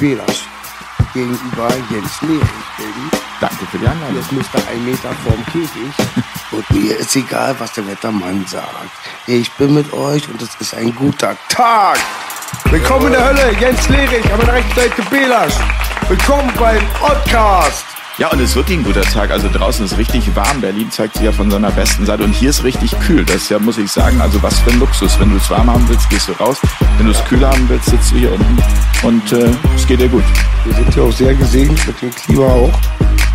der Belas. Gegenüber Jens Lehrig. Danke für die Einladung. Jetzt müsste ein Meter vorm Käfig. Und mir ist egal, was der Wettermann sagt. Ich bin mit euch und es ist ein guter Tag. Willkommen in der Hölle, Jens Lehrig, an meiner rechten Seite Belas. Willkommen beim Podcast. Ja, und es ist wirklich ein guter Tag. Also draußen ist richtig warm. Berlin zeigt sich ja von seiner besten Seite. Und hier ist richtig kühl. Das ist ja, muss ich sagen, also was für ein Luxus. Wenn du es warm haben willst, gehst du raus. Wenn du es kühl haben willst, sitzt du hier unten. Und äh, es geht dir gut. Wir sind hier auch sehr gesegnet mit dem Klima auch.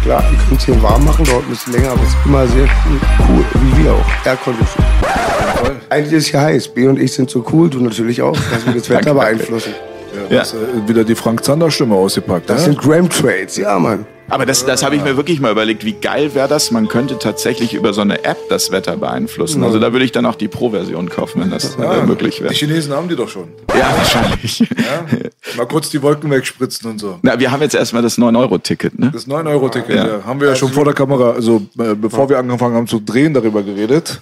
Klar, ihr könnt es hier warm machen, dauert ein bisschen länger, aber es ist immer sehr cool, wie wir auch. Air Condition. Eigentlich ist es hier heiß. B und ich sind so cool, du natürlich auch, dass wir das Wetter beeinflussen. Ja, hast, äh, wieder die Frank-Zander-Stimme ausgepackt. Das ne? sind Gram Trades, ja, Mann. Aber das, das habe ich mir wirklich mal überlegt. Wie geil wäre das? Man könnte tatsächlich über so eine App das Wetter beeinflussen. Also da würde ich dann auch die Pro-Version kaufen, wenn das äh, möglich wäre. Die Chinesen haben die doch schon. Ja, wahrscheinlich. Ja? Mal kurz die Wolken wegspritzen und so. Na, wir haben jetzt erstmal das 9-Euro-Ticket, ne? Das 9-Euro-Ticket, Ja. ja. haben wir ja schon vor der Kamera, also äh, bevor wir angefangen haben zu drehen, darüber geredet.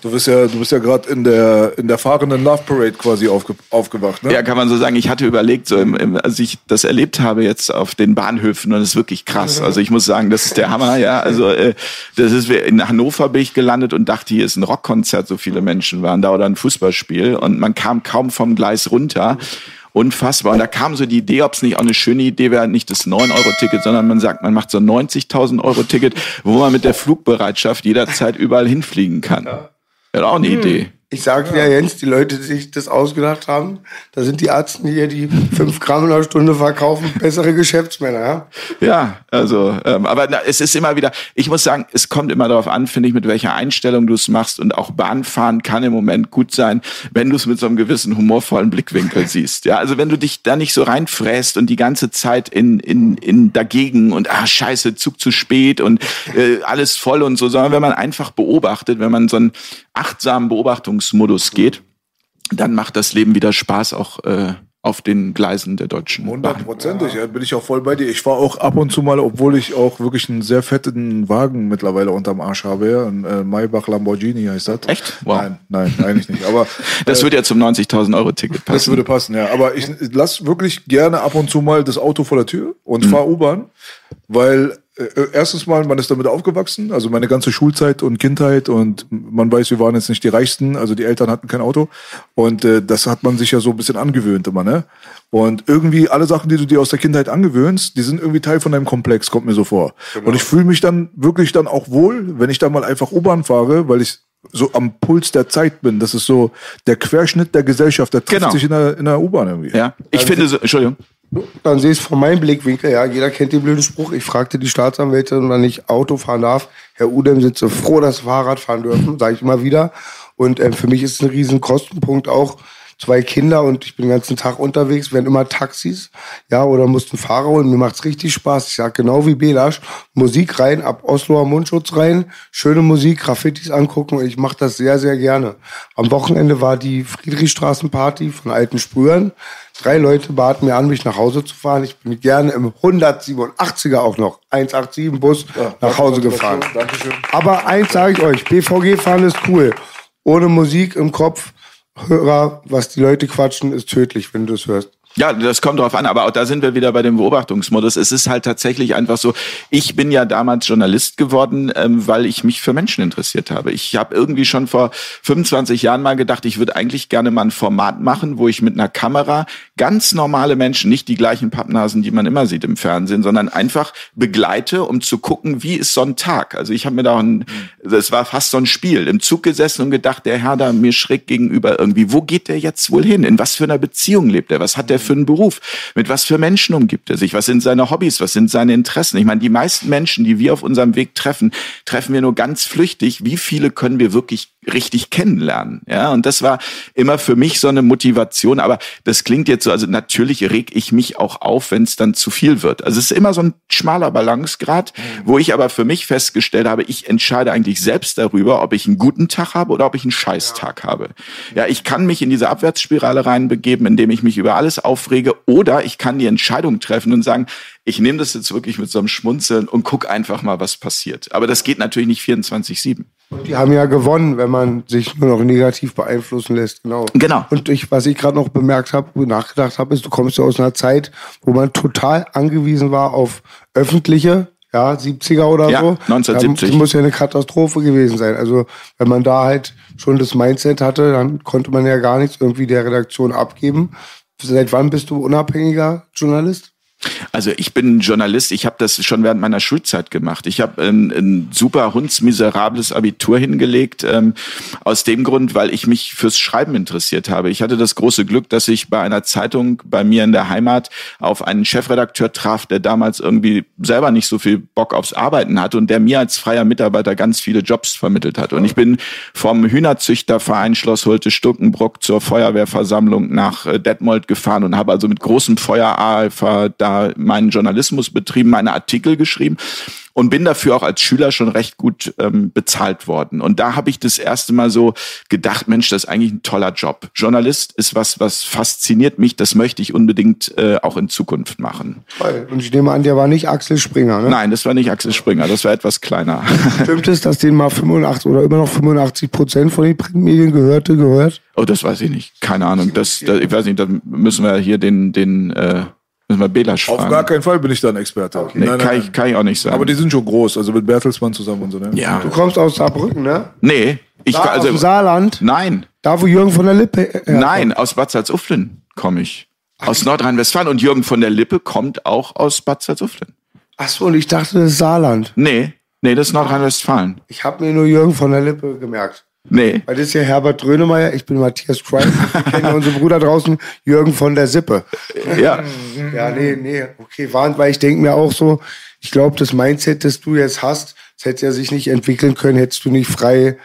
Du bist ja, du bist ja gerade in der in der fahrenden Love Parade quasi aufge, aufgewacht, ne? Ja, kann man so sagen. Ich hatte überlegt, so im, im, als ich das erlebt habe jetzt auf den Bahnhöfen, und es ist wirklich krass. Also ich muss sagen, das ist der Hammer, ja. Also äh, das ist in Hannover bin ich gelandet und dachte, hier ist ein Rockkonzert, so viele Menschen waren da oder ein Fußballspiel und man kam kaum vom Gleis runter. Unfassbar. Und da kam so die Idee, ob es nicht auch eine schöne Idee wäre, nicht das 9-Euro-Ticket, sondern man sagt, man macht so ein 90.000 Euro-Ticket, wo man mit der Flugbereitschaft jederzeit überall hinfliegen kann. Wäre auch eine Idee. Ich sagte ja, Jens, die Leute, die sich das ausgedacht haben, da sind die Ärzte hier, die fünf Gramm in der Stunde verkaufen, bessere Geschäftsmänner, ja? Ja, also, ähm, aber na, es ist immer wieder, ich muss sagen, es kommt immer darauf an, finde ich, mit welcher Einstellung du es machst und auch Bahnfahren kann im Moment gut sein, wenn du es mit so einem gewissen humorvollen Blickwinkel siehst. Ja, also wenn du dich da nicht so reinfräst und die ganze Zeit in, in, in dagegen und ah, scheiße, Zug zu spät und äh, alles voll und so, sondern wenn man einfach beobachtet, wenn man so einen achtsamen Beobachtungsmodus geht, dann macht das Leben wieder Spaß, auch äh, auf den Gleisen der deutschen. Hundertprozentig, ja, bin ich auch voll bei dir. Ich fahre auch ab und zu mal, obwohl ich auch wirklich einen sehr fetten Wagen mittlerweile unterm Arsch habe, ja. Ein äh, Maybach Lamborghini heißt das. Echt? Wow. Nein, nein, eigentlich nicht. Aber Das wird ja zum 90.000 Euro Ticket Das passen. würde passen, ja. Aber ich lass wirklich gerne ab und zu mal das Auto vor der Tür und Mhm. fahr U-Bahn, weil äh, erstens mal, man ist damit aufgewachsen, also meine ganze Schulzeit und Kindheit und man weiß, wir waren jetzt nicht die Reichsten, also die Eltern hatten kein Auto und äh, das hat man sich ja so ein bisschen angewöhnt immer, ne? Und irgendwie alle Sachen, die du dir aus der Kindheit angewöhnst, die sind irgendwie Teil von deinem Komplex, kommt mir so vor. Und ich fühle mich dann wirklich dann auch wohl, wenn ich dann mal einfach U-Bahn fahre, weil ich so am Puls der Zeit bin. Das ist so der Querschnitt der Gesellschaft, der trifft Genau. sich in der, in der U-Bahn irgendwie. Ja, ich finde so, Entschuldigung. Dann sehe ich es von meinem Blickwinkel, ja, jeder kennt den blöden Spruch. Ich fragte die Staatsanwältin, wann ich Auto fahren darf. Herr Udem so froh, dass Fahrrad fahren dürfen, sage ich immer wieder. Und ähm, für mich ist es ein riesen Kostenpunkt auch. Zwei Kinder und ich bin den ganzen Tag unterwegs, werden immer Taxis, ja, oder mussten Fahrer holen. Mir macht's richtig Spaß. Ich sag genau wie Belasch, Musik rein, ab Osloer Mundschutz rein, schöne Musik, Graffitis angucken und ich mache das sehr, sehr gerne. Am Wochenende war die Friedrichstraßenparty von alten Sprühern. Drei Leute baten mir an, mich nach Hause zu fahren. Ich bin gerne im 187er auch noch, 187 Bus nach Hause gefahren. Dankeschön. Aber eins sage ich euch, BVG fahren ist cool. Ohne Musik im Kopf, Hörer, was die Leute quatschen, ist tödlich, wenn du es hörst. Ja, das kommt drauf an, aber auch da sind wir wieder bei dem Beobachtungsmodus. Es ist halt tatsächlich einfach so, ich bin ja damals Journalist geworden, ähm, weil ich mich für Menschen interessiert habe. Ich habe irgendwie schon vor 25 Jahren mal gedacht, ich würde eigentlich gerne mal ein Format machen, wo ich mit einer Kamera ganz normale Menschen, nicht die gleichen Pappnasen, die man immer sieht im Fernsehen, sondern einfach begleite, um zu gucken, wie ist so ein Tag. Also ich habe mir da ein, das war fast so ein Spiel, im Zug gesessen und gedacht, der Herr da mir schräg gegenüber irgendwie, wo geht der jetzt wohl hin? In was für einer Beziehung lebt er? Was hat der für einen Beruf? Mit was für Menschen umgibt er sich? Was sind seine Hobbys? Was sind seine Interessen? Ich meine, die meisten Menschen, die wir auf unserem Weg treffen, treffen wir nur ganz flüchtig. Wie viele können wir wirklich richtig kennenlernen. Ja, und das war immer für mich so eine Motivation. Aber das klingt jetzt so, also natürlich reg ich mich auch auf, wenn es dann zu viel wird. Also es ist immer so ein schmaler Balancegrad, mhm. wo ich aber für mich festgestellt habe, ich entscheide eigentlich selbst darüber, ob ich einen guten Tag habe oder ob ich einen Scheißtag ja. habe. Ja, ich kann mich in diese Abwärtsspirale reinbegeben, indem ich mich über alles aufrege, oder ich kann die Entscheidung treffen und sagen, ich nehme das jetzt wirklich mit so einem Schmunzeln und guck einfach mal, was passiert. Aber das geht natürlich nicht 24-7. Und die haben ja gewonnen, wenn man sich nur noch negativ beeinflussen lässt, genau. Genau. Und ich, was ich gerade noch bemerkt habe, nachgedacht habe, ist, du kommst ja aus einer Zeit, wo man total angewiesen war auf öffentliche, ja, 70er oder ja, so. 1970. Das muss ja eine Katastrophe gewesen sein. Also, wenn man da halt schon das Mindset hatte, dann konnte man ja gar nichts irgendwie der Redaktion abgeben. Seit wann bist du unabhängiger Journalist? Also ich bin Journalist, ich habe das schon während meiner Schulzeit gemacht. Ich habe ein, ein super hundsmiserables Abitur hingelegt, ähm, aus dem Grund, weil ich mich fürs Schreiben interessiert habe. Ich hatte das große Glück, dass ich bei einer Zeitung bei mir in der Heimat auf einen Chefredakteur traf, der damals irgendwie selber nicht so viel Bock aufs Arbeiten hatte und der mir als freier Mitarbeiter ganz viele Jobs vermittelt hat. Und ich bin vom Hühnerzüchterverein Schloss Holte Stuckenbrock zur Feuerwehrversammlung nach äh, Detmold gefahren und habe also mit großem Feuereifer da meinen Journalismus betrieben, meine Artikel geschrieben und bin dafür auch als Schüler schon recht gut ähm, bezahlt worden. Und da habe ich das erste Mal so gedacht, Mensch, das ist eigentlich ein toller Job. Journalist ist was, was fasziniert mich. Das möchte ich unbedingt äh, auch in Zukunft machen. Und ich nehme an, der war nicht Axel Springer, ne? Nein, das war nicht Axel Springer. Das war etwas kleiner. Stimmt es, dass den mal 85 oder immer noch 85 Prozent von den Printmedien gehörte, gehört? Oh, das weiß ich nicht. Keine Ahnung. Das, das ich weiß nicht. Da müssen wir hier den den äh, Müssen wir Belasch fragen. Auf gar keinen Fall bin ich da ein Experte. Okay. Nee, nein, kann, nein. Ich, kann ich auch nicht sagen. Aber die sind schon groß, also mit Bertelsmann zusammen und so, ne? Ja. Du kommst aus Saarbrücken, ne? Nee. Ich, da, also, aus dem Saarland? Nein. Da, wo Jürgen von der Lippe... Äh, nein, aus Bad Salzuflen komme ich. Aus Nordrhein-Westfalen. Und Jürgen von der Lippe kommt auch aus Bad Salzuflen. Ach so, und ich dachte, das ist Saarland. Nee, nee, das ist Nordrhein-Westfalen. Ich habe mir nur Jürgen von der Lippe gemerkt. Nee. Weil das ist ja Herbert Drönemeyer, ich bin Matthias Kreis, ich kenne unseren Bruder draußen, Jürgen von der Sippe. Ja. Ja, nee, nee, okay, warnt, weil ich denke mir auch so, ich glaube, das Mindset, das du jetzt hast, das hätte ja sich nicht entwickeln können, hättest du nicht frei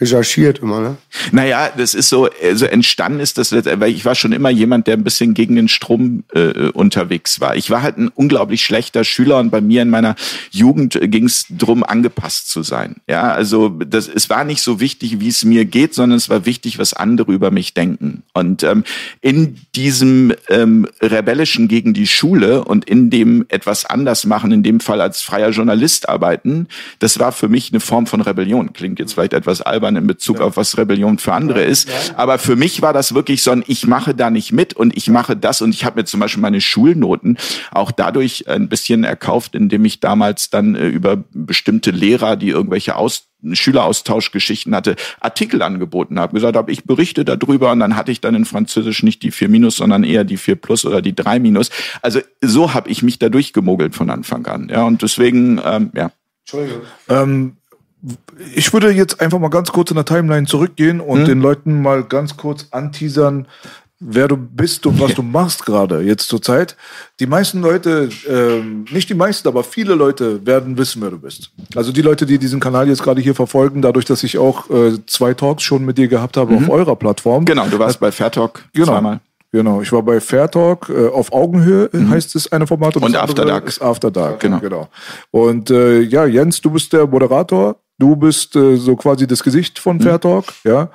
recherchiert immer, ne? Naja, das ist so, also entstanden ist das, weil ich war schon immer jemand, der ein bisschen gegen den Strom äh, unterwegs war. Ich war halt ein unglaublich schlechter Schüler und bei mir in meiner Jugend ging es darum, angepasst zu sein. Ja, also das, es war nicht so wichtig, wie es mir geht, sondern es war wichtig, was andere über mich denken. Und ähm, in diesem ähm, rebellischen gegen die Schule und in dem etwas anders machen, in dem Fall als freier Journalist arbeiten, das war für mich eine Form von Rebellion. Klingt jetzt vielleicht etwas albern albern in Bezug ja. auf was Rebellion für andere ja, ist. Ja. Aber für mich war das wirklich so ein, ich mache da nicht mit und ich mache das und ich habe mir zum Beispiel meine Schulnoten auch dadurch ein bisschen erkauft, indem ich damals dann äh, über bestimmte Lehrer, die irgendwelche Aus Schüleraustauschgeschichten hatte, Artikel angeboten habe, gesagt habe, ich berichte darüber und dann hatte ich dann in Französisch nicht die 4 Minus, sondern eher die 4 Plus oder die 3 Minus. Also so habe ich mich da durchgemogelt von Anfang an. Ja, und deswegen, ähm, ja. Entschuldigung. Ähm, ich würde jetzt einfach mal ganz kurz in der Timeline zurückgehen und hm? den Leuten mal ganz kurz anteasern, wer du bist und was du machst gerade jetzt zur Zeit. Die meisten Leute, ähm, nicht die meisten, aber viele Leute werden wissen, wer du bist. Also die Leute, die diesen Kanal jetzt gerade hier verfolgen, dadurch, dass ich auch äh, zwei Talks schon mit dir gehabt habe mhm. auf eurer Plattform. Genau, du warst bei Fairtalk genau. zweimal. Genau, ich war bei Fairtalk, äh, auf Augenhöhe mhm. heißt es eine Format. Und, und After Dark. Ist After Dark, genau. genau. Und äh, ja, Jens, du bist der Moderator Du bist äh, so quasi das Gesicht von mhm. Fair Talk, ja,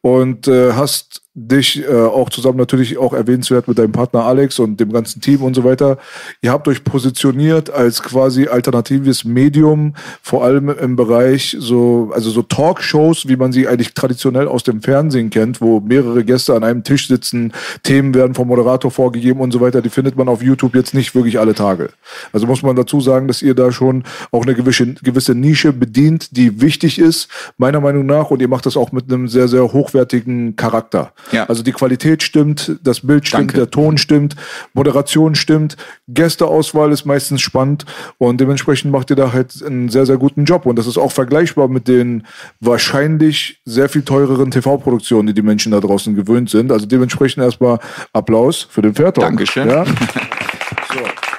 und äh, hast dich äh, auch zusammen natürlich auch erwähnenswert mit deinem Partner Alex und dem ganzen Team und so weiter. Ihr habt euch positioniert als quasi alternatives Medium, vor allem im Bereich so, also so Talkshows, wie man sie eigentlich traditionell aus dem Fernsehen kennt, wo mehrere Gäste an einem Tisch sitzen, Themen werden vom Moderator vorgegeben und so weiter. Die findet man auf YouTube jetzt nicht wirklich alle Tage. Also muss man dazu sagen, dass ihr da schon auch eine gewisse, gewisse Nische bedient, die wichtig ist, meiner Meinung nach, und ihr macht das auch mit einem sehr, sehr hochwertigen Charakter. Ja. Also die Qualität stimmt, das Bild stimmt, Danke. der Ton stimmt, Moderation stimmt, Gästeauswahl ist meistens spannend und dementsprechend macht ihr da halt einen sehr, sehr guten Job. Und das ist auch vergleichbar mit den wahrscheinlich sehr viel teureren TV-Produktionen, die die Menschen da draußen gewöhnt sind. Also dementsprechend erstmal Applaus für den Fairtalk. Dankeschön. Ja?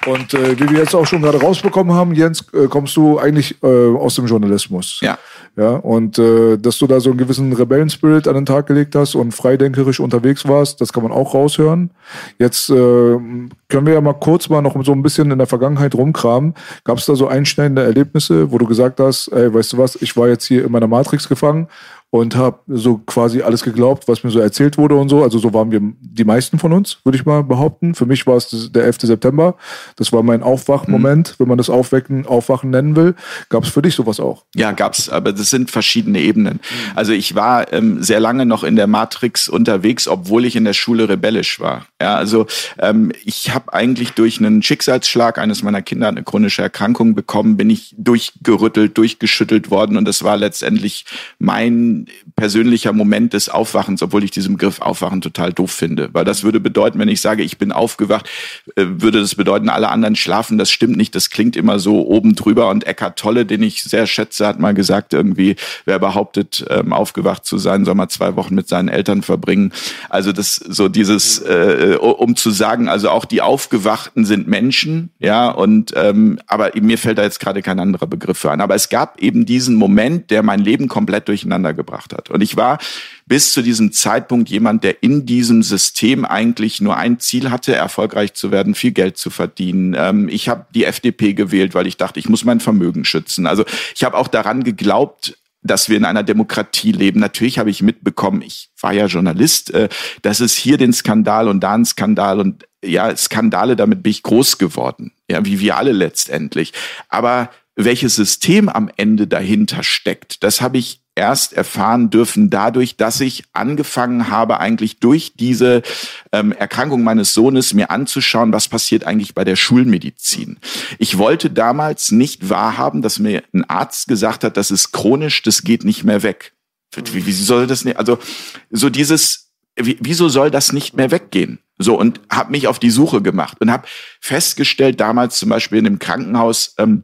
Und äh, wie wir jetzt auch schon gerade rausbekommen haben, Jens, äh, kommst du eigentlich äh, aus dem Journalismus. Ja. Ja, und äh, dass du da so einen gewissen Rebellenspirit an den Tag gelegt hast und freidenkerisch unterwegs warst, das kann man auch raushören. Jetzt äh, können wir ja mal kurz mal noch so ein bisschen in der Vergangenheit rumkramen. Gab es da so einschneidende Erlebnisse, wo du gesagt hast, ey, weißt du was, ich war jetzt hier in meiner Matrix gefangen und habe so quasi alles geglaubt, was mir so erzählt wurde und so. Also so waren wir die meisten von uns, würde ich mal behaupten. Für mich war es der 11. September. Das war mein Aufwachmoment, mhm. wenn man das Aufwecken, Aufwachen nennen will. Gab es für dich sowas auch? Ja, gab's, aber das sind verschiedene Ebenen. Mhm. Also ich war ähm, sehr lange noch in der Matrix unterwegs, obwohl ich in der Schule rebellisch war. Ja, also ähm, ich habe eigentlich durch einen Schicksalsschlag eines meiner Kinder eine chronische Erkrankung bekommen, bin ich durchgerüttelt, durchgeschüttelt worden und das war letztendlich mein persönlicher Moment des Aufwachens, obwohl ich diesen Begriff Aufwachen total doof finde. Weil das würde bedeuten, wenn ich sage, ich bin aufgewacht, äh, würde das bedeuten, alle anderen schlafen. Das stimmt nicht. Das klingt immer so oben drüber. Und Eckart Tolle, den ich sehr schätze, hat mal gesagt, irgendwie, wer behauptet, ähm, aufgewacht zu sein, soll mal zwei Wochen mit seinen Eltern verbringen. Also das so dieses, äh, um zu sagen, also auch die Aufgewachten sind Menschen, ja, und ähm, aber mir fällt da jetzt gerade kein anderer Begriff für ein. Aber es gab eben diesen Moment, der mein Leben komplett durcheinander gebracht gebracht hat. Und ich war bis zu diesem Zeitpunkt jemand, der in diesem System eigentlich nur ein Ziel hatte, erfolgreich zu werden, viel Geld zu verdienen. Ähm, ich habe die FDP gewählt, weil ich dachte, ich muss mein Vermögen schützen. Also ich habe auch daran geglaubt, dass wir in einer Demokratie leben. Natürlich habe ich mitbekommen, ich war ja Journalist, äh, dass es hier den Skandal und da einen Skandal und ja, Skandale, damit bin ich groß geworden. Ja, wie wir alle letztendlich. Aber welches System am Ende dahinter steckt, das habe ich erst erfahren dürfen dadurch, dass ich angefangen habe, eigentlich durch diese ähm, Erkrankung meines Sohnes mir anzuschauen, was passiert eigentlich bei der Schulmedizin. Ich wollte damals nicht wahrhaben, dass mir ein Arzt gesagt hat, das ist chronisch, das geht nicht mehr weg. Wie, wie soll das nicht? Also so dieses, wie, wieso soll das nicht mehr weggehen? So und habe mich auf die Suche gemacht und habe festgestellt, damals zum Beispiel in einem Krankenhaus. Ähm,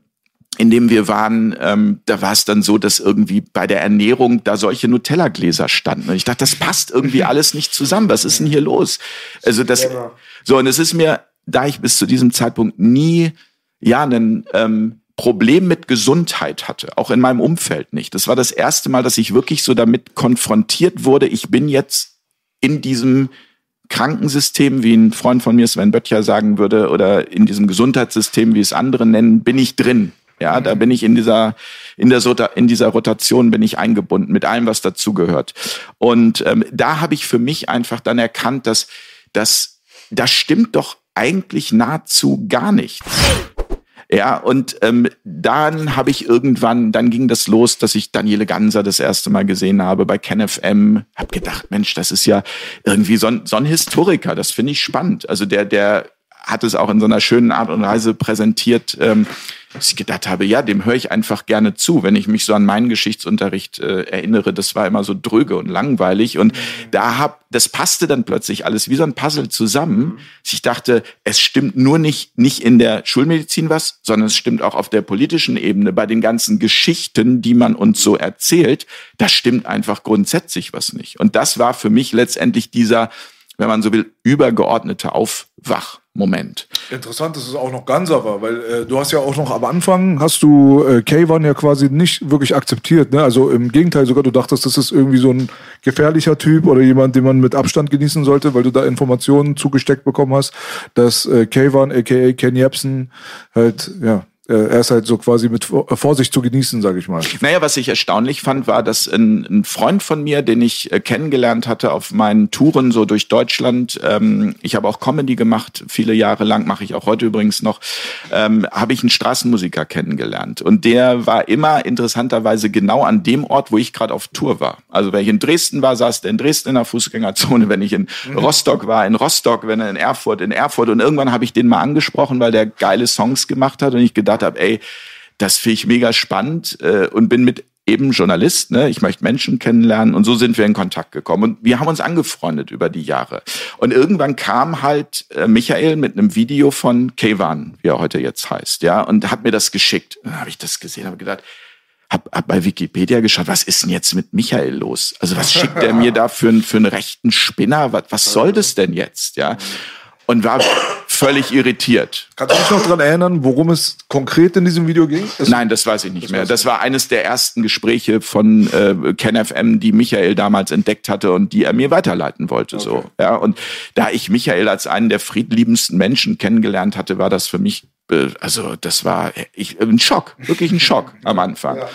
in dem wir waren, ähm, da war es dann so, dass irgendwie bei der Ernährung da solche Nutella-Gläser standen. Und ich dachte, das passt irgendwie alles nicht zusammen. Was ist denn hier los? Also das, so und es ist mir, da ich bis zu diesem Zeitpunkt nie, ja, ein ähm, Problem mit Gesundheit hatte, auch in meinem Umfeld nicht. Das war das erste Mal, dass ich wirklich so damit konfrontiert wurde. Ich bin jetzt in diesem Krankensystem, wie ein Freund von mir, Sven Böttcher, sagen würde, oder in diesem Gesundheitssystem, wie es andere nennen, bin ich drin. Ja, da bin ich in dieser, in der, in dieser Rotation bin ich eingebunden mit allem, was dazugehört. Und ähm, da habe ich für mich einfach dann erkannt, dass, dass das stimmt doch eigentlich nahezu gar nichts. Ja, und ähm, dann habe ich irgendwann, dann ging das los, dass ich Daniele Ganser das erste Mal gesehen habe bei KenFM. Hab gedacht, Mensch, das ist ja irgendwie so ein, so ein Historiker, das finde ich spannend. Also der, der hat es auch in so einer schönen Art und Weise präsentiert, ähm, dass ich gedacht habe, ja, dem höre ich einfach gerne zu, wenn ich mich so an meinen Geschichtsunterricht äh, erinnere. Das war immer so dröge und langweilig und mhm. da hab, das passte dann plötzlich alles wie so ein Puzzle zusammen. Mhm. Ich dachte, es stimmt nur nicht nicht in der Schulmedizin was, sondern es stimmt auch auf der politischen Ebene bei den ganzen Geschichten, die man uns so erzählt. Da stimmt einfach grundsätzlich was nicht. Und das war für mich letztendlich dieser, wenn man so will, übergeordnete Aufwach. Moment. Interessant, dass es auch noch Ganser war, weil äh, du hast ja auch noch am Anfang, hast du äh, K1 ja quasi nicht wirklich akzeptiert. Ne? Also im Gegenteil sogar, du dachtest, das ist irgendwie so ein gefährlicher Typ oder jemand, den man mit Abstand genießen sollte, weil du da Informationen zugesteckt bekommen hast, dass äh, K1, aka Ken Jebsen, halt, ja, er ist halt so quasi mit Vorsicht zu genießen, sage ich mal. Naja, was ich erstaunlich fand, war, dass ein, ein Freund von mir, den ich äh, kennengelernt hatte auf meinen Touren so durch Deutschland, ähm, ich habe auch Comedy gemacht, viele Jahre lang, mache ich auch heute übrigens noch, ähm, habe ich einen Straßenmusiker kennengelernt. Und der war immer interessanterweise genau an dem Ort, wo ich gerade auf Tour war. Also wenn ich in Dresden war, saß der in Dresden in der Fußgängerzone, wenn ich in mhm. Rostock war, in Rostock, wenn er in Erfurt, in Erfurt. Und irgendwann habe ich den mal angesprochen, weil der geile Songs gemacht hat und ich gedacht habe, ey, das finde ich mega spannend äh, und bin mit eben Journalist, ne? ich möchte Menschen kennenlernen und so sind wir in Kontakt gekommen und wir haben uns angefreundet über die Jahre. Und irgendwann kam halt äh, Michael mit einem Video von Kevan, wie er heute jetzt heißt, ja, und hat mir das geschickt. Dann habe ich das gesehen, habe gedacht, hab, hab bei Wikipedia geschaut, was ist denn jetzt mit Michael los? Also was schickt er mir da für, für einen rechten Spinner? Was, was soll das denn jetzt, ja? und war völlig irritiert. Kannst du dich noch daran erinnern, worum es konkret in diesem Video ging? Das Nein, das weiß ich nicht das mehr. Das war eines der ersten Gespräche von äh, KenFM, die Michael damals entdeckt hatte und die er mir weiterleiten wollte. Okay. So, ja. Und da ich Michael als einen der friedliebendsten Menschen kennengelernt hatte, war das für mich also das war ich, ein Schock, wirklich ein Schock am Anfang. Ja.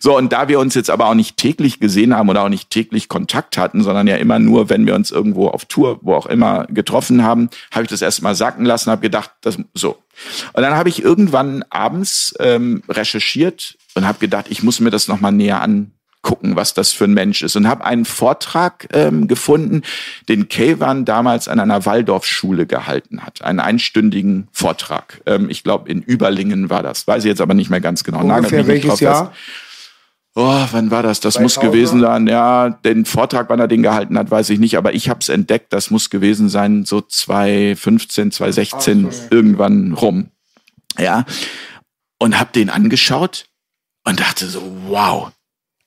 So, und da wir uns jetzt aber auch nicht täglich gesehen haben oder auch nicht täglich Kontakt hatten, sondern ja immer nur, wenn wir uns irgendwo auf Tour, wo auch immer getroffen haben, habe ich das erstmal sacken lassen, habe gedacht, das so. Und dann habe ich irgendwann abends ähm, recherchiert und habe gedacht, ich muss mir das nochmal näher an gucken, was das für ein Mensch ist. Und habe einen Vortrag ähm, gefunden, den Kevan damals an einer Waldorfschule gehalten hat. Einen einstündigen Vortrag. Ähm, ich glaube, in Überlingen war das. Weiß ich jetzt aber nicht mehr ganz genau. Ungefähr welches Jahr? Oh, wann war das? Das muss gewesen sein. Ja, den Vortrag, wann er den gehalten hat, weiß ich nicht. Aber ich habe es entdeckt. Das muss gewesen sein, so 2015, 2016, so. irgendwann rum. Ja. Und habe den angeschaut und dachte so, wow,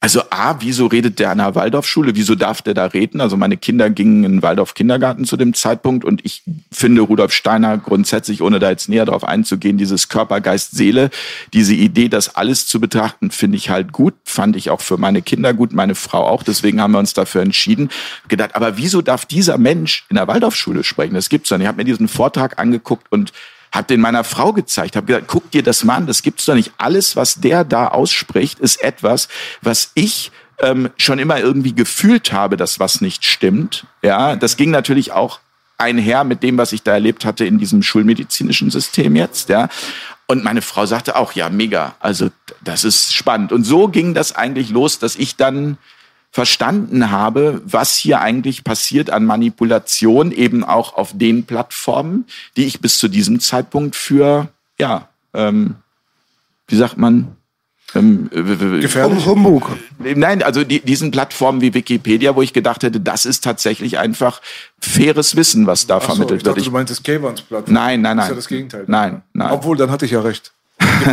also A, wieso redet der an der Waldorfschule? Wieso darf der da reden? Also meine Kinder gingen in den Waldorf-Kindergarten zu dem Zeitpunkt und ich finde Rudolf Steiner grundsätzlich, ohne da jetzt näher drauf einzugehen, dieses Körper, Geist, Seele, diese Idee, das alles zu betrachten, finde ich halt gut. Fand ich auch für meine Kinder gut, meine Frau auch. Deswegen haben wir uns dafür entschieden. Gedacht, aber wieso darf dieser Mensch in der Waldorfschule sprechen? Das gibt's doch nicht. Ich habe mir diesen Vortrag angeguckt und hab den meiner Frau gezeigt, habe gesagt, guck dir das mal an, das gibt's doch nicht. Alles, was der da ausspricht, ist etwas, was ich ähm, schon immer irgendwie gefühlt habe, dass was nicht stimmt. Ja, das ging natürlich auch einher mit dem, was ich da erlebt hatte in diesem schulmedizinischen System jetzt, ja. Und meine Frau sagte auch, ja, mega. Also, das ist spannend. Und so ging das eigentlich los, dass ich dann verstanden habe, was hier eigentlich passiert an Manipulation, eben auch auf den Plattformen, die ich bis zu diesem Zeitpunkt für, ja, ähm, wie sagt man, ähm, Gefährlich. Humbug. Nein, also die, diesen Plattformen wie Wikipedia, wo ich gedacht hätte, das ist tatsächlich einfach faires Wissen, was da Ach vermittelt so, ich wird. Dachte, du meintest Kevans Plattform. Nein, nein, nein. Das ist ja das Gegenteil. Nein, nein. Obwohl, dann hatte ich ja recht.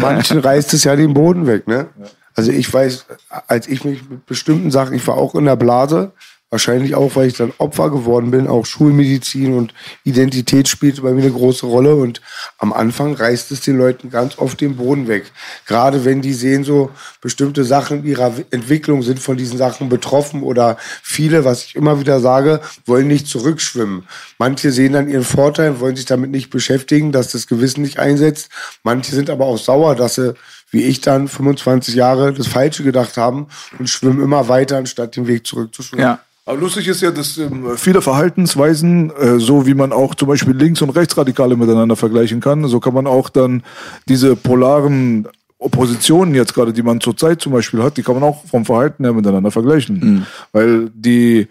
Manchen reißt es ja den Boden weg, ne? Ja. Also ich weiß, als ich mich mit bestimmten Sachen, ich war auch in der Blase, wahrscheinlich auch, weil ich dann Opfer geworden bin, auch Schulmedizin und Identität spielte bei mir eine große Rolle und am Anfang reißt es den Leuten ganz oft den Boden weg. Gerade wenn die sehen, so bestimmte Sachen ihrer Entwicklung sind von diesen Sachen betroffen oder viele, was ich immer wieder sage, wollen nicht zurückschwimmen. Manche sehen dann ihren Vorteil, wollen sich damit nicht beschäftigen, dass das Gewissen nicht einsetzt. Manche sind aber auch sauer, dass sie wie ich dann 25 Jahre das Falsche gedacht haben und schwimmen immer weiter, anstatt den Weg zurückzuschwimmen. Ja. Aber lustig ist ja, dass ähm, viele Verhaltensweisen, äh, so wie man auch zum Beispiel Links- und Rechtsradikale miteinander vergleichen kann, so kann man auch dann diese polaren Oppositionen jetzt gerade, die man zurzeit zum Beispiel hat, die kann man auch vom Verhalten her miteinander vergleichen. Mhm. Weil die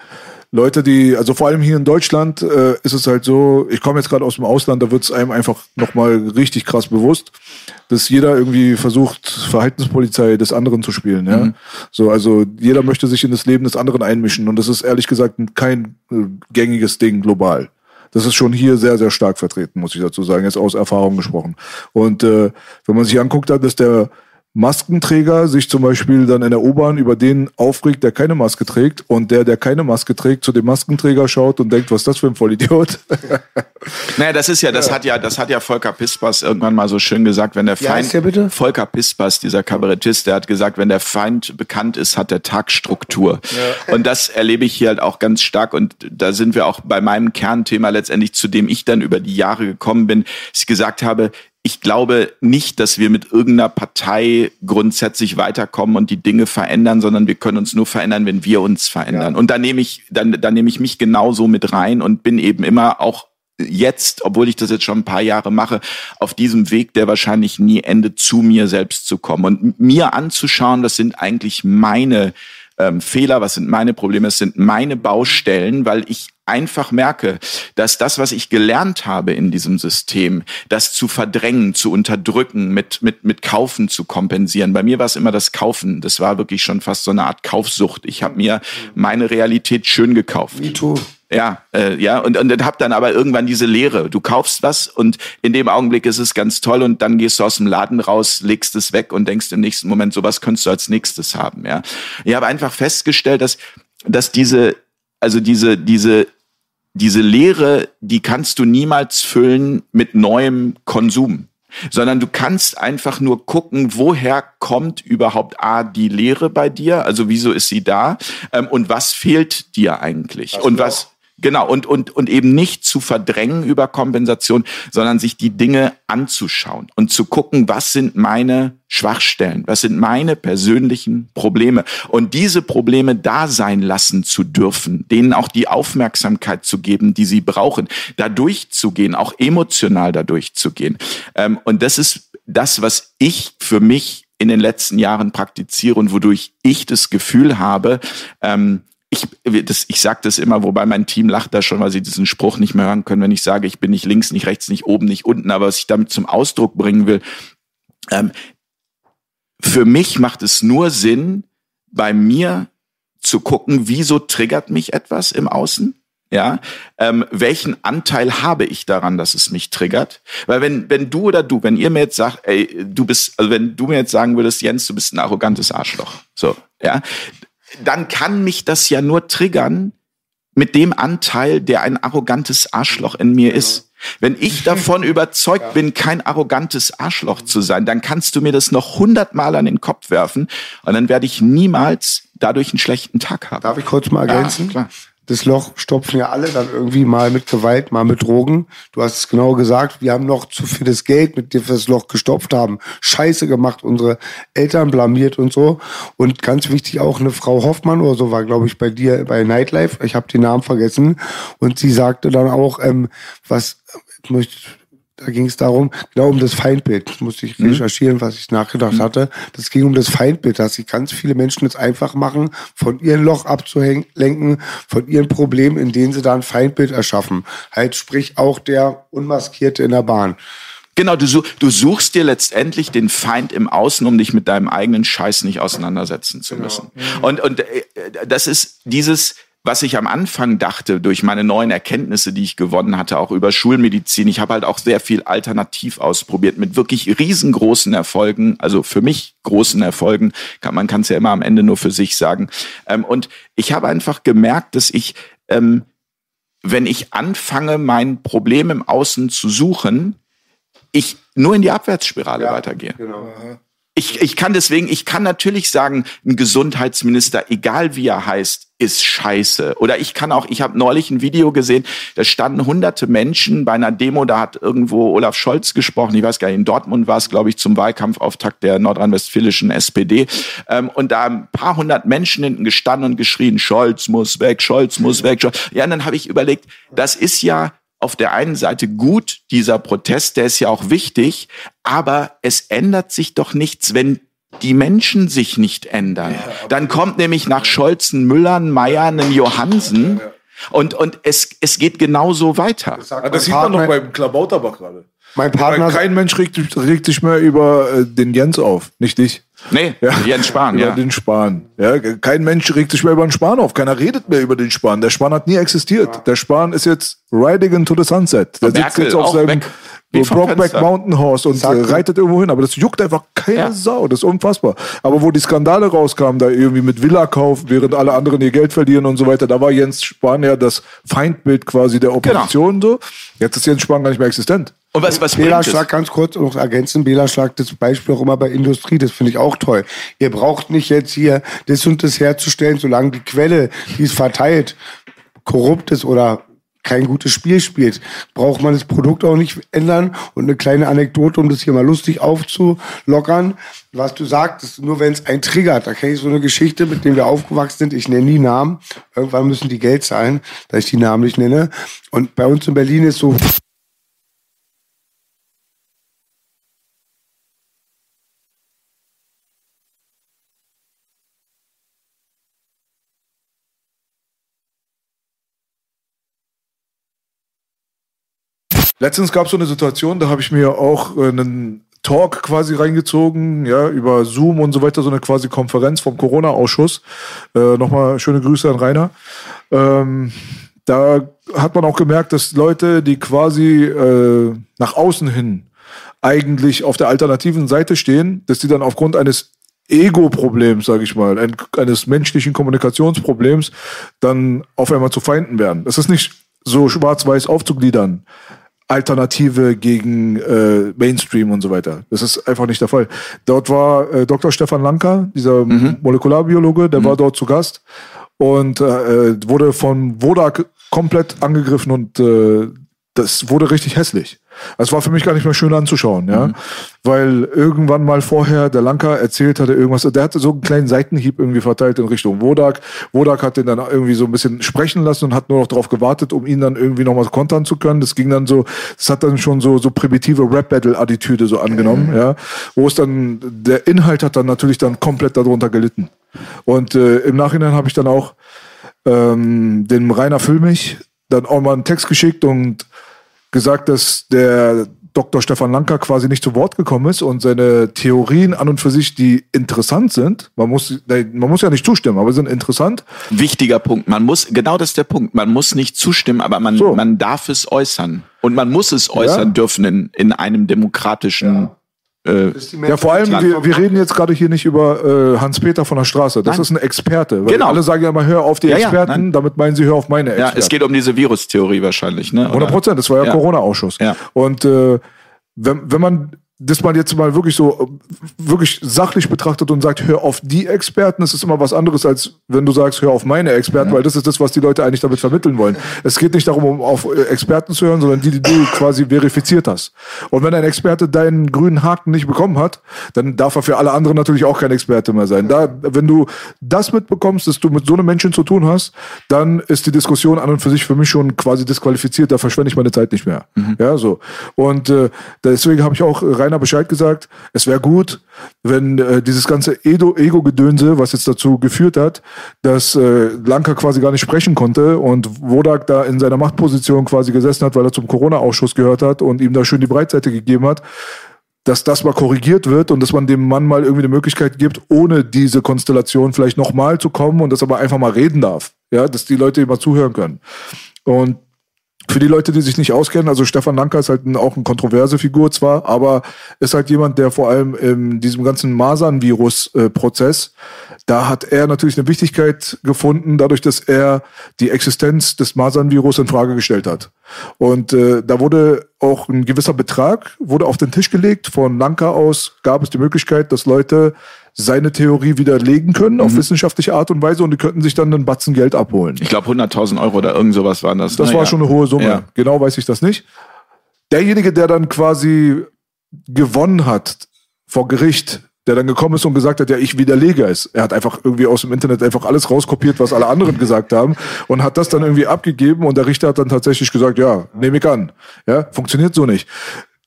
Leute, die, also vor allem hier in Deutschland äh, ist es halt so, ich komme jetzt gerade aus dem Ausland, da wird es einem einfach nochmal richtig krass bewusst, dass jeder irgendwie versucht, Verhaltenspolizei des anderen zu spielen. Ja? Mhm. So, also jeder möchte sich in das Leben des anderen einmischen und das ist ehrlich gesagt kein äh, gängiges Ding global. Das ist schon hier sehr, sehr stark vertreten, muss ich dazu sagen, jetzt aus Erfahrung gesprochen. Und äh, wenn man sich anguckt, dass der Maskenträger sich zum Beispiel dann in der U-Bahn über den aufregt, der keine Maske trägt und der, der keine Maske trägt, zu dem Maskenträger schaut und denkt, was ist das für ein Vollidiot? naja, das ist ja, das hat ja, das hat ja Volker Pispers irgendwann mal so schön gesagt, wenn der Feind, ja, bitte? Volker Pispers, dieser Kabarettist, der hat gesagt, wenn der Feind bekannt ist, hat der Tag Struktur. Ja. Und das erlebe ich hier halt auch ganz stark und da sind wir auch bei meinem Kernthema letztendlich, zu dem ich dann über die Jahre gekommen bin, dass ich gesagt habe, ich glaube nicht, dass wir mit irgendeiner Partei grundsätzlich weiterkommen und die Dinge verändern, sondern wir können uns nur verändern, wenn wir uns verändern. Ja. Und da nehme ich, dann, da nehme ich mich genauso mit rein und bin eben immer auch jetzt, obwohl ich das jetzt schon ein paar Jahre mache, auf diesem Weg, der wahrscheinlich nie endet, zu mir selbst zu kommen und mir anzuschauen, das sind eigentlich meine ähm, Fehler, was sind meine Probleme, es sind meine Baustellen, weil ich einfach merke, dass das, was ich gelernt habe in diesem System, das zu verdrängen, zu unterdrücken, mit, mit, mit Kaufen zu kompensieren. Bei mir war es immer das Kaufen. Das war wirklich schon fast so eine Art Kaufsucht. Ich habe mir meine Realität schön gekauft. Me too. Ja, äh, ja, und, und hab dann aber irgendwann diese Lehre. Du kaufst was und in dem Augenblick ist es ganz toll und dann gehst du aus dem Laden raus, legst es weg und denkst im nächsten Moment, sowas könntest du als nächstes haben. Ja, ich habe einfach festgestellt, dass dass diese also diese diese diese Lehre, die kannst du niemals füllen mit neuem Konsum, sondern du kannst einfach nur gucken, woher kommt überhaupt A, die Lehre bei dir, also wieso ist sie da ähm, und was fehlt dir eigentlich was und was Genau, und, und, und eben nicht zu verdrängen über Kompensation, sondern sich die Dinge anzuschauen und zu gucken, was sind meine Schwachstellen, was sind meine persönlichen Probleme und diese Probleme da sein lassen zu dürfen, denen auch die Aufmerksamkeit zu geben, die sie brauchen, da durchzugehen, auch emotional da durchzugehen. Ähm, und das ist das, was ich für mich in den letzten Jahren praktiziere und wodurch ich das Gefühl habe, ähm, ich, das, ich sage das immer, wobei mein Team lacht da schon, weil sie diesen Spruch nicht mehr hören können, wenn ich sage, ich bin nicht links, nicht rechts, nicht oben, nicht unten. Aber was ich damit zum Ausdruck bringen will, ähm, für mich macht es nur Sinn, bei mir zu gucken, wieso triggert mich etwas im Außen? Ja, ähm, welchen Anteil habe ich daran, dass es mich triggert? Weil wenn wenn du oder du, wenn ihr mir jetzt sagt, ey, du bist, also wenn du mir jetzt sagen würdest, Jens, du bist ein arrogantes Arschloch, so, ja, dann kann mich das ja nur triggern mit dem Anteil, der ein arrogantes Arschloch in mir genau. ist. Wenn ich davon überzeugt ja. bin, kein arrogantes Arschloch zu sein, dann kannst du mir das noch hundertmal an den Kopf werfen und dann werde ich niemals dadurch einen schlechten Tag haben. Darf ich kurz mal ergänzen? Ja, das Loch stopfen ja alle dann irgendwie mal mit Gewalt, mal mit Drogen. Du hast es genau gesagt, wir haben noch zu viel das Geld, mit dem wir das Loch gestopft haben. Scheiße gemacht, unsere Eltern blamiert und so. Und ganz wichtig auch eine Frau Hoffmann oder so war, glaube ich, bei dir bei Nightlife. Ich habe den Namen vergessen. Und sie sagte dann auch, ähm, was, ich möchte da ging es darum, genau um das Feindbild. Das musste ich mhm. recherchieren, was ich nachgedacht mhm. hatte. Das ging um das Feindbild, dass sich ganz viele Menschen es einfach machen, von ihrem Loch abzulenken, von ihren Problemen, in denen sie da ein Feindbild erschaffen. Halt sprich auch der Unmaskierte in der Bahn. Genau, du, du suchst dir letztendlich den Feind im Außen, um dich mit deinem eigenen Scheiß nicht auseinandersetzen zu genau. müssen. Genau. Und, und äh, das ist dieses, was ich am Anfang dachte, durch meine neuen Erkenntnisse, die ich gewonnen hatte, auch über Schulmedizin, ich habe halt auch sehr viel alternativ ausprobiert mit wirklich riesengroßen Erfolgen, also für mich großen Erfolgen, kann, man kann es ja immer am Ende nur für sich sagen. Ähm, und ich habe einfach gemerkt, dass ich, ähm, wenn ich anfange, mein Problem im Außen zu suchen, ich nur in die Abwärtsspirale ja, weitergehe. Genau. Ich, ich kann deswegen, ich kann natürlich sagen, ein Gesundheitsminister, egal wie er heißt, ist scheiße. Oder ich kann auch, ich habe neulich ein Video gesehen, da standen hunderte Menschen bei einer Demo, da hat irgendwo Olaf Scholz gesprochen, ich weiß gar nicht, in Dortmund war es, glaube ich, zum Wahlkampfauftakt der nordrhein-westfälischen SPD. Ähm, und da ein paar hundert Menschen hinten gestanden und geschrien, Scholz muss weg, Scholz muss weg. Scholz. Ja, und dann habe ich überlegt, das ist ja auf der einen Seite gut, dieser Protest, der ist ja auch wichtig, aber es ändert sich doch nichts, wenn die Menschen sich nicht ändern. Dann kommt nämlich nach Scholzen, Müllern, Meiern, Johansen und, und es, es geht genauso weiter. Das, das sieht man doch beim Klabauterbach gerade. Mein Partner. Kein Mensch regt, regt sich mehr über äh, den Jens auf, nicht dich. Nee, ja. Jens Spahn, über ja. den Spahn. Ja, kein Mensch regt sich mehr über den Spahn auf. Keiner redet mehr über den Spahn. Der Spahn hat nie existiert. Ja. Der Spahn ist jetzt riding into the sunset. Der sitzt jetzt auf seinem Brockback Mountain Horse und äh, reitet irgendwo hin. Aber das juckt einfach keine ja. Sau. Das ist unfassbar. Aber wo die Skandale rauskamen, da irgendwie mit Villa-Kauf, während alle anderen ihr Geld verlieren und so weiter, da war Jens Spahn ja das Feindbild quasi der Opposition genau. so. Jetzt ist Jens Spahn gar nicht mehr existent. Und was, was Bela Schlag, ganz kurz noch ergänzen, Bela Schlag, das Beispiel auch immer bei Industrie, das finde ich auch toll. Ihr braucht nicht jetzt hier das und das herzustellen, solange die Quelle, die es verteilt, korrupt ist oder kein gutes Spiel spielt, braucht man das Produkt auch nicht ändern. Und eine kleine Anekdote, um das hier mal lustig aufzulockern, was du sagst, nur wenn es einen triggert. Da kenne ich so eine Geschichte, mit der wir aufgewachsen sind. Ich nenne nie Namen. Irgendwann müssen die Geld zahlen, da ich die Namen nicht nenne. Und bei uns in Berlin ist so Letztens gab es so eine Situation, da habe ich mir auch äh, einen Talk quasi reingezogen, ja, über Zoom und so weiter, so eine quasi Konferenz vom Corona-Ausschuss. Äh, Nochmal schöne Grüße an Rainer. Ähm, da hat man auch gemerkt, dass Leute, die quasi äh, nach außen hin eigentlich auf der alternativen Seite stehen, dass die dann aufgrund eines Ego-Problems, sage ich mal, ein, eines menschlichen Kommunikationsproblems, dann auf einmal zu Feinden werden. Das ist nicht so schwarz-weiß aufzugliedern. Alternative gegen äh, Mainstream und so weiter. Das ist einfach nicht der Fall. Dort war äh, Dr. Stefan Lanka, dieser mhm. Molekularbiologe, der mhm. war dort zu Gast und äh, wurde von Wodak komplett angegriffen und äh, das wurde richtig hässlich. Es war für mich gar nicht mehr schön anzuschauen, ja. Mhm. Weil irgendwann mal vorher der Lanka erzählt hatte irgendwas, der hatte so einen kleinen Seitenhieb irgendwie verteilt in Richtung Wodak. Wodak hat den dann irgendwie so ein bisschen sprechen lassen und hat nur noch darauf gewartet, um ihn dann irgendwie nochmal kontern zu können. Das ging dann so, das hat dann schon so, so primitive Rap-Battle-Attitüde so angenommen, mhm. ja. Wo es dann, der Inhalt hat dann natürlich dann komplett darunter gelitten. Und äh, im Nachhinein habe ich dann auch ähm, dem Rainer Füllmich dann auch mal einen Text geschickt und gesagt, dass der Dr. Stefan Lanker quasi nicht zu Wort gekommen ist und seine Theorien an und für sich, die interessant sind, man muss, man muss ja nicht zustimmen, aber sind interessant. Wichtiger Punkt. Man muss, genau das ist der Punkt. Man muss nicht zustimmen, aber man, so. man darf es äußern. Und man muss es äußern ja. dürfen in, in einem demokratischen ja. Äh, ja, vor allem, wir, wir reden jetzt gerade hier nicht über äh, Hans-Peter von der Straße. Das nein. ist ein Experte. genau. Alle sagen ja immer, hör auf die ja, Experten, ja, damit meinen sie, hör auf meine Experten. Ja, es geht um diese Virustheorie wahrscheinlich. Ne? 100 Prozent, das war ja, ja. Corona-Ausschuss. Ja. Und äh, wenn, wenn man dass man jetzt mal wirklich so wirklich sachlich betrachtet und sagt, hör auf die Experten, das ist immer was anderes, als wenn du sagst, hör auf meine Experten, ja. weil das ist das, was die Leute eigentlich damit vermitteln wollen. Es geht nicht darum, um auf Experten zu hören, sondern die, die du quasi verifiziert hast. Und wenn ein Experte deinen grünen Haken nicht bekommen hat, dann darf er für alle anderen natürlich auch kein Experte mehr sein. Da, wenn du das mitbekommst, dass du mit so einem Menschen zu tun hast, dann ist die Diskussion an und für sich für mich schon quasi disqualifiziert. Da verschwende ich meine Zeit nicht mehr. Mhm. Ja, so. Und äh, deswegen habe ich auch Rainer Bescheid gesagt, es wäre gut, wenn äh, dieses ganze Ego-Gedönse, was jetzt dazu geführt hat, dass äh, Lanka quasi gar nicht sprechen konnte und Wodak da in seiner Machtposition quasi gesessen hat, weil er zum Corona-Ausschuss gehört hat und ihm da schön die Breitseite gegeben hat, dass das mal korrigiert wird und dass man dem Mann mal irgendwie eine Möglichkeit gibt, ohne diese Konstellation vielleicht nochmal zu kommen und das aber einfach mal reden darf. Ja, dass die Leute immer zuhören können. Und für die Leute, die sich nicht auskennen, also Stefan Lanker ist halt ein, auch eine kontroverse Figur zwar, aber ist halt jemand, der vor allem in diesem ganzen Masern-Virus-Prozess, da hat er natürlich eine Wichtigkeit gefunden, dadurch, dass er die Existenz des Masern-Virus in Frage gestellt hat. Und äh, da wurde auch ein gewisser Betrag wurde auf den Tisch gelegt. Von Lanka aus gab es die Möglichkeit, dass Leute seine Theorie widerlegen können auf mhm. wissenschaftliche Art und Weise und die könnten sich dann einen Batzen Geld abholen. Ich glaube 100.000 Euro oder irgend sowas waren das. Das Na, war ja. schon eine hohe Summe. Ja. Genau weiß ich das nicht. Derjenige, der dann quasi gewonnen hat vor Gericht, der dann gekommen ist und gesagt hat, ja, ich widerlege es. Er hat einfach irgendwie aus dem Internet einfach alles rauskopiert, was alle anderen gesagt haben und hat das dann irgendwie abgegeben und der Richter hat dann tatsächlich gesagt, ja, nehme ich an. Ja, funktioniert so nicht.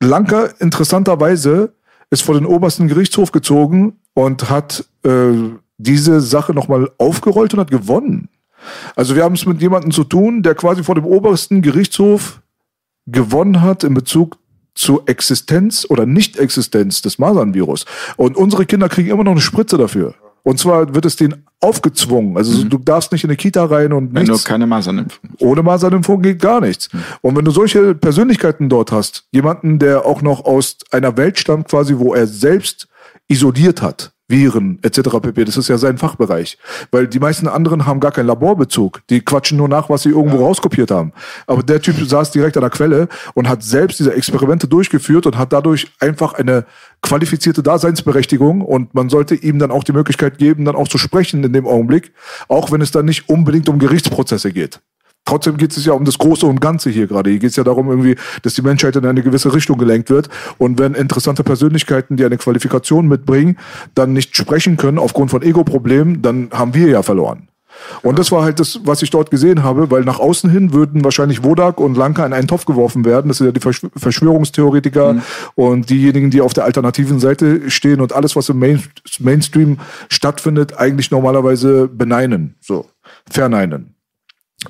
Lanka, interessanterweise, ist vor den obersten Gerichtshof gezogen und hat äh, diese Sache nochmal aufgerollt und hat gewonnen. Also wir haben es mit jemandem zu tun, der quasi vor dem obersten Gerichtshof gewonnen hat in Bezug zur Existenz oder Nicht-Existenz des Masernvirus. Und unsere Kinder kriegen immer noch eine Spritze dafür. Und zwar wird es denen aufgezwungen. Also mhm. du darfst nicht in eine Kita rein und nichts. Wenn du keine Masernimpfung. Ohne Masernimpfung geht gar nichts. Mhm. Und wenn du solche Persönlichkeiten dort hast, jemanden, der auch noch aus einer Welt stammt, quasi, wo er selbst isoliert hat, Viren etc. pp. Das ist ja sein Fachbereich. Weil die meisten anderen haben gar keinen Laborbezug. Die quatschen nur nach, was sie irgendwo ja. rauskopiert haben. Aber der Typ saß direkt an der Quelle und hat selbst diese Experimente durchgeführt und hat dadurch einfach eine qualifizierte Daseinsberechtigung und man sollte ihm dann auch die Möglichkeit geben, dann auch zu sprechen in dem Augenblick, auch wenn es dann nicht unbedingt um Gerichtsprozesse geht. Trotzdem geht es ja um das Große und Ganze hier gerade. Hier geht es ja darum irgendwie, dass die Menschheit in eine gewisse Richtung gelenkt wird. Und wenn interessante Persönlichkeiten, die eine Qualifikation mitbringen, dann nicht sprechen können aufgrund von Ego-Problemen, dann haben wir ja verloren. Und das war halt das, was ich dort gesehen habe, weil nach außen hin würden wahrscheinlich Wodak und Lanka in einen Topf geworfen werden. Das sind ja die Verschw Verschwörungstheoretiker mhm. und diejenigen, die auf der alternativen Seite stehen und alles, was im Main Mainstream stattfindet, eigentlich normalerweise beneinen, so verneinen.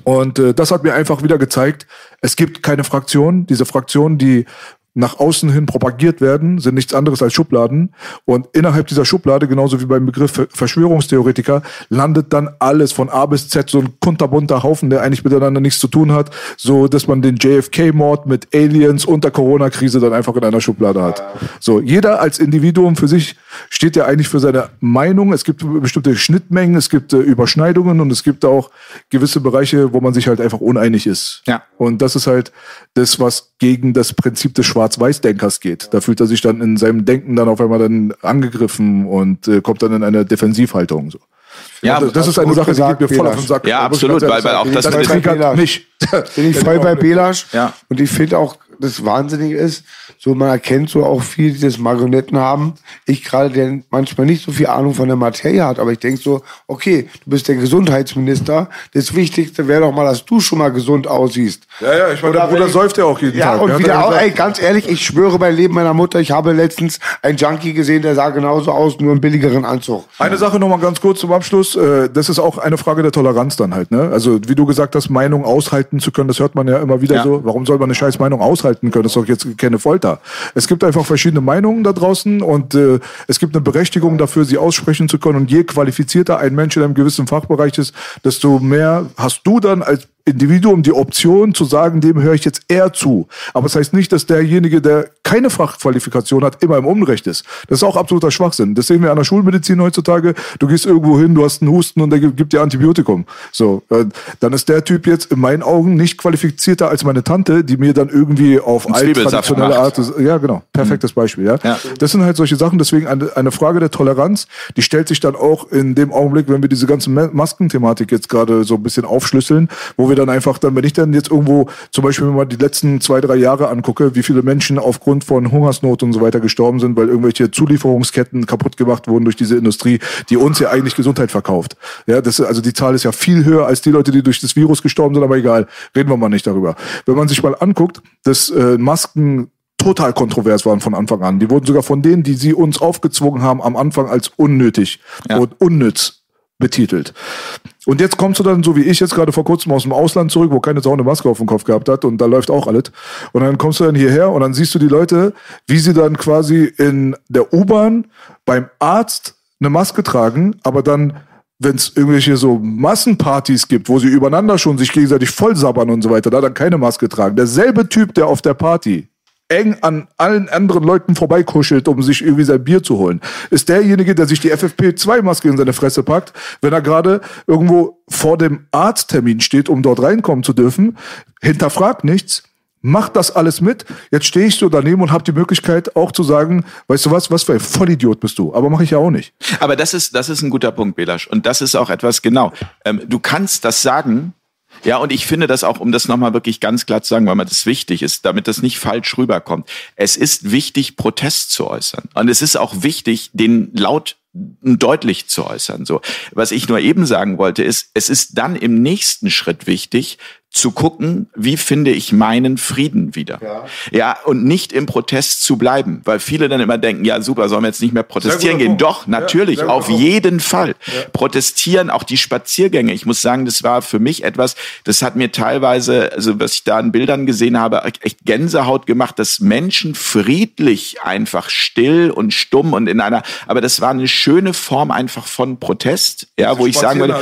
Und äh, das hat mir einfach wieder gezeigt, es gibt keine Fraktion. Diese Fraktion, die nach außen hin propagiert werden, sind nichts anderes als Schubladen. Und innerhalb dieser Schublade, genauso wie beim Begriff Verschwörungstheoretiker, landet dann alles von A bis Z so ein kunterbunter Haufen, der eigentlich miteinander nichts zu tun hat, so dass man den JFK-Mord mit Aliens und der Corona-Krise dann einfach in einer Schublade hat. So, jeder als Individuum für sich steht ja eigentlich für seine Meinung. Es gibt bestimmte Schnittmengen, es gibt äh, Überschneidungen und es gibt auch gewisse Bereiche, wo man sich halt einfach uneinig ist. Ja. Und das ist halt das, was gegen das Prinzip des Schwarz-Weiß-Denkers geht. Da fühlt er sich dann in seinem Denken dann auf einmal dann angegriffen und äh, kommt dann in eine Defensivhaltung. So. Ja, das, das ist eine Sache, die geht mir voll auf den Sack. Ja, absolut, weil, weil auch das, das mit dem nicht. Bin ich voll bei Belasch. Ja. Und ich finde auch, das Wahnsinnige ist, so man erkennt so auch viel, die das Marionetten haben. Ich gerade, der manchmal nicht so viel Ahnung von der Materie hat, aber ich denke so, okay, du bist der Gesundheitsminister. Das Wichtigste wäre doch mal, dass du schon mal gesund aussiehst. Ja, ja, ich meine, der Bruder säuft ja auch jeden ja, Tag. Und ja, wieder auch, ey, ganz ehrlich, ich schwöre beim Leben meiner Mutter, ich habe letztens einen Junkie gesehen, der sah genauso aus, nur einen billigeren Anzug. Eine Sache nochmal ganz kurz zum Abschluss. Äh, das ist auch eine Frage der Toleranz dann halt, ne? Also, wie du gesagt hast, Meinung aushalten zu können, das hört man ja immer wieder ja. so. Warum soll man eine scheiß Meinung aushalten können? Das ist doch jetzt keine Folter. Es gibt einfach verschiedene Meinungen da draußen und äh, es gibt eine Berechtigung dafür, sie aussprechen zu können. Und je qualifizierter ein Mensch in einem gewissen Fachbereich ist, desto mehr hast du dann als Individuum die Option zu sagen, dem höre ich jetzt eher zu. Aber das heißt nicht, dass derjenige, der keine Fachqualifikation hat, immer im Unrecht ist. Das ist auch absoluter Schwachsinn. Das sehen wir an der Schulmedizin heutzutage. Du gehst irgendwo hin, du hast einen Husten und der gibt dir Antibiotikum. So, äh, dann ist der Typ jetzt in meinen Augen nicht qualifizierter als meine Tante, die mir dann irgendwie auf traditionelle Art, ja genau, perfektes mhm. Beispiel. Ja? ja? das sind halt solche Sachen. Deswegen eine, eine Frage der Toleranz. Die stellt sich dann auch in dem Augenblick, wenn wir diese ganze Maskenthematik jetzt gerade so ein bisschen aufschlüsseln, wo wir dann einfach dann, wenn ich dann jetzt irgendwo zum Beispiel mal die letzten zwei, drei Jahre angucke, wie viele Menschen aufgrund von Hungersnot und so weiter gestorben sind, weil irgendwelche Zulieferungsketten kaputt gemacht wurden durch diese Industrie, die uns ja eigentlich Gesundheit verkauft. Ja, das, also die Zahl ist ja viel höher als die Leute, die durch das Virus gestorben sind, aber egal, reden wir mal nicht darüber. Wenn man sich mal anguckt, dass äh, Masken total kontrovers waren von Anfang an. Die wurden sogar von denen, die sie uns aufgezwungen haben, am Anfang als unnötig ja. und unnütz betitelt. Und jetzt kommst du dann, so wie ich jetzt gerade vor kurzem aus dem Ausland zurück, wo keine Sau eine Maske auf dem Kopf gehabt hat und da läuft auch alles. Und dann kommst du dann hierher und dann siehst du die Leute, wie sie dann quasi in der U-Bahn beim Arzt eine Maske tragen, aber dann wenn es irgendwelche so Massenpartys gibt, wo sie übereinander schon sich gegenseitig vollsabbern und so weiter, da dann keine Maske tragen. Derselbe Typ, der auf der Party eng an allen anderen Leuten vorbeikuschelt, um sich irgendwie sein Bier zu holen, ist derjenige, der sich die FFP2-Maske in seine Fresse packt, wenn er gerade irgendwo vor dem Arzttermin steht, um dort reinkommen zu dürfen, hinterfragt nichts, macht das alles mit. Jetzt stehe ich so daneben und habe die Möglichkeit auch zu sagen, weißt du was, was für ein Vollidiot bist du. Aber mache ich ja auch nicht. Aber das ist, das ist ein guter Punkt, Belasch. Und das ist auch etwas genau. Ähm, du kannst das sagen, ja, und ich finde das auch, um das nochmal wirklich ganz klar zu sagen, weil mir das wichtig ist, damit das nicht falsch rüberkommt. Es ist wichtig, Protest zu äußern. Und es ist auch wichtig, den laut deutlich zu äußern. So, was ich nur eben sagen wollte, ist, es ist dann im nächsten Schritt wichtig, zu gucken, wie finde ich meinen Frieden wieder. Ja. ja, und nicht im Protest zu bleiben, weil viele dann immer denken, ja super, sollen wir jetzt nicht mehr protestieren gehen. Punkt. Doch, natürlich, ja, auf jeden Fall. Ja. Protestieren, auch die Spaziergänge. Ich muss sagen, das war für mich etwas, das hat mir teilweise, also was ich da an Bildern gesehen habe, echt Gänsehaut gemacht, dass Menschen friedlich einfach still und stumm und in einer, aber das war eine schöne Form einfach von Protest, ja, wo ich sagen würde,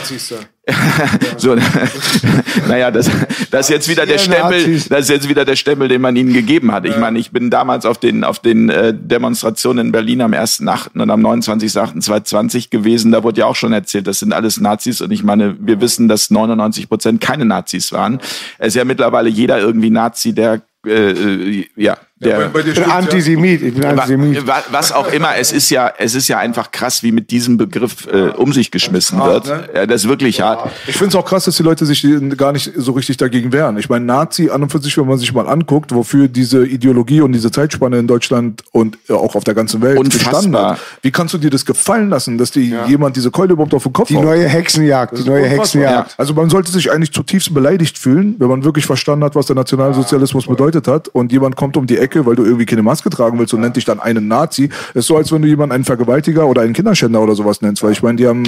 so, naja, das, das ist jetzt wieder der Stempel, das ist jetzt wieder der Stempel, den man ihnen gegeben hat. Ich meine, ich bin damals auf den, auf den äh, Demonstrationen in Berlin am 1.8. und am 29.8.2020 gewesen. Da wurde ja auch schon erzählt, das sind alles Nazis. Und ich meine, wir wissen, dass 99 Prozent keine Nazis waren. Es ist ja mittlerweile jeder irgendwie Nazi, der äh, äh, ja, der dir Ich bin ja. Antisemit, ich bin Antisemit. Wa- Was auch immer, es ist ja, es ist ja einfach krass, wie mit diesem Begriff äh, um sich geschmissen hart, wird. ne? Ja, das ist wirklich hart. Ich finde es auch krass, dass die Leute sich gar nicht so richtig dagegen wehren. Ich meine, Nazi an und für sich, wenn man sich mal anguckt, wofür diese Ideologie und diese Zeitspanne in Deutschland und äh, auch auf der ganzen Welt Unfassbar. gestanden hat. Wie kannst du dir das gefallen lassen, dass die jemand diese Keule überhaupt auf den Kopf Die haut? neue Hexenjagd, die Das neue. Hexenjagd. Also man sollte sich eigentlich zutiefst beleidigt fühlen, wenn man wirklich verstanden hat, was der Nationalsozialismus bedeutet hat und jemand kommt um die Ecke, weil du irgendwie keine Maske tragen willst und nennt dich dann einen Nazi. Es ist so, als wenn du jemanden einen Vergewaltiger oder einen Kinderschänder oder sowas nennst, weil ich meine, die haben,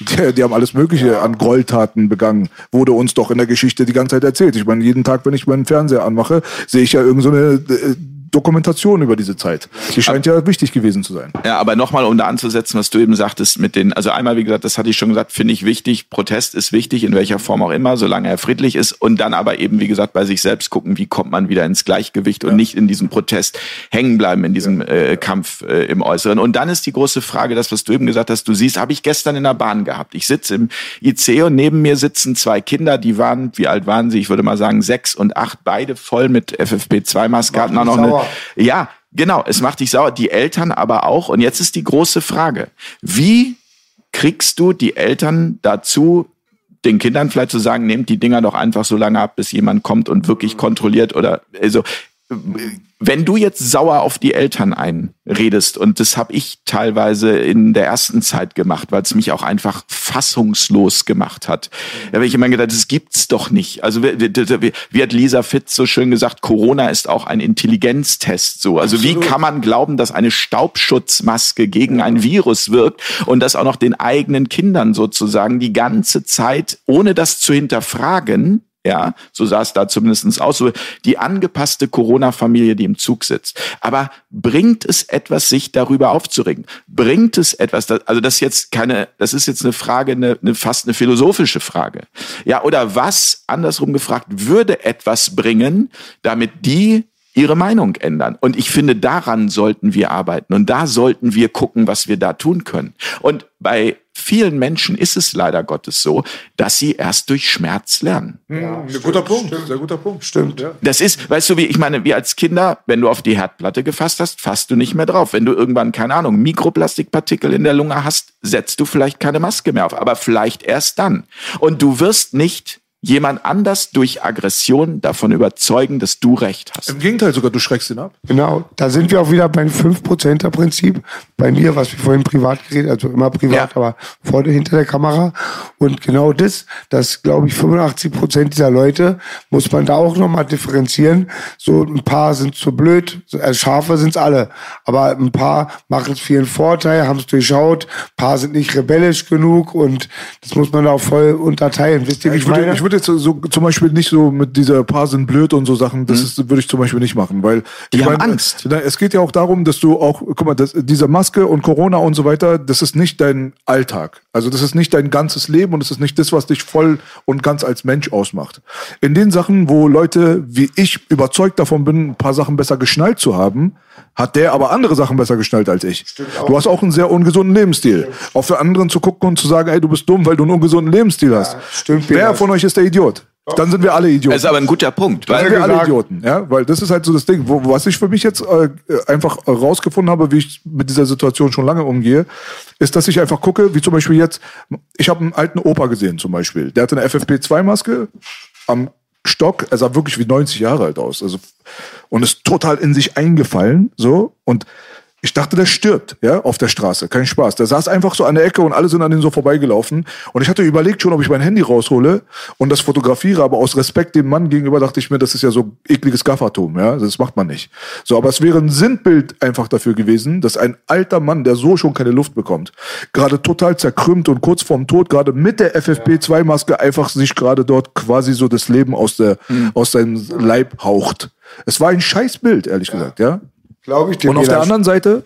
die, die haben alles Mögliche an Gräueltaten begangen, wurde uns doch in der Geschichte die ganze Zeit erzählt. Ich meine, jeden Tag, wenn ich meinen Fernseher anmache, sehe ich ja irgend so eine äh, Dokumentation über diese Zeit. Die scheint ja wichtig gewesen zu sein. Ja, aber nochmal, um da anzusetzen, was du eben sagtest mit den, also einmal, wie gesagt, das hatte ich schon gesagt, finde ich wichtig. Protest ist wichtig, in welcher Form auch immer, solange er friedlich ist. Und dann aber eben, wie gesagt, bei sich selbst gucken, wie kommt man wieder ins Gleichgewicht und nicht in diesem Protest hängen bleiben, in diesem äh, Kampf äh, im Äußeren. Und dann ist die große Frage, das, was du eben gesagt hast, du siehst, habe ich gestern in der Bahn gehabt. Ich sitze im IC und neben mir sitzen zwei Kinder, die waren, wie alt waren sie? Ich würde mal sagen, sechs und acht, beide voll mit FFP2-Maske, hatten auch Macht noch mich eine, ja, genau, es macht dich sauer, die Eltern aber auch. Und jetzt ist die große Frage, wie kriegst du die Eltern dazu, den Kindern vielleicht zu sagen, nehmt die Dinger doch einfach so lange ab, bis jemand kommt und wirklich kontrolliert oder also wenn du jetzt sauer auf die Eltern einredest, und das habe ich teilweise in der ersten Zeit gemacht, weil es mich auch einfach fassungslos gemacht hat. Da habe ich immer gedacht, das gibt's doch nicht. Also wie, hat Lisa Fitz so schön gesagt, Corona ist auch ein Intelligenztest. So, also wie kann man glauben, dass eine Staubschutzmaske gegen ein Virus wirkt und das auch noch den eigenen Kindern sozusagen die ganze Zeit, ohne das zu hinterfragen, ja, so sah es da zumindest aus, so die angepasste Corona-Familie, die im Zug sitzt. Aber bringt es etwas, sich darüber aufzuregen? Bringt es etwas, also das ist jetzt keine, das ist jetzt eine Frage, eine, eine fast eine philosophische Frage. Ja, oder was, andersrum gefragt, würde etwas bringen, damit die ihre Meinung ändern. Und ich finde, daran sollten wir arbeiten. Und da sollten wir gucken, was wir da tun können. Und bei vielen Menschen ist es leider Gottes so, dass sie erst durch Schmerz lernen. Ein guter Punkt, sehr guter Punkt. Stimmt. Ja. Das ist, weißt du, wie ich meine, wir als Kinder, wenn du auf die Herdplatte gefasst hast, fasst du nicht mehr drauf. Wenn du irgendwann, keine Ahnung, Mikroplastikpartikel in der Lunge hast, setzt du vielleicht keine Maske mehr auf, aber vielleicht erst dann. Und du wirst nicht jemand anders durch Aggression davon überzeugen, dass du recht hast. Im Gegenteil sogar, du schreckst ihn ab. Genau, da sind wir auch wieder beim 5%er-Prinzip. Bei mir, was wir vorhin privat geredet, also immer privat, Ja. aber vor der, hinter der Kamera. Und genau das, dass, glaube ich, 85 Prozent dieser Leute, muss man da auch nochmal differenzieren. So ein paar sind zu blöd, äh, Schafe sind's alle. Aber ein paar machen es für ihren Vorteil, haben es durchschaut. Ein paar sind nicht rebellisch genug und das muss man da auch voll unterteilen. Wisst ihr, wie Ich ich würde, meine? ich würde jetzt so zum Beispiel nicht so mit dieser Paar sind blöd und so Sachen, das ist, würde ich zum Beispiel nicht machen, weil Mhm. Die ich haben Angst. na, Es geht ja auch darum, dass du auch, guck mal, das, diese Maske und Corona und so weiter, das ist nicht dein Alltag. Also das ist nicht dein ganzes Leben und das ist nicht das, was dich voll und ganz als Mensch ausmacht. In den Sachen, wo Leute wie ich überzeugt davon bin, ein paar Sachen besser geschnallt zu haben, hat der aber andere Sachen besser geschnallt als ich. Du hast auch einen sehr ungesunden Lebensstil. Auf der anderen zu gucken und zu sagen, ey, du bist dumm, weil du einen ungesunden Lebensstil hast. stimmt, Wer von euch ist der Idiot? Dann sind wir alle Idioten. Das ist aber ein guter Punkt. Dann Weil sind wir alle. Idioten, ja, weil das ist halt so das Ding, wo, was ich für mich jetzt äh, einfach rausgefunden habe, wie ich mit dieser Situation schon lange umgehe, ist, dass ich einfach gucke, wie zum Beispiel jetzt, ich habe einen alten Opa gesehen zum Beispiel, der hatte eine FFP2-Maske am Stock, er sah wirklich wie 90 Jahre alt aus, also und ist total in sich eingefallen, so. Und ich dachte, der stirbt, ja, auf der Straße. Kein Spaß. Der saß einfach so an der Ecke und alle sind an ihm so vorbeigelaufen. Und ich hatte überlegt schon, ob ich mein Handy raushole und das fotografiere, aber aus Respekt dem Mann gegenüber dachte ich mir, das ist ja so ekliges Gaffertum, ja. Das macht man nicht. So, aber es wäre ein Sinnbild einfach dafür gewesen, dass ein alter Mann, der so schon keine Luft bekommt, gerade total zerkrümmt und kurz vorm Tod, gerade mit der FFP2-Maske einfach sich gerade dort quasi so das Leben aus der, aus seinem Leib haucht. Es war ein Scheißbild, ehrlich gesagt, ja. Glaube ich dir. Und auf der anderen Seite,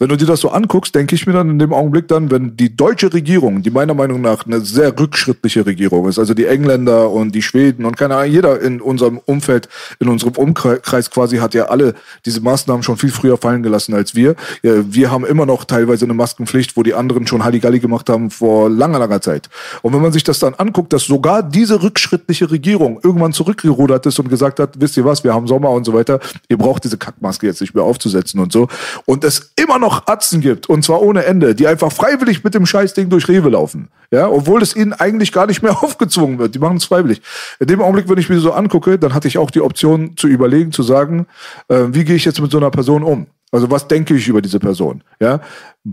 wenn du dir das so anguckst, denke ich mir dann in dem Augenblick dann, wenn die deutsche Regierung, die meiner Meinung nach eine sehr rückschrittliche Regierung ist, also die Engländer und die Schweden und keine Ahnung, jeder in unserem Umfeld, in unserem Umkreis quasi hat ja alle diese Maßnahmen schon viel früher fallen gelassen als wir. Wir haben immer noch teilweise eine Maskenpflicht, wo die anderen schon Halligalli gemacht haben vor langer, langer Zeit. Und wenn man sich das dann anguckt, dass sogar diese rückschrittliche Regierung irgendwann zurückgerudert ist und gesagt hat, wisst ihr was, wir haben Sommer und so weiter, ihr braucht diese Kackmaske jetzt nicht mehr aufzusetzen und so. Und es immer noch Atzen gibt, und zwar ohne Ende, die einfach freiwillig mit dem Scheißding durch Rewe laufen. Ja, obwohl es ihnen eigentlich gar nicht mehr aufgezwungen wird. Die machen es freiwillig. In dem Augenblick, wenn ich mir so angucke, dann hatte ich auch die Option zu überlegen, zu sagen, äh, wie gehe ich jetzt mit so einer Person um? Also was denke ich über diese Person? Ja,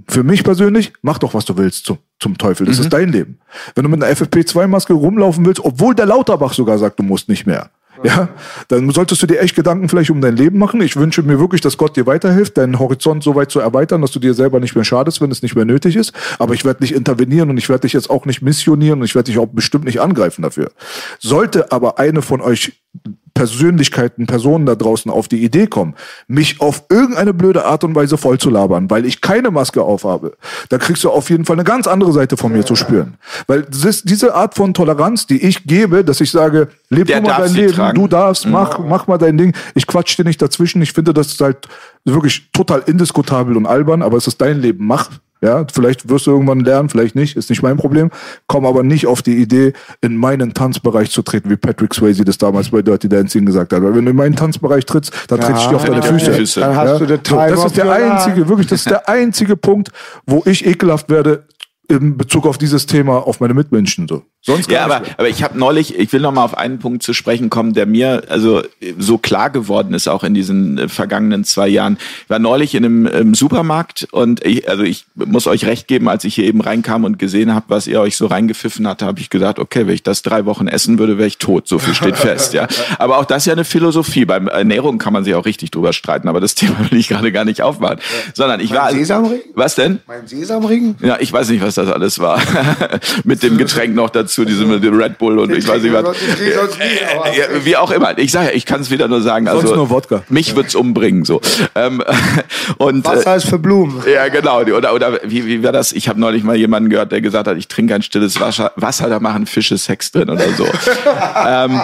für mich persönlich, mach doch was du willst zum, zum Teufel. Das ist dein Leben. Wenn du mit einer FFP2-Maske rumlaufen willst, obwohl der Lauterbach sogar sagt, du musst nicht mehr. Ja, dann solltest du dir echt Gedanken vielleicht um dein Leben machen. Ich wünsche mir wirklich, dass Gott dir weiterhilft, deinen Horizont so weit zu erweitern, dass du dir selber nicht mehr schadest, wenn es nicht mehr nötig ist. Aber ich werde nicht intervenieren und ich werde dich jetzt auch nicht missionieren und ich werde dich auch bestimmt nicht angreifen dafür. Sollte aber eine von euch Persönlichkeiten, Personen da draußen auf die Idee kommen, mich auf irgendeine blöde Art und Weise voll zu labern, weil ich keine Maske aufhabe, dann kriegst du auf jeden Fall eine ganz andere Seite von mir zu spüren. Weil das diese Art von Toleranz, die ich gebe, dass ich sage, leb Der du mal dein Leben, tragen. du darfst, mach, mach mal dein Ding. Ich quatsch dir nicht dazwischen. Ich finde, das ist halt wirklich total indiskutabel und albern, aber es ist dein Leben. Mach. Ja, vielleicht wirst du irgendwann lernen, vielleicht nicht, ist nicht mein Problem. Komm aber nicht auf die Idee, in meinen Tanzbereich zu treten, wie Patrick Swayze das damals bei Dirty Dancing gesagt hat. Weil wenn du in meinen Tanzbereich trittst, dann tritt ich dir auf deine ja, Füße. Füße. Dann hast du den so, Time das of ist der einzige, wirklich, das ist der einzige Punkt, wo ich ekelhaft werde in Bezug auf dieses Thema, auf meine Mitmenschen. So. Sonst Ja, gar aber, aber ich habe neulich, ich will noch mal auf einen Punkt zu sprechen kommen, der mir also so klar geworden ist, auch in diesen äh, vergangenen zwei Jahren. Ich war neulich in einem ähm, Supermarkt und ich, also ich muss euch recht geben, als ich hier eben reinkam und gesehen habe, was ihr euch so reingepfiffen hatte, habe ich gedacht, okay, wenn ich das drei Wochen essen würde, wäre ich tot. So viel steht fest, ja. Aber auch das ist ja eine Philosophie. Beim Ernährung kann man sich auch richtig drüber streiten, aber das Thema will ich gerade gar nicht aufmachen. Sondern ich war. Sesamring? Was denn? Mein Sesamring? Ja, ich weiß nicht, was das alles war. Mit dem Getränk noch dazu, diese mit dem Red Bull und ich weiß nicht was. Nie, aber- Ja, wie auch immer. Ich sage ja, ich kann es wieder nur sagen. Also, Sonst nur Wodka. Mich wird's umbringen. so. Ähm, und, Wasser ist für Blumen. äh, ja, genau. Oder, oder wie, wie war das? Ich habe neulich mal jemanden gehört, der gesagt hat, ich trinke ein stilles Wasser, Wasser da machen Fische Sex drin oder so. ähm,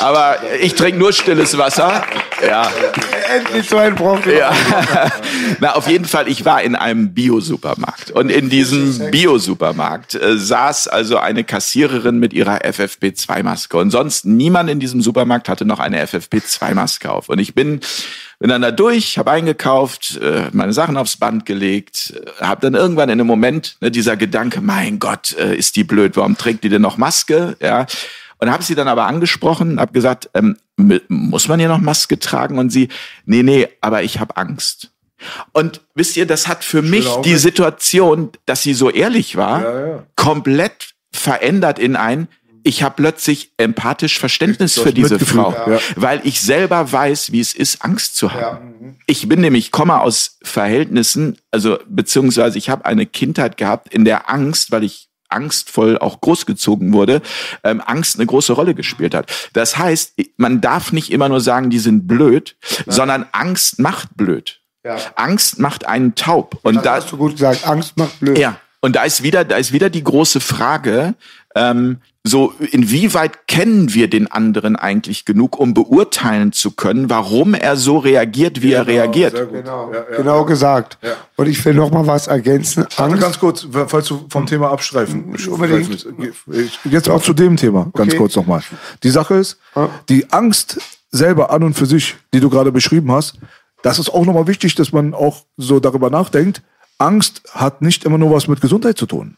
aber ich trinke nur stilles Wasser. Ja. Endlich so ein Profi. Ja. Na, auf jeden Fall, ich war in einem Biosupermarkt. Und in diesem Biosupermarkt äh, saß also eine Kassiererin mit ihrer FFP2-Maske. Und sonst niemand in diesem Supermarkt hatte noch eine FFP2-Maske auf. Und ich bin, bin dann da durch, habe eingekauft, äh, meine Sachen aufs Band gelegt, äh, habe dann irgendwann in einem Moment ne, dieser Gedanke, mein Gott, ist die blöd, warum trägt die denn noch Maske? Ja. Und habe sie dann aber angesprochen, habe gesagt, ähm, muss man hier noch Maske tragen? Und sie, nee, nee, aber ich habe Angst. Und wisst ihr, das hat für mich die Augenblick. Situation, dass sie so ehrlich war, Ja, ja. komplett verändert in ein, ich habe plötzlich empathisch Verständnis für diese Frau, ja. weil ich selber weiß, wie es ist, Angst zu haben. Ja. Ich bin nämlich, komme aus Verhältnissen, also beziehungsweise ich habe eine Kindheit gehabt, in der Angst, weil ich angstvoll auch großgezogen wurde, ähm, Angst eine große Rolle gespielt hat. Das heißt, man darf nicht immer nur sagen, die sind blöd, sondern Angst macht blöd. Ja. Angst macht einen taub. Und Das da, hast du gut gesagt. Angst macht blöd. ja, und da ist wieder, da ist wieder die große Frage, ähm, so inwieweit kennen wir den anderen eigentlich genug, um beurteilen zu können, warum er so reagiert, wie er reagiert. Genau, Ja, ja. genau gesagt. Und ich will noch mal was ergänzen. Angst, ganz kurz, falls du vom Thema abstreifen. Unbedingt. Jetzt auch zu dem Thema, ganz Okay. kurz nochmal. Die Sache ist, Ja. die Angst selber an und für sich, die du gerade beschrieben hast, das ist auch nochmal wichtig, dass man auch so darüber nachdenkt. Angst hat nicht immer nur was mit Gesundheit zu tun.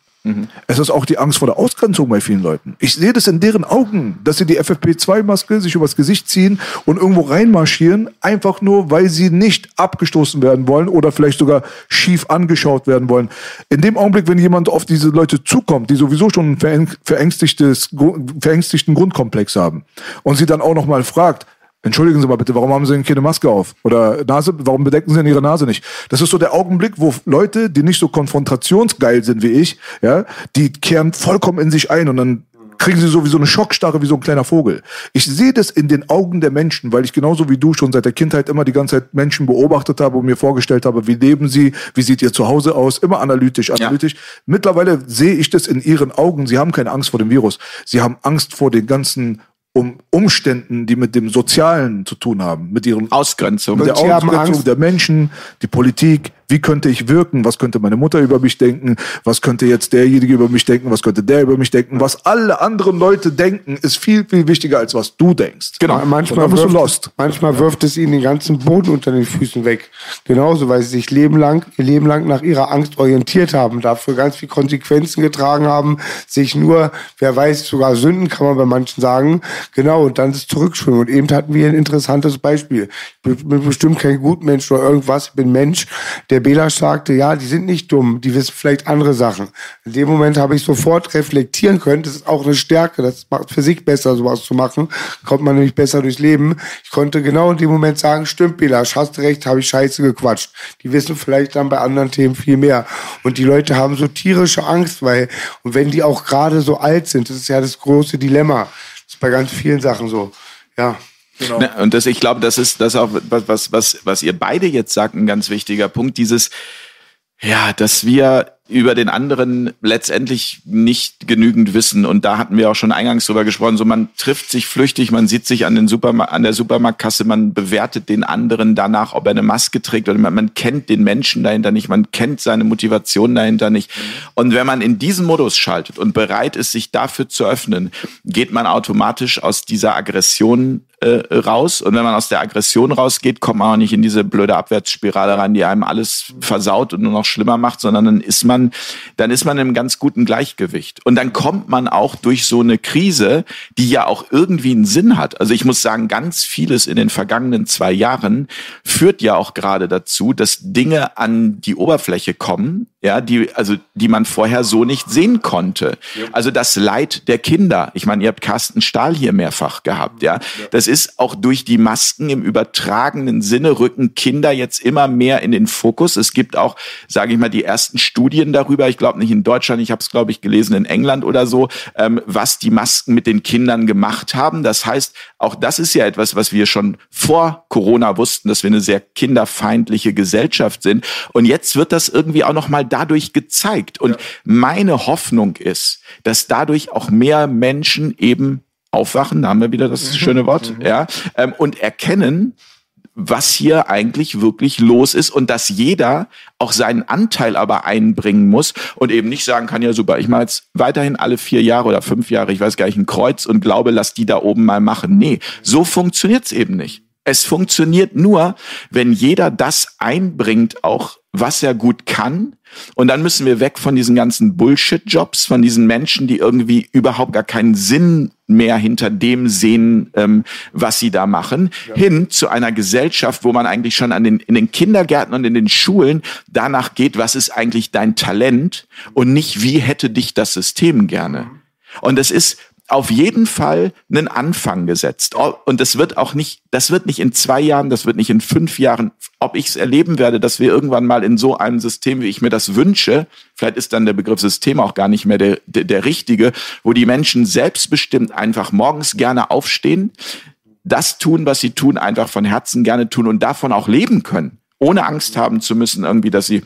Es ist auch die Angst vor der Ausgrenzung bei vielen Leuten. Ich sehe das in deren Augen, dass sie die FFP2-Maske sich übers Gesicht ziehen und irgendwo reinmarschieren, einfach nur, weil sie nicht abgestoßen werden wollen oder vielleicht sogar schief angeschaut werden wollen. In dem Augenblick, wenn jemand auf diese Leute zukommt, die sowieso schon einen verängstigten Grundkomplex haben und sie dann auch noch mal fragt, Entschuldigen Sie mal bitte, warum haben Sie denn keine Maske auf? Oder Nase, warum bedecken Sie denn Ihre Nase nicht? Das ist so der Augenblick, wo Leute, die nicht so konfrontationsgeil sind wie ich, ja, die kehren vollkommen in sich ein und dann kriegen sie sowieso eine Schockstarre wie so ein kleiner Vogel. Ich sehe das in den Augen der Menschen, weil ich genauso wie du schon seit der Kindheit immer die ganze Zeit Menschen beobachtet habe und mir vorgestellt habe, wie leben sie, wie sieht ihr Zuhause aus, immer analytisch, analytisch. Ja. Mittlerweile sehe ich das in ihren Augen. Sie haben keine Angst vor dem Virus. Sie haben Angst vor den ganzen um Umständen, die mit dem Sozialen zu tun haben, mit ihren Ausgrenzung, mit der Ausgrenzung der Menschen, die Politik, wie könnte ich wirken? Was könnte meine Mutter über mich denken? Was könnte jetzt derjenige über mich denken? Was könnte der über mich denken? Was alle anderen Leute denken, ist viel, viel wichtiger, als was du denkst. Genau. Manchmal wirft, du lost. manchmal wirft es ihnen den ganzen Boden unter den Füßen weg. Genauso, weil sie sich Leben lang, ihr Leben lang nach ihrer Angst orientiert haben, dafür ganz viel Konsequenzen getragen haben, sich nur, wer weiß, sogar Sünden kann man bei manchen sagen. Genau, und dann ist zurückschwimmen. Und eben hatten wir ein interessantes Beispiel. Ich bin bestimmt kein Gutmensch oder irgendwas, ich bin Mensch, der Belasch sagte, ja, die sind nicht dumm, die wissen vielleicht andere Sachen. In dem Moment habe ich sofort reflektieren können, das ist auch eine Stärke, das macht für sich besser, sowas zu machen, kommt man nämlich besser durchs Leben. Ich konnte genau in dem Moment sagen, stimmt Belasch, hast recht, habe ich scheiße gequatscht. Die wissen vielleicht dann bei anderen Themen viel mehr. Und die Leute haben so tierische Angst, weil, und wenn die auch gerade so alt sind, das ist ja das große Dilemma. Das ist bei ganz vielen Sachen so. Ja. Genau. Ne, und das, ich glaube, das ist das auch was, was, was ihr beide jetzt sagt, ein ganz wichtiger Punkt. Dieses, ja, dass wir über den anderen letztendlich nicht genügend wissen. Und da hatten wir auch schon eingangs drüber gesprochen. So, man trifft sich flüchtig, man sieht sich an, den Superma an der Supermarktkasse, man bewertet den anderen danach, ob er eine Maske trägt oder man, man kennt den Menschen dahinter nicht, man kennt seine Motivation dahinter nicht. Und wenn man in diesen Modus schaltet und bereit ist, sich dafür zu öffnen, geht man automatisch aus dieser Aggression äh, raus. Und wenn man aus der Aggression rausgeht, kommt man auch nicht in diese blöde Abwärtsspirale rein, die einem alles versaut und nur noch schlimmer macht, sondern dann ist man, dann ist man im ganz guten Gleichgewicht. Und dann kommt man auch durch so eine Krise, die ja auch irgendwie einen Sinn hat. Also ich muss sagen, ganz vieles in den vergangenen zwei Jahren führt ja auch gerade dazu, dass Dinge an die Oberfläche kommen, ja, die, also, die man vorher so nicht sehen konnte. Also das Leid der Kinder. Ich meine, ihr habt Carsten Stahl hier mehrfach gehabt, ja. Das ist auch durch die Masken im übertragenen Sinne rücken Kinder jetzt immer mehr in den Fokus. Es gibt auch, sage ich mal, die ersten Studien darüber. Ich glaube nicht in Deutschland, ich habe es, glaube ich, gelesen in England oder so, ähm, was die Masken mit den Kindern gemacht haben. Das heißt, auch das ist ja etwas, was wir schon vor Corona wussten, dass wir eine sehr kinderfeindliche Gesellschaft sind. Und jetzt wird das irgendwie auch noch mal dadurch gezeigt. Und ja. meine Hoffnung ist, dass dadurch auch mehr Menschen eben aufwachen, da haben wir wieder das mhm. schöne Wort, mhm. ja, ähm, und erkennen, was hier eigentlich wirklich los ist und dass jeder auch seinen Anteil aber einbringen muss und eben nicht sagen kann, ja super, ich mache jetzt weiterhin alle vier Jahre oder fünf Jahre, ich weiß gar nicht, ein Kreuz und glaube, lass die da oben mal machen. Nee, so funktioniert's eben nicht. Es funktioniert nur, wenn jeder das einbringt, auch was er gut kann. Und dann müssen wir weg von diesen ganzen Bullshit-Jobs, von diesen Menschen, die irgendwie überhaupt gar keinen Sinn mehr hinter dem sehen, ähm, was sie da machen, ja. hin zu einer Gesellschaft, wo man eigentlich schon an den, in den Kindergärten und in den Schulen danach geht, was ist eigentlich dein Talent und nicht, wie hätte dich das System gerne. Und es ist auf jeden Fall einen Anfang gesetzt. Und das wird auch nicht, das wird nicht in zwei Jahren, das wird nicht in fünf Jahren, ob ich es erleben werde, dass wir irgendwann mal in so einem System, wie ich mir das wünsche, vielleicht ist dann der Begriff System auch gar nicht mehr der, der, der richtige, wo die Menschen selbstbestimmt einfach morgens gerne aufstehen, das tun, was sie tun, einfach von Herzen gerne tun und davon auch leben können, ohne Angst haben zu müssen, irgendwie, dass sie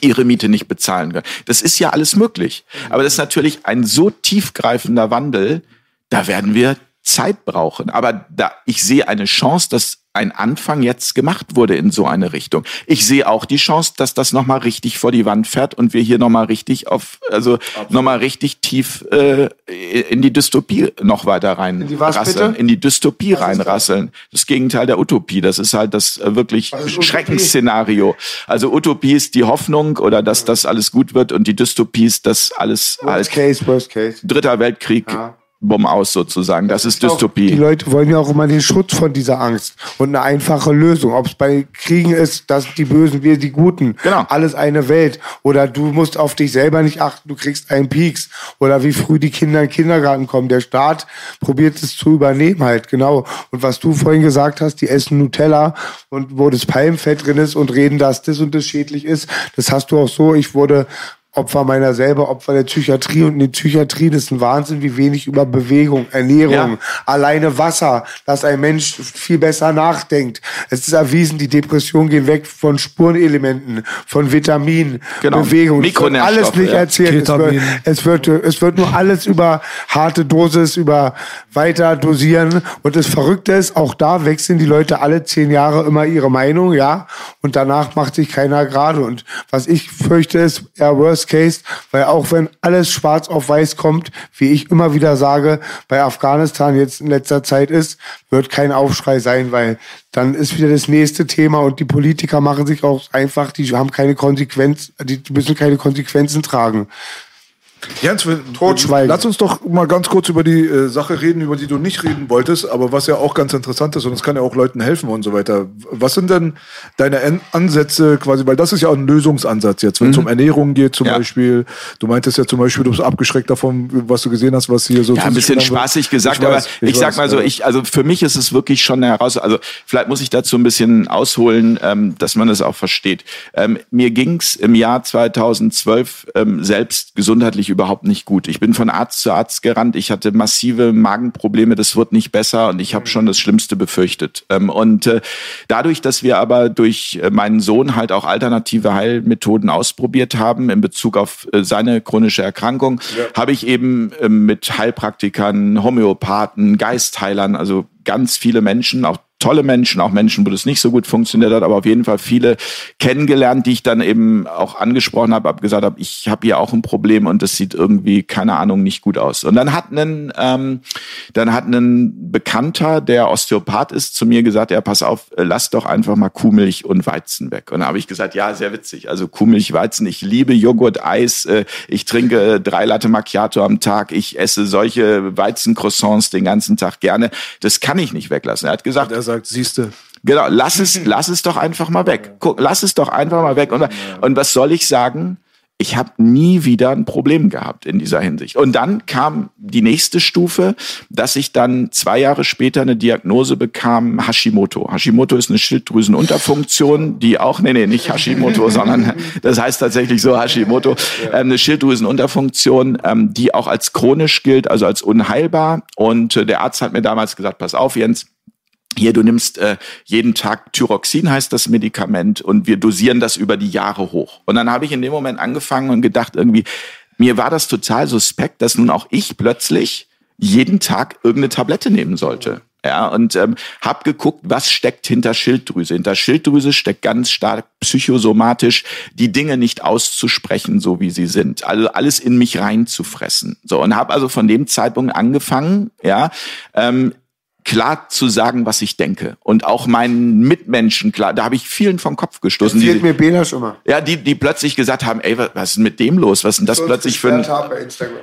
ihre Miete nicht bezahlen können. Das ist ja alles möglich. Aber das ist natürlich ein so tiefgreifender Wandel, da werden wir Zeit brauchen. Aber da, ich sehe eine Chance, dass ein Anfang jetzt gemacht wurde in so eine Richtung. Ich sehe auch die Chance, dass das nochmal richtig vor die Wand fährt und wir hier nochmal richtig auf, also nochmal richtig tief äh, in die Dystopie noch weiter rein in in die Dystopie was reinrasseln. Das? das? Gegenteil der Utopie. Das ist halt das äh, wirklich Schreckensszenario. Also Utopie ist die Hoffnung oder dass das alles gut wird und die Dystopie ist das alles worst halt case, worst case. Dritter Weltkrieg. Ja Bumm aus sozusagen. Das, ist Dystopie. die Leute wollen ja auch immer den Schutz von dieser Angst und eine einfache Lösung. Ob es bei Kriegen ist, dass die Bösen, wir die Guten. Genau. Alles eine Welt. Oder du musst auf dich selber nicht achten, du kriegst einen Peaks. Oder wie früh die Kinder in den Kindergarten kommen. Der Staat probiert es zu übernehmen halt, genau. Und was du vorhin gesagt hast, die essen Nutella und wo das Palmfett drin ist und reden, dass das und das schädlich ist, das hast du auch so. Ich wurde Opfer meiner selber, Opfer der Psychiatrie und in den Psychiatrien ist ein Wahnsinn, wie wenig über Bewegung, Ernährung, Ja. alleine Wasser, dass ein Mensch viel besser nachdenkt. Es ist erwiesen, die Depressionen gehen weg von Spurenelementen, von Vitaminen, Genau. Bewegung. Wird alles Mikronährstoffe, nicht ja. erzählt. Es wird, es wird, es wird nur alles über harte Dosis, über weiter dosieren. Und das Verrückte ist, auch da wechseln die Leute alle zehn Jahre immer ihre Meinung, ja. Und danach macht sich keiner gerade. Und was ich fürchte, ist eher Worst Case, weil auch wenn alles schwarz auf weiß kommt, wie ich immer wieder sage, bei Afghanistan jetzt in letzter Zeit ist, wird kein Aufschrei sein, weil dann ist wieder das nächste Thema und die Politiker machen sich auch einfach, die haben keine Konsequenz, die müssen keine Konsequenzen tragen. Jens, wir- Totschweigen. lass uns doch mal ganz kurz über die äh, Sache reden, über die du nicht reden wolltest, aber was ja auch ganz interessant ist und es kann ja auch Leuten helfen und so weiter. Was sind denn deine An Ansätze quasi, weil das ist ja auch ein Lösungsansatz jetzt, wenn es um Ernährung geht zum Mhm. Ja. Beispiel. Du meintest ja zum Beispiel, du bist abgeschreckt davon, was du gesehen hast, was hier so... Ja, ein bisschen spaßig gesagt, Ich weiß, aber ich, sag weiß, mal so, ich, also für mich ist es wirklich schon eine heraus, also vielleicht muss ich dazu ein bisschen ausholen, ähm, dass man es auch versteht. Ähm, mir ging's im Jahr 2012 ähm, selbst gesundheitlich überhaupt nicht gut. Ich bin von Arzt zu Arzt gerannt, ich hatte massive Magenprobleme, das wird nicht besser. Und ich habe schon das Schlimmste befürchtet. Ähm, und äh, dadurch, dass wir aber durch äh, meinen Sohn halt auch alternative Heilmethoden ausprobiert haben in Bezug auf äh, seine chronische Erkrankung, habe ich eben ähm, mit Heilpraktikern, Homöopathen, Geistheilern, also ganz viele Menschen, auch tolle Menschen, auch Menschen, wo das nicht so gut funktioniert hat, aber auf jeden Fall viele kennengelernt, die ich dann eben auch angesprochen habe, habe gesagt habe, ich habe hier auch ein Problem und das sieht irgendwie, keine Ahnung, nicht gut aus. Und dann hat ein, ähm, dann hat ein Bekannter, der Osteopath ist, zu mir gesagt, ja, pass auf, äh, lass doch einfach mal Kuhmilch und Weizen weg. Und dann habe ich gesagt, ja, sehr witzig. Also Kuhmilch, Weizen, ich liebe Joghurt, Eis, äh, ich trinke äh, drei Latte Macchiato am Tag, ich esse solche Weizencroissants den ganzen Tag gerne. Das kann ich nicht weglassen. Er hat gesagt, sagt, siehste, Genau, lass es, lass es doch einfach mal weg. Guck, lass es doch einfach mal weg. Und, und was soll ich sagen? Ich habe nie wieder ein Problem gehabt in dieser Hinsicht. Und dann kam die nächste Stufe, dass ich dann zwei Jahre später eine Diagnose bekam, Hashimoto. Hashimoto ist eine Schilddrüsenunterfunktion, die auch, nee, nee, nicht Hashimoto, sondern das heißt tatsächlich so Hashimoto, ähm, eine Schilddrüsenunterfunktion, ähm, die auch als chronisch gilt, also als unheilbar. Und äh, der Arzt hat mir damals gesagt, pass auf, Jens, hier, du nimmst äh, jeden Tag Thyroxin, heißt das Medikament, und wir dosieren das über die Jahre hoch. Und dann habe ich in dem Moment angefangen und gedacht, irgendwie, mir war das total suspekt, dass nun auch ich plötzlich jeden Tag irgendeine Tablette nehmen sollte. Ja, und ähm, habe geguckt, was steckt hinter Schilddrüse. Hinter Schilddrüse steckt ganz stark psychosomatisch die Dinge nicht auszusprechen, so wie sie sind. Also alles in mich reinzufressen. So und habe also von dem Zeitpunkt angefangen, ja, ähm, klar zu sagen, was ich denke und auch meinen Mitmenschen klar. Da habe ich vielen vom Kopf gestoßen, die, Erzählt mir Bela schon mal. ja, die, die plötzlich gesagt haben, ey, was, was ist denn mit dem los? Was ist denn das plötzlich für ein,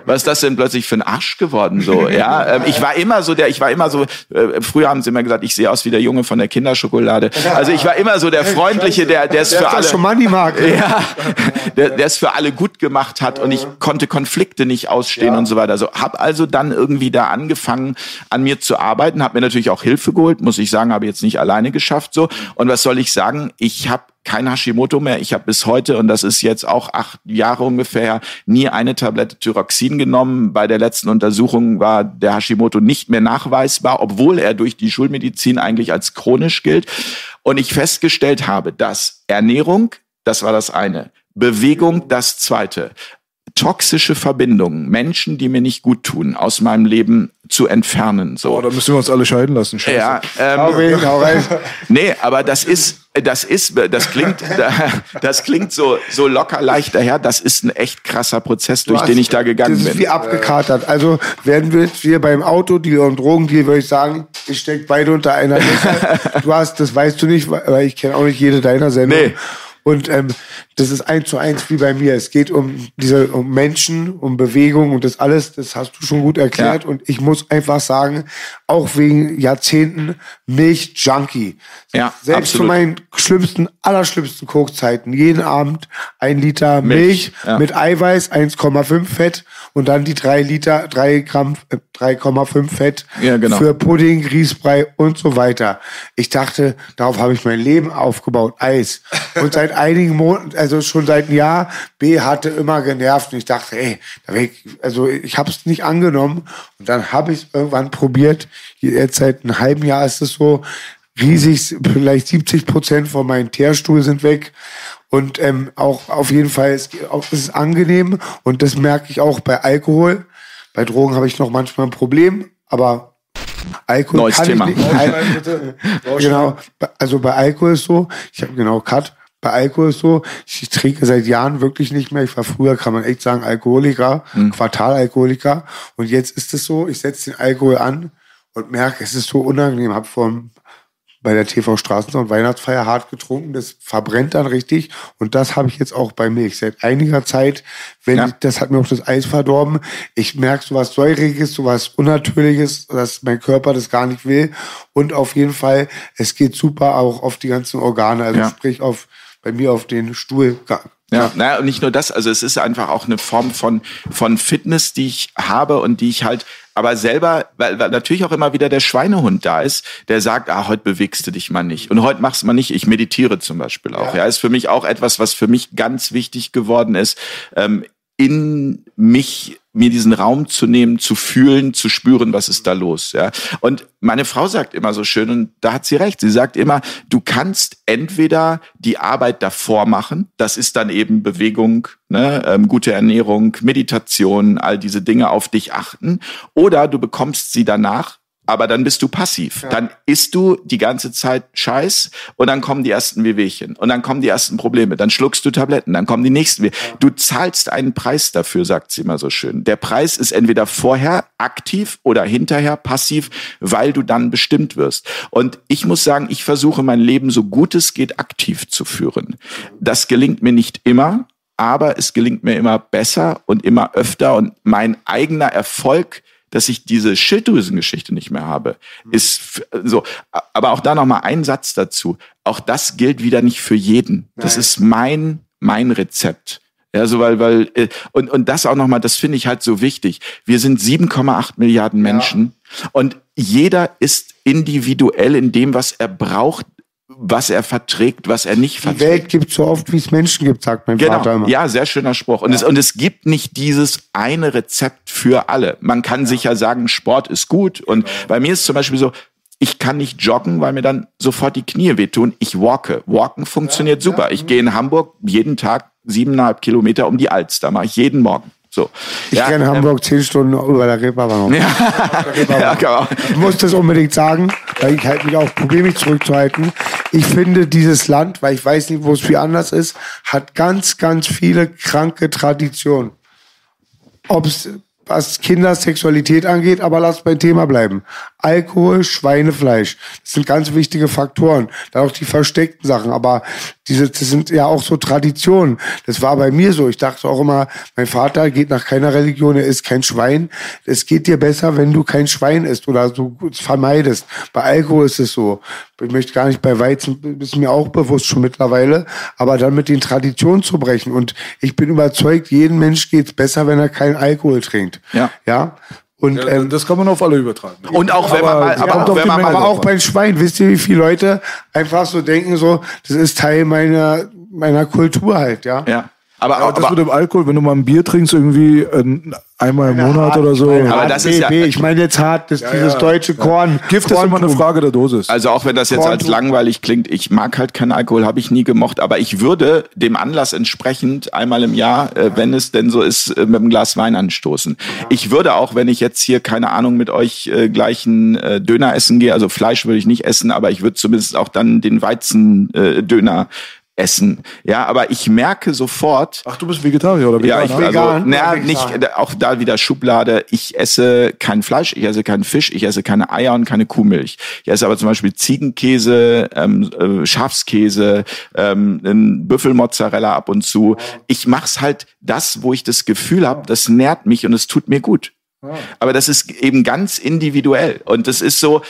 was ist das denn plötzlich für ein Arsch geworden so? Ja, ähm, ich war immer so der, ich war immer so. Äh, früher haben sie immer gesagt, ich sehe aus wie der Junge von der Kinderschokolade. Also ich war immer so der freundliche, der, der es für alle. schon Money Mark. Ja, der, der es für alle gut gemacht hat und ich konnte Konflikte nicht ausstehen und so weiter. Also habe also dann irgendwie da angefangen, an mir zu arbeiten, habe mir natürlich auch Hilfe geholt, muss ich sagen, habe jetzt nicht alleine geschafft so. Und was soll ich sagen? Ich habe kein Hashimoto mehr. Ich habe bis heute, und das ist jetzt auch acht Jahre ungefähr, nie eine Tablette Thyroxin genommen. Bei der letzten Untersuchung war der Hashimoto nicht mehr nachweisbar, obwohl er durch die Schulmedizin eigentlich als chronisch gilt. Und ich festgestellt habe, dass Ernährung, das war das eine, Bewegung das zweite, toxische Verbindungen, Menschen, die mir nicht gut tun, aus meinem Leben zu entfernen. So. oh, da müssen wir uns alle scheiden lassen. Scheiße. Ja, ähm, Hau rein, hau rein. Nee, aber das ist, das ist, das klingt, das klingt so, so locker leicht daher. Das ist ein echt krasser Prozess, durch den ich da gegangen das ist bin. wie abgekatert. Also werden wir jetzt hier beim Autodeal und Drogendeal, würde ich sagen, ich stecke beide unter einer Decke. Du hast, das weißt du nicht, weil ich kenne auch nicht jede deiner Sendungen. Nee. Und ähm, das ist eins zu eins wie bei mir. Es geht um diese um Menschen, um Bewegung und das alles. Das hast du schon gut erklärt. Ja. Und ich muss einfach sagen, auch wegen Jahrzehnten Milch-Junkie. Ja, Selbst zu absolut. meinen schlimmsten, allerschlimmsten Kochzeiten. Jeden Abend ein Liter Milch, Milch, ja. mit Eiweiß, 1,5 Fett und dann die drei Liter, drei Gramm, äh, 3,5 Fett Ja, genau. für Pudding, Grießbrei und so weiter. Ich dachte, darauf habe ich mein Leben aufgebaut. Eis. Und seit einigen Monaten, also schon seit einem Jahr, B hatte immer genervt und ich dachte, ey, da wär ich, also ich habe es nicht angenommen und dann habe ich es irgendwann probiert. Jetzt seit einem halben Jahr ist es so riesig, vielleicht 70 Prozent von meinem Teerstuhl sind weg und ähm, auch auf jeden Fall ist es ist angenehm und das merke ich auch bei Alkohol. Bei Drogen habe ich noch manchmal ein Problem, aber Alkohol Neues kann Thema. ich nicht. Genau, also bei Alkohol ist so, ich habe genau Cut. Bei Alkohol ist so, ich trinke seit Jahren wirklich nicht mehr. Ich war früher, kann man echt sagen, Alkoholiker, Quartalalkoholiker. Und jetzt ist es so, ich setze den Alkohol an und merke, es ist so unangenehm. Hab vor bei der TV Straßensound Weihnachtsfeier hart getrunken. Das verbrennt dann richtig. Und das habe ich jetzt auch bei Milch. Seit einiger Zeit, wenn Ja. ich, das hat mir auch das Eis verdorben. Ich merke so was Säuriges, so was Unnatürliches, dass mein Körper das gar nicht will. Und auf jeden Fall, es geht super auch auf die ganzen Organe. Also Ja. sprich auf, bei mir auf den Stuhl. Ja, naja, und nicht nur das, also es ist einfach auch eine Form von, von Fitness, die ich habe und die ich halt, aber selber, weil, weil natürlich auch immer wieder der Schweinehund da ist, der sagt, ah, heute bewegst du dich mal nicht. Und heute machst du mal nicht. Ich meditiere zum Beispiel auch. Ja, ist für mich auch etwas, was für mich ganz wichtig geworden ist, ähm, in mich mir diesen Raum zu nehmen, zu fühlen, zu spüren, was ist da los. Ja? Und meine Frau sagt immer so schön, und da hat sie recht, sie sagt immer, du kannst entweder die Arbeit davor machen, das ist dann eben Bewegung, ne, ähm, gute Ernährung, Meditation, all diese Dinge auf dich achten, oder du bekommst sie danach aber dann bist du passiv. Dann isst du die ganze Zeit Scheiß und dann kommen die ersten Wehwehchen und dann kommen die ersten Probleme. Dann schluckst du Tabletten, dann kommen die nächsten. Weh. Du zahlst einen Preis dafür, sagt sie immer so schön. Der Preis ist entweder vorher aktiv oder hinterher passiv, weil du dann bestimmt wirst. Und ich muss sagen, ich versuche mein Leben so gut es geht aktiv zu führen. Das gelingt mir nicht immer, aber es gelingt mir immer besser und immer öfter und mein eigener Erfolg dass ich diese Schilddrüsengeschichte nicht mehr habe, ist f- so. Aber auch da noch mal ein Satz dazu. Auch das gilt wieder nicht für jeden. Das ist mein mein Rezept. Ja, so weil weil äh, und und das auch noch mal, das finde ich halt so wichtig. Wir sind 7,8 Milliarden Menschen und jeder ist individuell in dem, was er braucht, was er verträgt, was er nicht Die verträgt. Welt gibt so oft, wie es Menschen gibt, sagt mein Vater Genau, immer. ja, sehr schöner Spruch. Und, es, und es gibt nicht dieses eine Rezept für alle. Man kann sicher sagen, Sport ist gut. Und bei mir ist zum Beispiel so, ich kann nicht joggen, weil mir dann sofort die Knie wehtun. Ich walke. Walken funktioniert super. Ich gehe in Hamburg jeden Tag siebeneinhalb Kilometer um die Alster. Mache ich jeden Morgen. So. Ich Ja, renne ähm, Hamburg zehn Stunden über der Reeperbahn. Ja. ja, genau. Ich muss das unbedingt sagen, weil ich halt mich auch probiere, mich zurückzuhalten. Ich finde, dieses Land, weil ich weiß nicht, wo es viel anders ist, hat ganz, ganz viele kranke Traditionen. Ob es was Kindersexualität angeht, aber lass beim Thema bleiben. Alkohol, Schweinefleisch, das sind ganz wichtige Faktoren. Dann auch die versteckten Sachen, aber diese, das sind ja auch so Traditionen. Das war bei mir so. Ich dachte auch immer, mein Vater geht nach keiner Religion, er isst kein Schwein. Es geht dir besser, wenn du kein Schwein isst oder so gut vermeidest. Bei Alkohol ist es so. Ich möchte gar nicht bei Weizen, ist mir auch bewusst schon mittlerweile, aber dann mit den Traditionen zu brechen. Und ich bin überzeugt, jedem Mensch geht's besser, wenn er keinen Alkohol trinkt. Ja. Ja. Und, Ja, ähm, das kann man auf alle übertragen. Und auch wenn man mal, aber kommt auch wenn man mal aber drauf auch beim Schwein, wisst ihr, wie viele Leute einfach so denken, so, das ist Teil meiner, meiner Kultur halt, ja. ja. Aber, Ja, das aber, mit dem Alkohol, wenn du mal ein Bier trinkst, irgendwie äh, einmal im Monat oder so. Aber das ist ja- ich meine jetzt hart, das, dieses deutsche Korn. Gift ist immer eine. Frage der Dosis. Also auch wenn das jetzt als Korntum. langweilig klingt, ich mag halt keinen Alkohol, habe ich nie gemocht, aber ich würde dem Anlass entsprechend einmal im Jahr, äh, wenn es denn so ist, äh, mit einem Glas Wein anstoßen. Ich würde auch, wenn ich jetzt hier keine Ahnung mit euch äh, gleichen äh, Döner essen gehe, also Fleisch würde ich nicht essen, aber ich würde zumindest auch dann den Weizen äh, Döner essen. Ja, aber ich merke sofort, Ach, du bist Vegetarier oder ja, Veganer? ich, also, Vegan, naja, ja, nicht, auch da wieder Schublade. Ich esse kein Fleisch, ich esse keinen Fisch, ich esse keine Eier und keine Kuhmilch. Ich esse aber zum Beispiel Ziegenkäse, ähm, äh, Schafskäse, ähm, einen Büffelmozzarella ab und zu. Ich mach's halt das, wo ich das Gefühl habe, das nährt mich und es tut mir gut. Aber das ist eben ganz individuell. Und das ist so,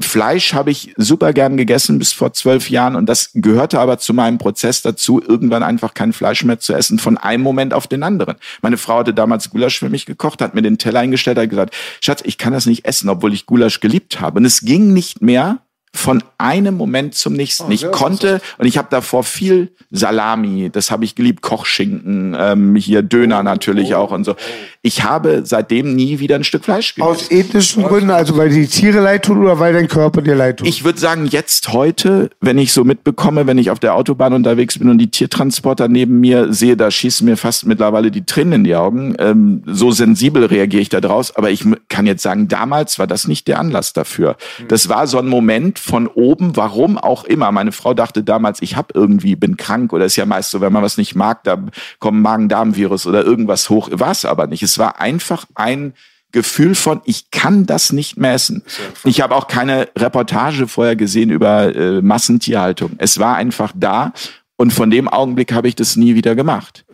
Fleisch habe ich super gern gegessen bis vor zwölf Jahren und das gehörte aber zu meinem Prozess dazu, irgendwann einfach kein Fleisch mehr zu essen, von einem Moment auf den anderen. Meine Frau hatte damals Gulasch für mich gekocht, hat mir den Teller eingestellt, hat gesagt, Schatz, ich kann das nicht essen, obwohl ich Gulasch geliebt habe. Und es ging nicht mehr von einem Moment zum nächsten. ich konnte und ich habe davor viel Salami, das habe ich geliebt, Kochschinken, ähm, hier Döner natürlich auch und so. Ich habe seitdem nie wieder ein Stück Fleisch gegessen. Aus ethischen Gründen, also weil die Tiere leid tun oder weil dein Körper dir leid tut? Ich würde sagen, jetzt heute, wenn ich so mitbekomme, wenn ich auf der Autobahn unterwegs bin und die Tiertransporter neben mir sehe, da schießen mir fast mittlerweile die Tränen in die Augen. Ähm, so sensibel reagiere ich da draus. Aber ich kann jetzt sagen, damals war das nicht der Anlass dafür. Das war so ein Moment von oben, warum auch immer. Meine Frau dachte damals, ich habe irgendwie, bin krank oder ist ja meist so, wenn man was nicht mag, da kommt Magen-Darm-Virus oder irgendwas hoch. War es aber nicht. Es war einfach ein Gefühl von, ich kann das nicht mehr essen. Ich habe auch keine Reportage vorher gesehen über äh, Massentierhaltung. Es war einfach da und von dem Augenblick habe ich das nie wieder gemacht.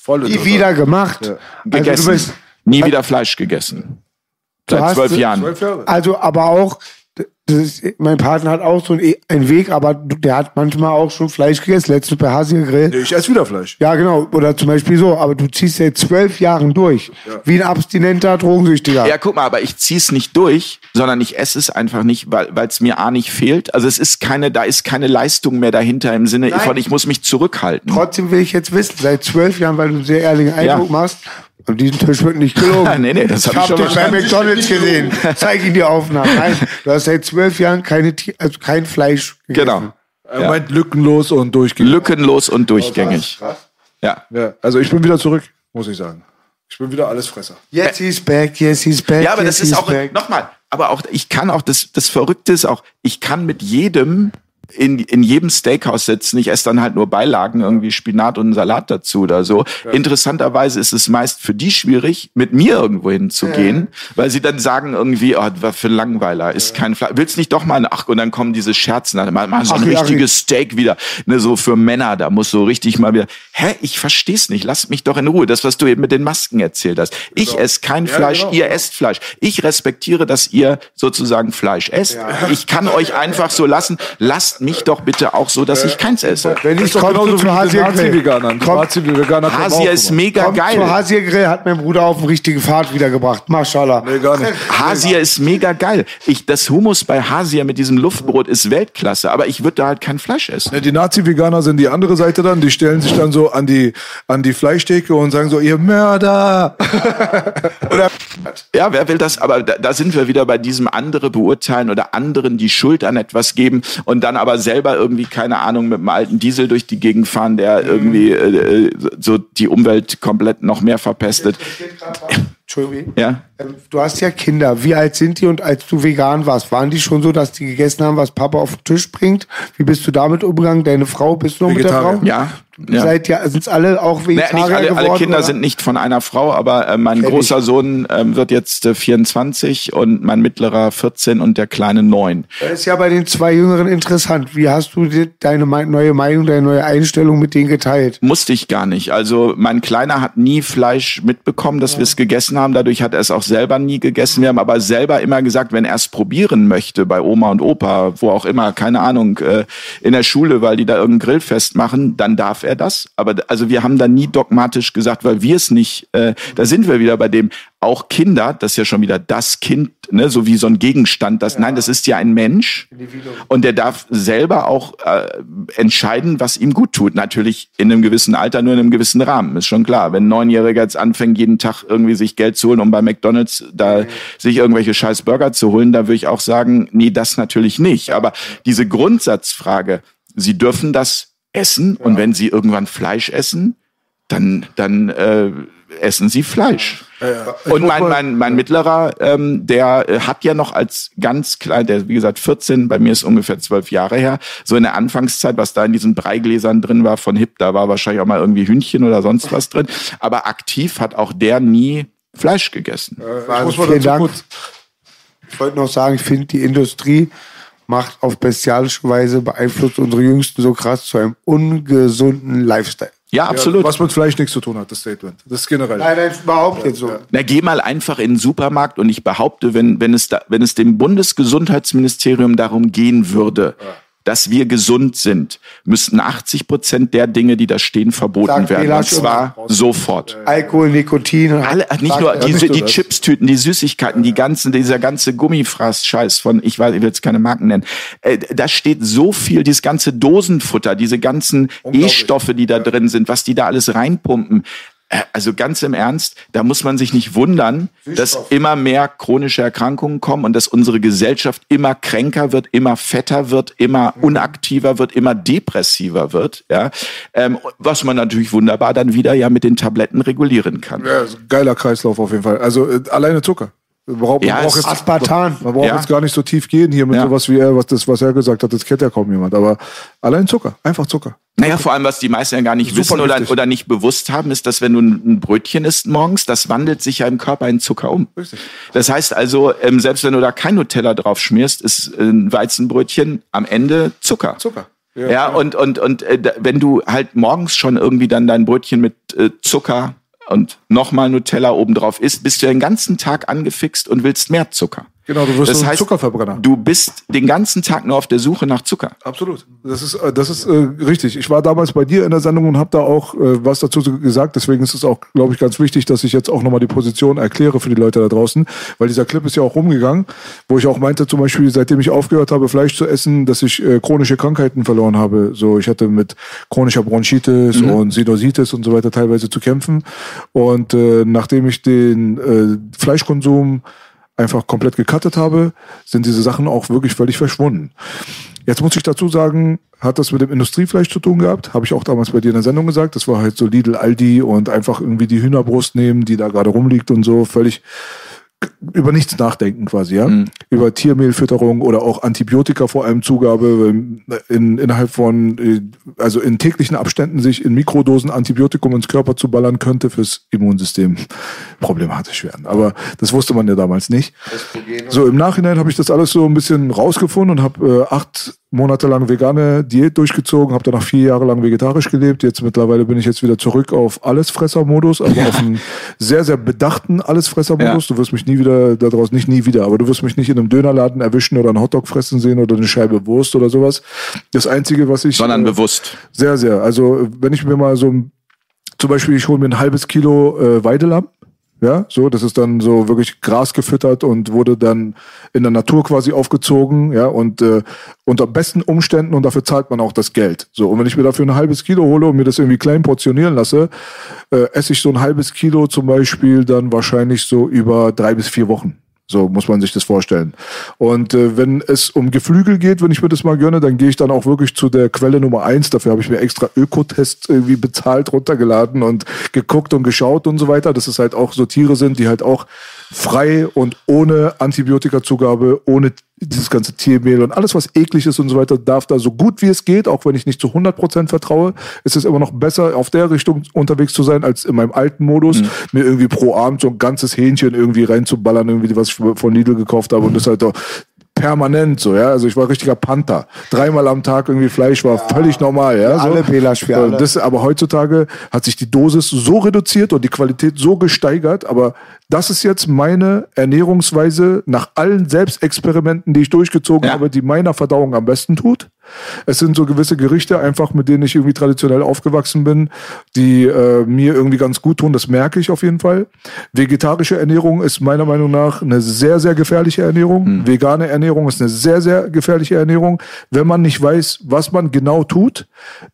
Voll Die interessant. wieder gemacht. Also Gegessen. du bist, nie wieder Fleisch gegessen. Seit zwölf Jahren. Also aber auch, ist, mein Partner hat auch so einen, einen Weg, aber der hat manchmal auch schon Fleisch gegessen. Letztens bei Hasier Grill. Nee, ich esse wieder Fleisch. Ja, genau. Oder zum Beispiel so, aber du ziehst seit zwölf Jahren durch. Wie ein abstinenter Drogensüchtiger. Ja, guck mal, aber ich zieh's nicht durch, sondern ich esse es einfach nicht, weil es mir A nicht fehlt. Also es ist keine, da ist keine Leistung mehr dahinter im Sinne Nein. von, ich muss mich zurückhalten. Trotzdem will ich jetzt wissen, seit zwölf Jahren, weil du einen sehr ehrlichen Eindruck Ja. machst, und diesen Tisch wird nicht gelogen. Nee, nee, das hab ich ich schon dich bei. McDonalds gesehen. Zeig ihn die Aufnahmen. Nein, du hast seit zwölf Jahren keine, also kein Fleisch gegessen. Genau. Er Ja. meint lückenlos und durchgehend. Lückenlos und durchgängig. Ja. Ja, also ich bin wieder zurück, muss ich sagen. Ich bin wieder Allesfresser. Yes, he's back, yes, he's back. Ja, aber yes, das ist auch, nochmal, aber auch, ich kann auch, das, das Verrückte ist auch, ich kann mit jedem in, in jedem Steakhouse sitzen. Ich esse dann halt nur Beilagen, irgendwie Spinat und einen Salat dazu oder so. Interessanterweise ist es meist für die schwierig, mit mir irgendwo hinzugehen, weil sie dann sagen irgendwie, oh, was für Langweiler, ist kein Fleisch. Willst nicht doch mal, ach, und dann kommen diese Scherzen, dann mal, mal so ein Ach, ja, richtiges Steak wieder, ne, so für Männer, da muss so richtig mal wieder, hä, ich versteh's nicht, lasst mich doch in Ruhe. Das, was du eben mit den Masken erzählt hast. Ich esse kein Fleisch, genau. ihr esst Fleisch. Ich respektiere, dass ihr sozusagen Fleisch esst. Ich kann euch einfach so lassen. Lasst mich doch bitte auch so, dass ich keins esse. Wenn ich komme genauso zu wie Hasier Grill. Hasia auch ist mega komm zu geil. Hasier Grill, hat mein Bruder auf den richtigen Pfad wiedergebracht. Maschallah. Nee, gar nicht. Hasia ist mega geil. Ich, das Hummus bei Hasia mit diesem Luftbrot ist Weltklasse, aber ich würde da halt kein Fleisch essen. Ne, Die Nazi-Veganer sind die andere Seite dann, die stellen sich dann so an die, an die Fleischtheke und sagen so, ihr Mörder. Oder Ja, wer will das? Aber da, da sind wir wieder bei diesem andere beurteilen oder anderen die Schuld an etwas geben und dann aber selber irgendwie, keine Ahnung, mit einem alten Diesel durch die Gegend fahren, der irgendwie äh, so die Umwelt komplett noch mehr verpestet. Entschuldigung. Ja. Ähm, Du hast ja Kinder. Wie alt sind die und als du vegan warst, waren die schon so, dass die gegessen haben, was Papa auf den Tisch bringt? Wie bist du damit umgegangen? Deine Frau, bist du noch mit der Vegetarier. Frau? Ja. ja. Seid ja, sind alle auch Naja, Vegetarier nicht alle, geworden? alle Kinder oder? sind nicht von einer Frau, aber äh, mein Kenn großer. Sohn ähm, wird jetzt äh, 24 und mein mittlerer 14 und der kleine 9. Das ist ja bei den zwei Jüngeren interessant. Wie hast du deine neue Meinung, deine neue Einstellung mit denen geteilt? Musste ich gar nicht. Also mein Kleiner hat nie Fleisch mitbekommen, dass wir es gegessen haben. Dadurch hat er es auch selber nie gegessen. Wir haben aber selber immer gesagt, wenn er es probieren möchte, bei Oma und Opa, wo auch immer, keine Ahnung, äh, in der Schule, weil die da irgendein Grillfest machen, dann darf er das. Aber also wir haben da nie dogmatisch gesagt, weil wir es nicht, äh, da sind wir wieder bei dem, auch Kinder, das ist ja schon wieder das Kind, ne, so wie so ein Gegenstand, das, nein, das ist ja ein Mensch und der darf selber auch äh, entscheiden, was ihm gut tut. Natürlich in einem gewissen Alter, nur in einem gewissen Rahmen, ist schon klar. Wenn ein Neunjähriger jetzt anfängt, jeden Tag irgendwie sich Geld zu holen, um bei McDonalds da sich irgendwelche scheiß Burger zu holen, da würde ich auch sagen, nee, das natürlich nicht. Aber diese Grundsatzfrage, sie dürfen das essen und wenn sie irgendwann Fleisch essen, dann, dann äh, essen sie Fleisch. Und mein, mein, mein mittlerer, ähm, der äh, hat ja noch als ganz klein, der wie gesagt 14, bei mir ist ungefähr zwölf Jahre her, so in der Anfangszeit, was da in diesen Breigläsern drin war von Hip, da war wahrscheinlich auch mal irgendwie Hühnchen oder sonst was drin. Aber aktiv hat auch der nie Fleisch gegessen. Also muss mal vielen dazu Dank. kurz- Ich wollte noch sagen, ich finde, die Industrie macht auf bestialische Weise, beeinflusst unsere Jüngsten so krass zu einem ungesunden Lifestyle. Ja, absolut. Was mit Fleisch nichts zu tun hat, das Statement. Das ist generell. Nein, nein, überhaupt nicht so. Na, geh mal einfach in den Supermarkt und ich behaupte, wenn, wenn, es, da, wenn es dem Bundesgesundheitsministerium darum gehen würde, dass wir gesund sind, müssten 80 Prozent der Dinge, die da stehen, verboten Sagt werden. Und zwar sofort. Alkohol, Nikotin. Alle, nicht nur die, die das. Chipstüten, die Süßigkeiten, die ganzen, dieser ganze Gummifraß-Scheiß von, ich weiß, ich will jetzt keine Marken nennen. Äh, da steht so viel, dieses ganze Dosenfutter, diese ganzen E-Stoffe, die da drin sind, was die da alles reinpumpen. Äh, Also ganz im Ernst, da muss man sich nicht wundern, dass immer mehr chronische Erkrankungen kommen und dass unsere Gesellschaft immer kränker wird, immer fetter wird, immer unaktiver wird, immer depressiver wird. Ja, ähm, was man natürlich wunderbar dann wieder ja mit den Tabletten regulieren kann. Ja, geiler Kreislauf auf jeden Fall. Also äh, alleine Zucker. Man braucht, Ja, es- jetzt, Aspartan. man braucht Ja. jetzt gar nicht so tief gehen hier mit Ja. sowas wie er, was das, was er gesagt hat, das kennt ja kaum jemand. Aber allein Zucker, einfach Zucker. Naja, vor allem, was die meisten ja gar nicht Super wissen oder, oder nicht bewusst haben, ist, dass wenn du ein Brötchen isst morgens, das wandelt sich ja im Körper in Zucker um. Richtig. Das heißt also, ähm, selbst wenn du da kein Nutella drauf schmierst, ist äh, ein Weizenbrötchen am Ende Zucker. Zucker. Ja, und, und, und äh, wenn du halt morgens schon irgendwie dann dein Brötchen mit äh, Zucker und nochmal Nutella obendrauf isst, bist du den ganzen Tag angefixt und willst mehr Zucker. Genau, du wirst Das heißt, Zuckerverbrenner. Du bist den ganzen Tag nur auf der Suche nach Zucker. Absolut. Das ist, äh, das ist äh, richtig. Ich war damals bei dir in der Sendung und habe da auch äh, was dazu gesagt. Deswegen ist es auch, glaube ich, ganz wichtig, dass ich jetzt auch nochmal die Position erkläre für die Leute da draußen. Weil dieser Clip ist ja auch rumgegangen, wo ich auch meinte, zum Beispiel, seitdem ich aufgehört habe, Fleisch zu essen, dass ich äh, chronische Krankheiten verloren habe. So, ich hatte mit chronischer Bronchitis und Sinusitis und so weiter teilweise zu kämpfen. Und äh, nachdem ich den äh, Fleischkonsum einfach komplett gecuttet habe, sind diese Sachen auch wirklich völlig verschwunden. Jetzt muss ich dazu sagen, hat das mit dem Industriefleisch zu tun gehabt? Habe ich auch damals bei dir in der Sendung gesagt. Das war halt so Lidl, Aldi und einfach irgendwie die Hühnerbrust nehmen, die da gerade rumliegt und so. Völlig über nichts nachdenken quasi, ja. Über Tiermehlfütterung oder auch Antibiotika vor allem Zugabe in, innerhalb von, äh, also in täglichen Abständen sich in Mikrodosen Antibiotikum ins Körper zu ballern könnte fürs Immunsystem problematisch werden. Aber das wusste man ja damals nicht. So im Nachhinein habe ich das alles so ein bisschen rausgefunden und habe äh, acht Monate lang vegane Diät durchgezogen, habe danach vier Jahre lang vegetarisch gelebt. Jetzt mittlerweile bin ich jetzt wieder zurück auf Allesfresser-Modus, aber auf einen sehr, sehr bedachten Allesfresser-Modus. Du wirst mich nie wieder daraus, nicht nie wieder, aber du wirst mich nicht in einem Dönerladen erwischen oder einen Hotdog fressen sehen oder eine Scheibe Wurst oder sowas. Das Einzige, was ich... Sondern äh, bewusst. sehr, sehr. Also wenn ich mir mal so zum Beispiel, ich hole mir ein halbes Kilo äh, Weidelamm, ja, so, das ist dann so wirklich Gras gefüttert und wurde dann in der Natur quasi aufgezogen, ja, und äh, unter besten Umständen und dafür zahlt man auch das Geld. So, und wenn ich mir dafür ein halbes Kilo hole und mir das irgendwie klein portionieren lasse, äh, esse ich so ein halbes Kilo zum Beispiel dann wahrscheinlich so über drei bis vier Wochen. So muss man sich das vorstellen. Und äh, wenn es um Geflügel geht, wenn ich mir das mal gönne, dann gehe ich dann auch wirklich zu der Quelle Nummer eins. Dafür habe ich mir extra Ökotest irgendwie bezahlt, runtergeladen und geguckt und geschaut und so weiter, dass es halt auch so Tiere sind, die halt auch frei und ohne Antibiotikazugabe, ohne dieses ganze Tiermehl und alles, was eklig ist und so weiter, darf da so gut wie es geht, auch wenn ich nicht zu 100% vertraue, ist es immer noch besser, auf der Richtung unterwegs zu sein, als in meinem alten Modus, mir irgendwie pro Abend so ein ganzes Hähnchen irgendwie reinzuballern, irgendwie, was ich von Lidl gekauft habe und das halt doch permanent so, ja. Also ich war richtiger Panther. Dreimal am Tag irgendwie Fleisch war völlig normal, ja. So. alle, Belasch, wir alle. Das, aber heutzutage hat sich die Dosis so reduziert und die Qualität so gesteigert, aber das ist jetzt meine Ernährungsweise nach allen Selbstexperimenten, die ich durchgezogen Ja. habe, die meiner Verdauung am besten tut. Es sind so gewisse Gerichte einfach, mit denen ich irgendwie traditionell aufgewachsen bin, die äh, mir irgendwie ganz gut tun. Das merke ich auf jeden Fall. Vegetarische Ernährung ist meiner Meinung nach eine sehr, sehr gefährliche Ernährung. Vegane Ernährung ist eine sehr, sehr gefährliche Ernährung. Wenn man nicht weiß, was man genau tut,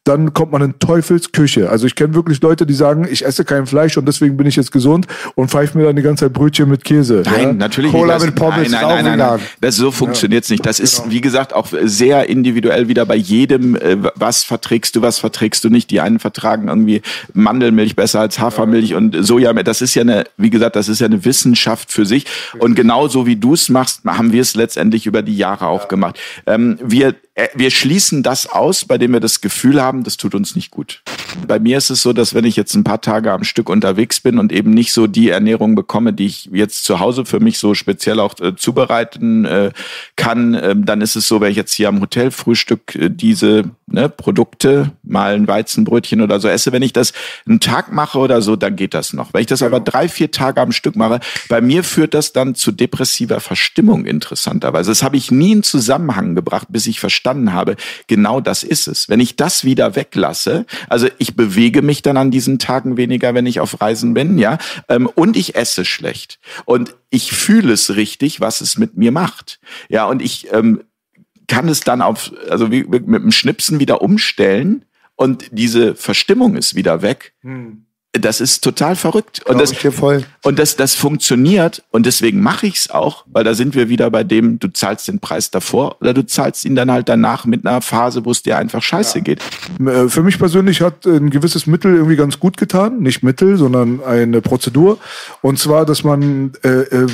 dann kommt man in Teufelsküche. Also ich kenne wirklich Leute, die sagen, ich esse kein Fleisch und deswegen bin ich jetzt gesund und pfeife mir dann die ganze Zeit Brötchen mit Käse. Nein, ja? natürlich Cola nicht. mit Pommes nein, nein, nein, nein, nein. Das so funktioniert's nicht. Das ist, wie gesagt, auch sehr individuell wieder bei jedem, äh, was verträgst du, was verträgst du nicht. Die einen vertragen irgendwie Mandelmilch besser als Hafermilch und Sojamilch. Das ist ja eine, wie gesagt, das ist ja eine Wissenschaft für sich. Und genauso wie du es machst, haben wir es letztendlich über die Jahre auch gemacht. Ähm, wir wir schließen das aus, bei dem wir das Gefühl haben, das tut uns nicht gut. Bei mir ist es so, dass wenn ich jetzt ein paar Tage am Stück unterwegs bin und eben nicht so die Ernährung bekomme, die ich jetzt zu Hause für mich so speziell auch äh, zubereiten äh, kann, ähm, dann ist es so, wenn ich jetzt hier am Hotelfrühstück äh, diese ne, Produkte, mal ein Weizenbrötchen oder so esse, wenn ich das einen Tag mache oder so, dann geht das noch. Wenn ich das aber drei, vier Tage am Stück mache, bei mir führt das dann zu depressiver Verstimmung interessanterweise. Das habe ich nie in Zusammenhang gebracht, bis ich verstanden verstanden habe, genau das ist es. Wenn ich das wieder weglasse, also ich bewege mich dann an diesen Tagen weniger, wenn ich auf Reisen bin, ja, ähm, und ich esse schlecht. Und ich fühle es richtig, was es mit mir macht. Ja, und ich ähm, kann es dann auf, also wie, mit dem Schnipsen wieder umstellen und diese Verstimmung ist wieder weg. Hm das ist total verrückt. Und das, und das, das funktioniert und deswegen mache ich es auch, weil da sind wir wieder bei dem, du zahlst den Preis davor oder du zahlst ihn dann halt danach mit einer Phase, wo es dir einfach scheiße ja. geht. Äh, für mich persönlich hat ein gewisses Mittel irgendwie ganz gut getan. Nicht Mittel, sondern eine Prozedur. Und zwar, dass man äh, äh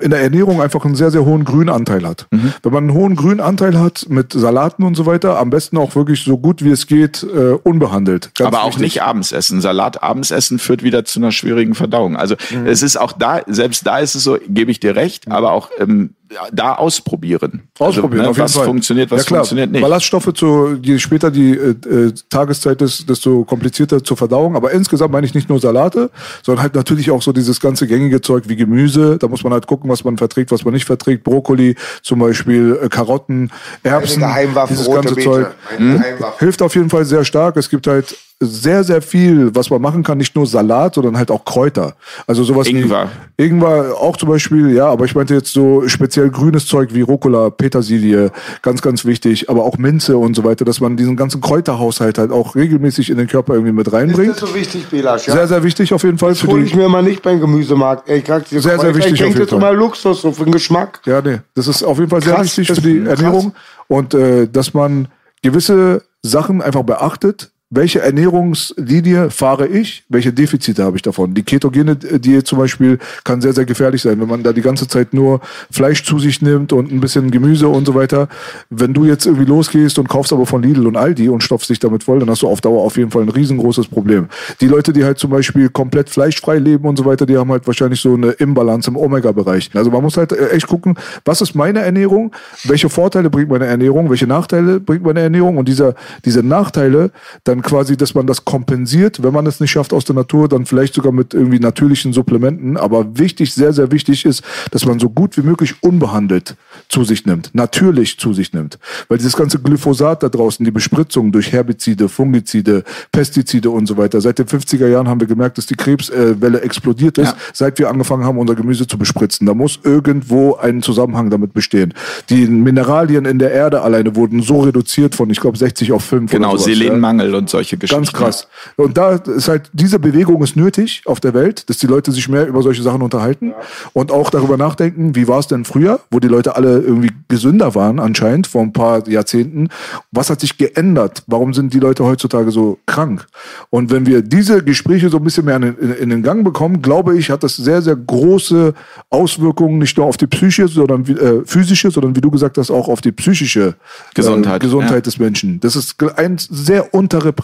in der Ernährung einfach einen sehr, sehr hohen Grünanteil hat. Mhm. Wenn man einen hohen Grünanteil hat mit Salaten und so weiter, am besten auch wirklich so gut wie es geht, äh, unbehandelt. Ganz Aber auch nicht abends essen. Salat abends essen führt wieder zu einer schwierigen Verdauung. Also mhm. es ist auch da, selbst da ist es so, gebe ich dir recht, aber auch ähm, da ausprobieren. Ausprobieren, also, ne, was Fall. funktioniert, was ja, klar. funktioniert nicht. Ballaststoffe, zu, je später die äh, äh, Tageszeit ist, desto komplizierter zur Verdauung. Aber insgesamt meine ich nicht nur Salate, sondern halt natürlich auch so dieses ganze gängige Zeug wie Gemüse. Da muss man halt gucken, was man verträgt, was man nicht verträgt. Brokkoli zum Beispiel, äh, Karotten, Erbsen, dieses ganze Zeug. Hm? Hilft auf jeden Fall sehr stark. Es gibt halt sehr, sehr viel, was man machen kann. Nicht nur Salat, sondern halt auch Kräuter. Also sowas Ingwer. wie Ingwer auch zum Beispiel, ja, aber ich meinte jetzt so speziell grünes Zeug wie Rucola, Petersilie, ganz, ganz wichtig, aber auch Minze und so weiter, dass man diesen ganzen Kräuterhaushalt halt auch regelmäßig in den Körper irgendwie mit reinbringt. Ist das so wichtig, Belasch, ja? Sehr, sehr wichtig auf jeden Fall. Das hole ich mir mal nicht beim Gemüsemarkt. Ey, sehr, sehr, sehr wichtig ich auf jeden Fall. mal Luxus, so für den Geschmack. Ja, nee, das ist auf jeden Fall sehr krass, wichtig für die Ernährung krass. und äh, dass man gewisse Sachen einfach beachtet, welche Ernährungslinie fahre ich, welche Defizite habe ich davon. Die ketogene Diät zum Beispiel kann sehr, sehr gefährlich sein, wenn man da die ganze Zeit nur Fleisch zu sich nimmt und ein bisschen Gemüse und so weiter. Wenn du jetzt irgendwie losgehst und kaufst aber von Lidl und Aldi und stopfst dich damit voll, dann hast du auf Dauer auf jeden Fall ein riesengroßes Problem. Die Leute, die halt zum Beispiel komplett fleischfrei leben und so weiter, die haben halt wahrscheinlich so eine Imbalance im Omega-Bereich. Also man muss halt äh, echt gucken, was ist meine Ernährung, welche Vorteile bringt meine Ernährung, welche Nachteile bringt meine Ernährung und dieser, diese Nachteile dann quasi, dass man das kompensiert, wenn man es nicht schafft aus der Natur, dann vielleicht sogar mit irgendwie natürlichen Supplementen. Aber wichtig, sehr, sehr wichtig ist, dass man so gut wie möglich unbehandelt zu sich nimmt, natürlich zu sich nimmt. Weil dieses ganze Glyphosat da draußen, die Bespritzung durch Herbizide, Fungizide, Pestizide und so weiter. Seit den 50er Jahren haben wir gemerkt, dass die Krebswelle explodiert ist, ja. seit wir angefangen haben, unser Gemüse zu bespritzen. Da muss irgendwo ein Zusammenhang damit bestehen. Die Mineralien in der Erde alleine wurden so reduziert von, ich glaube, 60 auf 5. Genau, Selenmangel und solche Geschichten. Ganz krass. Und da ist halt, diese Bewegung ist nötig auf der Welt, dass die Leute sich mehr über solche Sachen unterhalten ja. und auch darüber nachdenken, wie war es denn früher, wo die Leute alle irgendwie gesünder waren anscheinend vor ein paar Jahrzehnten. Was hat sich geändert? Warum sind die Leute heutzutage so krank? Und wenn wir diese Gespräche so ein bisschen mehr in, in, in den Gang bekommen, glaube ich, hat das sehr, sehr große Auswirkungen nicht nur auf die Psyche, sondern äh, physische, sondern wie du gesagt hast, auch auf die psychische äh, Gesundheit, Gesundheit ja. des Menschen. Das ist ein sehr unterrepräsentiertes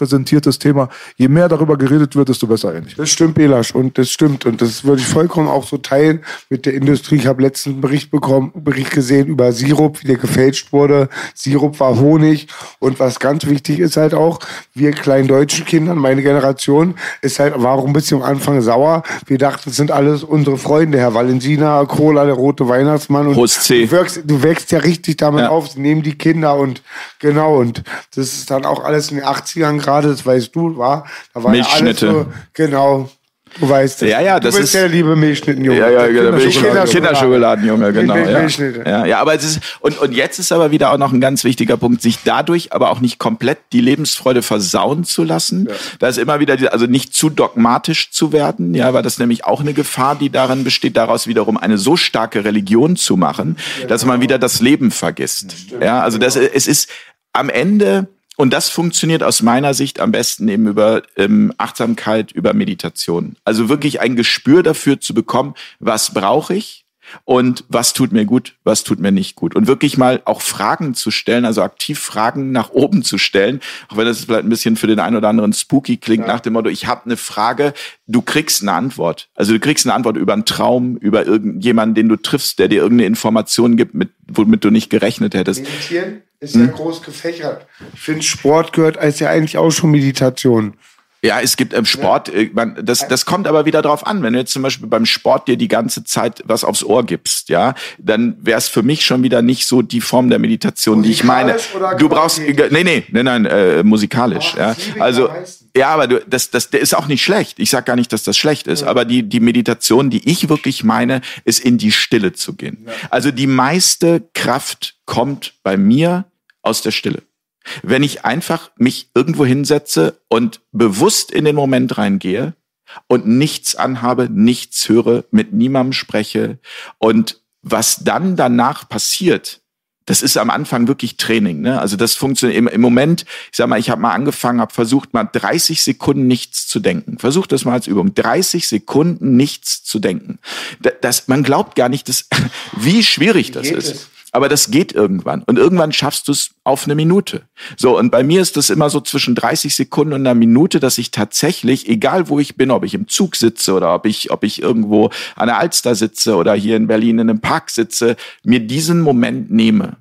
Thema. Je mehr darüber geredet wird, desto besser eigentlich. Das stimmt, Belasch, und das stimmt. Und das würde ich vollkommen auch so teilen mit der Industrie. Ich habe letzten Bericht bekommen, Bericht gesehen über Sirup, wie der gefälscht wurde. Sirup war Honig. Und was ganz wichtig ist halt auch, wir kleinen deutschen Kindern, meine Generation, ist halt, warum ein bisschen am Anfang sauer. Wir dachten, das sind alles unsere Freunde, Herr Valensina, Cola, der rote Weihnachtsmann. Und Prost C. Du, wirkst, du wächst ja richtig damit ja. auf, sie nehmen die Kinder und genau, und das ist dann auch alles in den 80ern gerade, das weißt du, war. Da war Milchschnitte. Ja alles so, genau. Du weißt es. Ja, ja, das du bist ist der liebe Milchschnittenjunge. Ja, ja, genau. Kinderschokoladen. Kinderschokoladenjunge, genau. Ja. ja. ja, aber es ist, und, und jetzt ist aber wieder auch noch ein ganz wichtiger Punkt, sich dadurch aber auch nicht komplett die Lebensfreude versauen zu lassen. Ja. Da ist immer wieder, also nicht zu dogmatisch zu werden, ja, weil das nämlich auch eine Gefahr, die darin besteht, daraus wiederum eine so starke Religion zu machen, ja, dass man wieder das Leben vergisst. Ja, also das, es ist am Ende, und das funktioniert aus meiner Sicht am besten eben über ähm, Achtsamkeit, über Meditation. Also wirklich ein Gespür dafür zu bekommen, was brauche ich und was tut mir gut, was tut mir nicht gut. Und wirklich mal auch Fragen zu stellen, also aktiv Fragen nach oben zu stellen, auch wenn das vielleicht ein bisschen für den einen oder anderen spooky klingt, ja. nach dem Motto, ich habe eine Frage, du kriegst eine Antwort. Also du kriegst eine Antwort über einen Traum, über irgendjemanden, den du triffst, der dir irgendeine Information gibt, mit, womit du nicht gerechnet hättest. Meditieren? Ist ja hm. groß gefächert. Ich finde, Sport gehört als ja eigentlich auch schon Meditation. Ja, es gibt im Sport, äh, man, das, das kommt aber wieder drauf an. Wenn du jetzt zum Beispiel beim Sport dir die ganze Zeit was aufs Ohr gibst, ja, dann wäre es für mich schon wieder nicht so die Form der Meditation, die ich meine. Oder Du brauchst, Qualität? nee, nee, nein, äh, musikalisch, ja. Also, ja, aber du, das, das, der ist auch nicht schlecht. Ich sag gar nicht, dass das schlecht ist. Aber die, die Meditation, die ich wirklich meine, ist in die Stille zu gehen. Also die meiste Kraft kommt bei mir aus der Stille. Wenn ich einfach mich irgendwo hinsetze und bewusst in den Moment reingehe und nichts anhabe, nichts höre, mit niemandem spreche und was dann danach passiert, das ist am Anfang wirklich Training. Ne? Also das funktioniert im, im Moment. Ich sag mal, ich habe mal angefangen, habe versucht, mal 30 Sekunden nichts zu denken. Versucht das mal als Übung. 30 Sekunden nichts zu denken. Da- Das, man glaubt gar nicht, dass, wie schwierig das ist. Aber das geht irgendwann. Und irgendwann schaffst du es auf eine Minute. So, und bei mir ist das immer so zwischen 30 Sekunden und einer Minute, dass ich tatsächlich, egal wo ich bin, ob ich im Zug sitze oder ob ich, ob ich irgendwo an der Alster sitze oder hier in Berlin in einem Park sitze, mir diesen Moment nehme.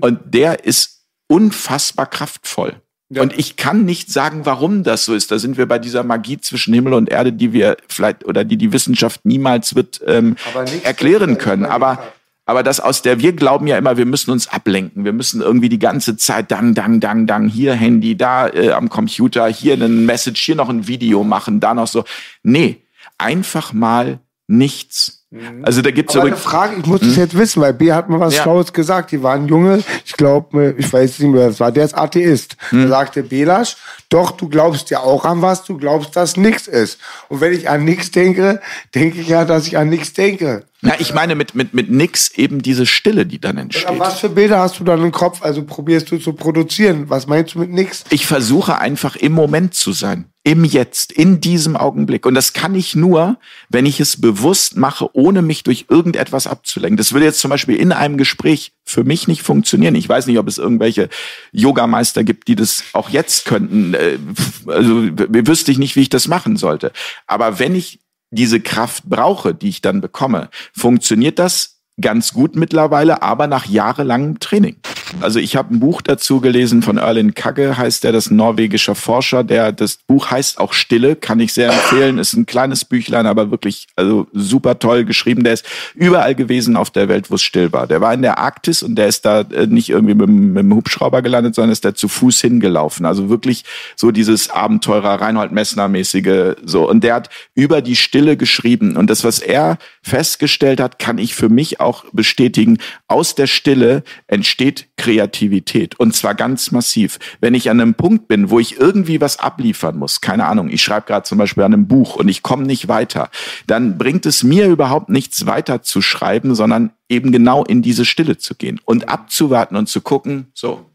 Und der ist unfassbar kraftvoll. Ja. Und ich kann nicht sagen, warum das so ist. Da sind wir bei dieser Magie zwischen Himmel und Erde, die wir vielleicht oder die die Wissenschaft niemals wird ähm, erklären können. Aber. Aber das aus der, wir glauben ja immer, wir müssen uns ablenken. Wir müssen irgendwie die ganze Zeit dang, dang, dang, dang, hier Handy, da äh, am Computer, hier ein Message, hier noch ein Video machen, da noch so. Nee, einfach mal nichts. Also da gibt's Aber eine Frage, ich muss das jetzt wissen, weil B hat mir was Ja. Schlaues gesagt. Die waren Junge, ich glaube, ich weiß nicht mehr, wer es war, der ist Atheist. Da sagte Belasch, doch, du glaubst ja auch an was, du glaubst, dass nichts ist. Und wenn ich an nichts denke, denke ich ja, dass ich an nichts denke. na, ich meine mit, mit, mit nix eben diese Stille, die dann entsteht. Was für Bilder hast du dann im Kopf? Also probierst du zu produzieren. Was meinst du mit nichts? Ich versuche einfach im Moment zu sein. Im Jetzt, in diesem Augenblick. Und das kann ich nur, wenn ich es bewusst mache, ohne mich durch irgendetwas abzulenken. Das würde jetzt zum Beispiel in einem Gespräch für mich nicht funktionieren. Ich weiß nicht, ob es irgendwelche Yogameister gibt, die das auch jetzt könnten. Äh, Also wüsste ich nicht, wie ich das machen sollte. Aber wenn ich diese Kraft brauche, die ich dann bekomme, funktioniert das ganz gut mittlerweile, aber nach jahrelangem Training. Also ich habe ein Buch dazu gelesen von Erlin Kagge, heißt der, das norwegischer Forscher, der das Buch heißt auch Stille, kann ich sehr empfehlen, ist ein kleines Büchlein, aber wirklich also super toll geschrieben. Der ist überall gewesen auf der Welt, wo es still war. Der war in der Arktis und der ist da äh, nicht irgendwie mit, mit dem Hubschrauber gelandet, sondern ist da zu Fuß hingelaufen. Also wirklich so dieses Abenteurer Reinhold Messner mäßige so. Und der hat über die Stille geschrieben und das, was er festgestellt hat, kann ich für mich auch bestätigen. Aus der Stille entsteht Kreativität und zwar ganz massiv. Wenn ich an einem Punkt bin, wo ich irgendwie was abliefern muss, keine Ahnung, ich schreibe gerade zum Beispiel an einem Buch und ich komme nicht weiter, dann bringt es mir überhaupt nichts weiter zu schreiben, sondern eben genau in diese Stille zu gehen und abzuwarten und zu gucken, so,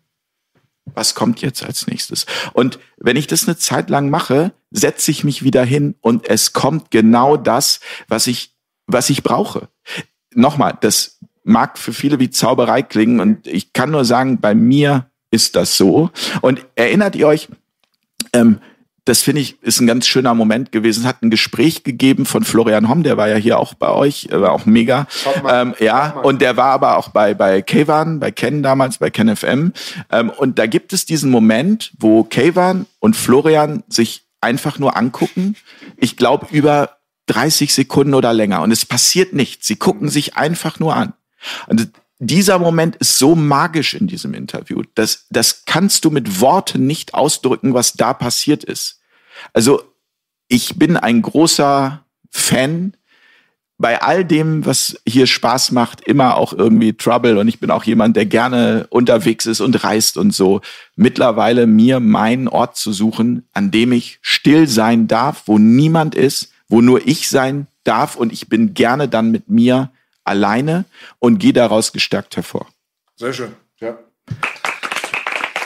was kommt jetzt als nächstes? Und wenn ich das eine Zeit lang mache, setze ich mich wieder hin und es kommt genau das, was ich, was ich brauche. Nochmal, das mag für viele wie Zauberei klingen und ich kann nur sagen, bei mir ist das so. Und erinnert ihr euch, ähm, das finde ich ist ein ganz schöner Moment gewesen. Es hat ein Gespräch gegeben von Florian Homm, der war ja hier auch bei euch, er war auch mega. Ähm, ja, und der war aber auch bei bei Kayvan, bei Ken damals, bei Ken FM. Ähm, und da gibt es diesen Moment, wo Kayvan und Florian sich einfach nur angucken. Ich glaube über 30 Sekunden oder länger und es passiert nichts. Sie gucken sich einfach nur an. Und dieser Moment ist so magisch in diesem Interview. Das, das kannst du mit Worten nicht ausdrücken, was da passiert ist. Also ich bin ein großer Fan bei all dem, was hier Spaß macht, immer auch irgendwie Trouble und ich bin auch jemand, der gerne unterwegs ist und reist und so. Mittlerweile mir meinen Ort zu suchen, an dem ich still sein darf, wo niemand ist, wo nur ich sein darf und ich bin gerne dann mit mir alleine und gehe daraus gestärkt hervor. Sehr schön, ja.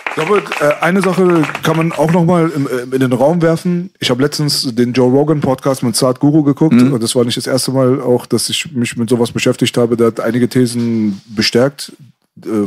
Ich glaube, äh, eine Sache kann man auch noch mal im, äh, in den Raum werfen. Ich habe letztens den Joe Rogan Podcast mit Saad Guru geguckt. Und Das war nicht das erste Mal auch, dass ich mich mit sowas beschäftigt habe. Der hat einige Thesen bestärkt,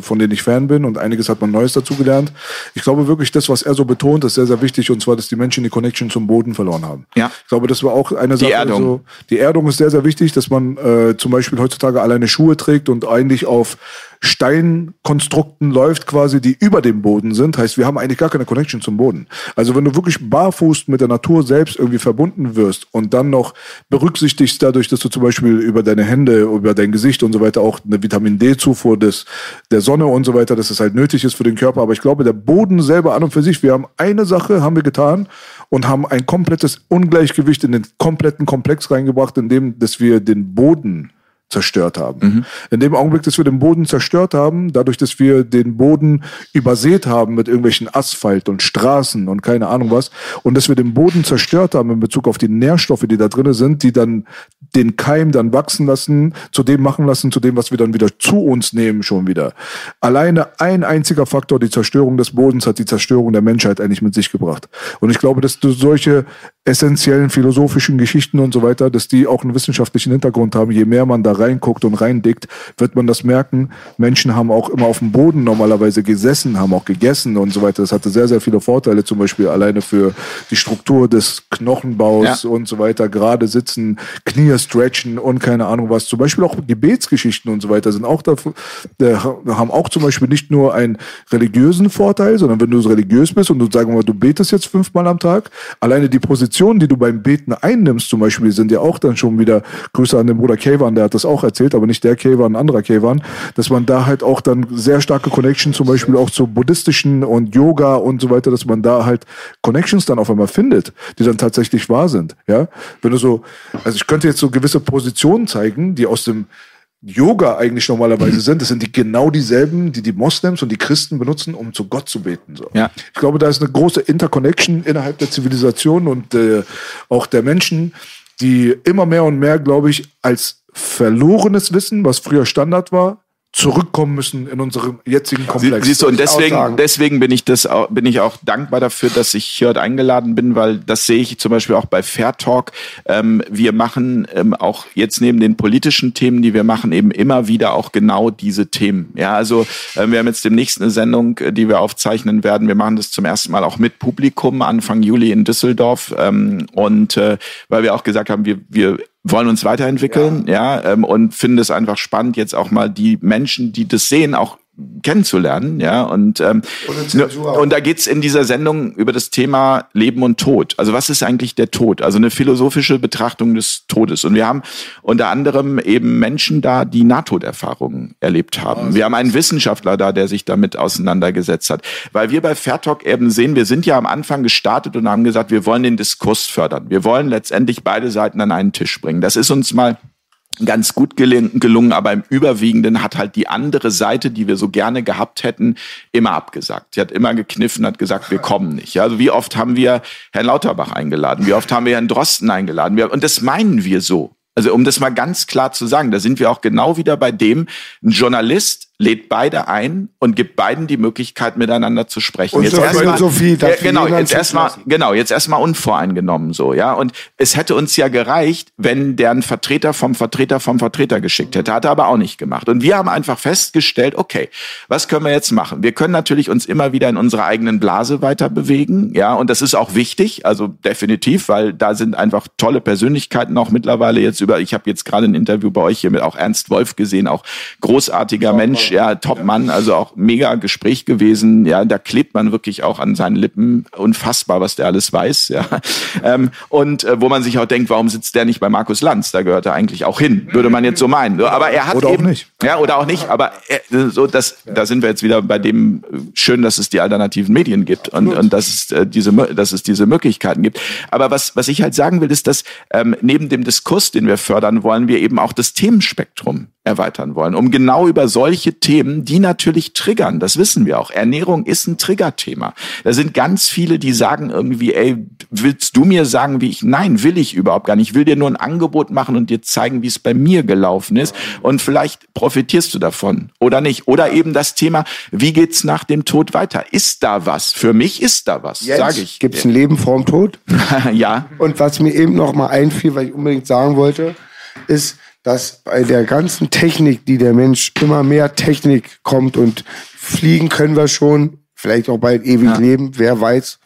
von denen ich Fan bin und einiges hat man Neues dazugelernt. Ich glaube wirklich, das, was er so betont, ist sehr, sehr wichtig und zwar, dass die Menschen die Connection zum Boden verloren haben. Ja. Ich glaube, das war auch eine Sache. Erdung. So, die Erdung ist sehr, sehr wichtig, dass man äh, zum Beispiel heutzutage alleine Schuhe trägt und eigentlich auf Steinkonstrukten läuft quasi, die über dem Boden sind. Heißt, wir haben eigentlich gar keine Connection zum Boden. Also wenn du wirklich barfuß mit der Natur selbst irgendwie verbunden wirst und dann noch berücksichtigst dadurch, dass du zum Beispiel über deine Hände, über dein Gesicht und so weiter auch eine Vitamin D-Zufuhr des, der Sonne und so weiter, dass es halt nötig ist für den Körper. Aber ich glaube, der Boden selber an und für sich, wir haben eine Sache, haben wir getan und haben ein komplettes Ungleichgewicht in den kompletten Komplex reingebracht, indem dass wir den Boden zerstört haben. Mhm. In dem Augenblick, dass wir den Boden zerstört haben, dadurch, dass wir den Boden übersät haben mit irgendwelchen Asphalt und Straßen und keine Ahnung was, und dass wir den Boden zerstört haben in Bezug auf die Nährstoffe, die da drin sind, die dann den Keim dann wachsen lassen, zu dem machen lassen, zu dem, was wir dann wieder zu uns nehmen schon wieder. Alleine ein einziger Faktor, die Zerstörung des Bodens, hat die Zerstörung der Menschheit eigentlich mit sich gebracht. Und ich glaube, dass du solche essentiellen philosophischen Geschichten und so weiter, dass die auch einen wissenschaftlichen Hintergrund haben. Je mehr man da reinguckt und reindickt, wird man das merken. Menschen haben auch immer auf dem Boden normalerweise gesessen, haben auch gegessen und so weiter. Das hatte sehr, sehr viele Vorteile, zum Beispiel alleine für die Struktur des Knochenbaus ja. und so weiter. Gerade sitzen, Knie stretchen und keine Ahnung was. Zum Beispiel auch Gebetsgeschichten und so weiter sind auch dafür, haben auch zum Beispiel nicht nur einen religiösen Vorteil, sondern wenn du religiös bist und du sagen wir mal, du betest jetzt fünfmal am Tag, alleine die Position Positionen, die du beim Beten einnimmst, zum Beispiel, sind ja auch dann schon wieder, Grüße an den Bruder Kevan, der hat das auch erzählt, aber nicht der Kevan, ein anderer Kevan, dass man da halt auch dann sehr starke Connection zum Beispiel auch zu buddhistischen und Yoga und so weiter, dass man da halt Connections dann auf einmal findet, die dann tatsächlich wahr sind, ja. Wenn du so, also ich könnte jetzt so gewisse Positionen zeigen, die aus dem Yoga eigentlich normalerweise sind. Das sind die genau dieselben, die die Moslems und die Christen benutzen, um zu Gott zu beten. So. Ja. Ich glaube, da ist eine große Interconnection innerhalb der Zivilisation und äh, auch der Menschen, die immer mehr und mehr, glaube ich, als verlorenes Wissen, was früher Standard war, zurückkommen müssen in unserem jetzigen Komplex. Siehst du, und deswegen, deswegen bin ich das auch, bin ich auch dankbar dafür, dass ich hier heute eingeladen bin, weil das sehe ich zum Beispiel auch bei Fair Talk. Ähm, wir machen ähm, auch jetzt neben den politischen Themen, die wir machen, eben immer wieder auch genau diese Themen. Ja, also äh, wir haben jetzt demnächst eine Sendung, äh, die wir aufzeichnen werden. Wir machen das zum ersten Mal auch mit Publikum Anfang Juli in Düsseldorf. Ähm, und äh, weil wir auch gesagt haben, wir, wir wollen uns weiterentwickeln, ja, ja ähm, und finden es einfach spannend, jetzt auch mal die Menschen, die das sehen, auch kennenzulernen, ja und ähm, und, und da geht's in dieser Sendung über das Thema Leben und Tod. Also was ist eigentlich der Tod? Also eine philosophische Betrachtung des Todes. Und wir haben unter anderem eben Menschen da, die Nahtoderfahrungen erlebt haben. Oh, wir haben einen Wissenschaftler da, der sich damit auseinandergesetzt hat, weil wir bei Fairtalk eben sehen, wir sind ja am Anfang gestartet und haben gesagt, wir wollen den Diskurs fördern. Wir wollen letztendlich beide Seiten an einen Tisch bringen. Das ist uns mal ganz gut gelungen, aber im Überwiegenden hat halt die andere Seite, die wir so gerne gehabt hätten, immer abgesagt. Sie hat immer gekniffen, hat gesagt, wir kommen nicht. Also wie oft haben wir Herrn Lauterbach eingeladen? Wie oft haben wir Herrn Drosten eingeladen? Und das meinen wir so. Also um das mal ganz klar zu sagen, da sind wir auch genau wieder bei dem, ein Journalist lädt beide ein und gibt beiden die Möglichkeit, miteinander zu sprechen. Und jetzt erstmal, Sophie, ja, genau, jetzt erstmal, genau, jetzt erstmal unvoreingenommen so, ja. Und es hätte uns ja gereicht, wenn der einen Vertreter vom Vertreter vom Vertreter geschickt hätte. Hat er aber auch nicht gemacht. Und wir haben einfach festgestellt, okay, was können wir jetzt machen? Wir können natürlich uns immer wieder in unserer eigenen Blase weiter bewegen, ja. Und das ist auch wichtig, also definitiv, weil da sind einfach tolle Persönlichkeiten auch mittlerweile jetzt über, ich habe jetzt gerade ein Interview bei euch hier mit auch Ernst Wolf gesehen, auch großartiger Mensch, ja, Top-Mann, also auch mega Gespräch gewesen. Ja, da klebt man wirklich auch an seinen Lippen. Unfassbar, was der alles weiß. Ja. Ähm, und äh, wo man sich auch denkt, warum sitzt der nicht bei Markus Lanz? Da gehört er eigentlich auch hin, würde man jetzt so meinen. Aber er hat oder eben, auch nicht. Ja, oder auch nicht. Aber er, so, das, da sind wir jetzt wieder bei dem äh, schön, dass es die alternativen Medien gibt und, und dass es äh, diese, dass es diese Möglichkeiten gibt. Aber was, was ich halt sagen will, ist, dass ähm, neben dem Diskurs, den wir fördern wollen, wir eben auch das Themenspektrum erweitern wollen, um genau über solche Themen, die natürlich triggern, das wissen wir auch. Ernährung ist ein Triggerthema. Da sind ganz viele, die sagen irgendwie, ey, willst du mir sagen, wie ich, nein, will ich überhaupt gar nicht. Ich will dir nur ein Angebot machen und dir zeigen, wie es bei mir gelaufen ist und vielleicht profitierst du davon oder nicht. Oder eben das Thema, wie geht's nach dem Tod weiter? Ist da was? Für mich ist da was, sage ich. Gibt's ein Leben vorm Tod? ja. Und was mir eben noch mal einfiel, weil ich unbedingt sagen wollte, ist, dass bei der ganzen Technik, die der Mensch immer mehr Technik kommt und fliegen können wir schon, vielleicht auch bald ewig ja. leben, wer weiß.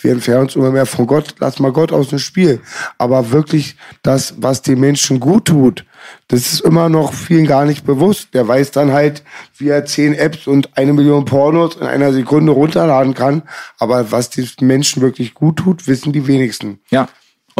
wir entfernen uns immer mehr von Gott, lass mal Gott aus dem Spiel. Aber wirklich das, was den Menschen gut tut, das ist immer noch vielen gar nicht bewusst. Der weiß dann halt, wie er zehn Apps und eine Million Pornos in einer Sekunde runterladen kann. Aber was den Menschen wirklich gut tut, wissen die wenigsten. Ja.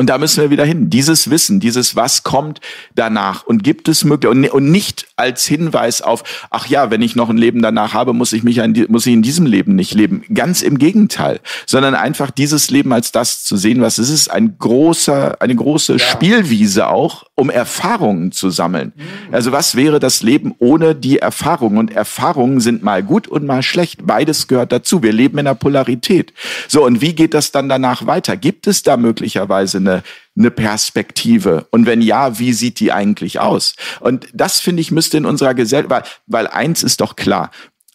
Und da müssen wir wieder hin. Dieses Wissen, dieses was kommt danach und gibt es möglich und nicht als Hinweis auf, ach ja, wenn ich noch ein Leben danach habe, muss ich mich ein, muss ich in diesem Leben nicht leben. Ganz im Gegenteil, sondern einfach dieses Leben als das zu sehen, was es ist, ein großer, eine große ja. Spielwiese auch, um Erfahrungen zu sammeln. Mhm. Also was wäre das Leben ohne die Erfahrungen? Und Erfahrungen sind mal gut und mal schlecht. Beides gehört dazu. Wir leben in einer Polarität. So, und wie geht das dann danach weiter? Gibt es da möglicherweise eine, eine Perspektive? Und wenn ja, wie sieht die eigentlich aus? Und das, finde ich, müsste in unserer Gesellschaft, weil, weil eins ist doch klar,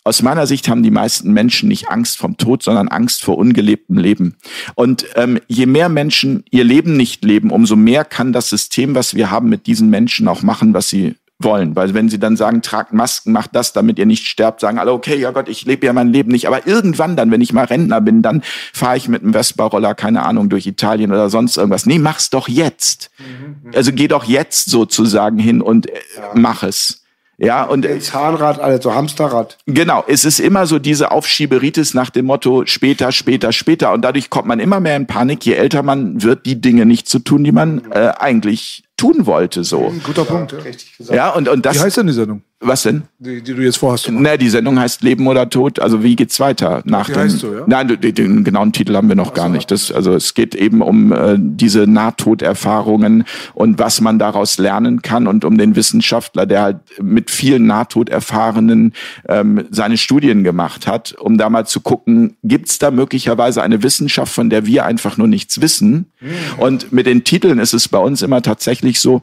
aus meiner Sicht haben die meisten Menschen nicht Angst vom Tod, sondern Angst vor ungelebtem Leben. Und ähm, je mehr Menschen ihr Leben nicht leben, umso mehr kann das System, was wir haben, mit diesen Menschen auch machen, was sie wollen. Weil wenn sie dann sagen, tragt Masken, macht das, damit ihr nicht sterbt, sagen alle, okay, ja Gott, ich lebe ja mein Leben nicht. Aber irgendwann dann, wenn ich mal Rentner bin, dann fahre ich mit einem Vespa-Roller, keine Ahnung, durch Italien oder sonst irgendwas. Nee, mach's doch jetzt. Mhm. Also geh doch jetzt sozusagen hin und äh, mach es. Ja, und Zahnrad, also Hamsterrad. Genau, es ist immer so diese Aufschieberitis nach dem Motto später, später, später und dadurch kommt man immer mehr in Panik, je älter man wird, die Dinge nicht zu tun, die man äh, eigentlich tun wollte. So. Guter ja, Punkt. Ja. ja, und, und das. Wie heißt denn die Sendung? Was denn? Die, die du jetzt vorhast. Ne, die Sendung heißt Leben oder Tod. Also wie geht's weiter? Nach die dem, heißt so, ja? Nein, den, den genauen Titel haben wir noch Ach gar nicht. Das, also es geht eben um äh, diese Nahtoderfahrungen und was man daraus lernen kann und um den Wissenschaftler, der halt mit vielen Nahtoderfahrenen ähm, seine Studien gemacht hat, um da mal zu gucken, gibt's da möglicherweise eine Wissenschaft, von der wir einfach nur nichts wissen? Mhm. Und mit den Titeln ist es bei uns immer tatsächlich so,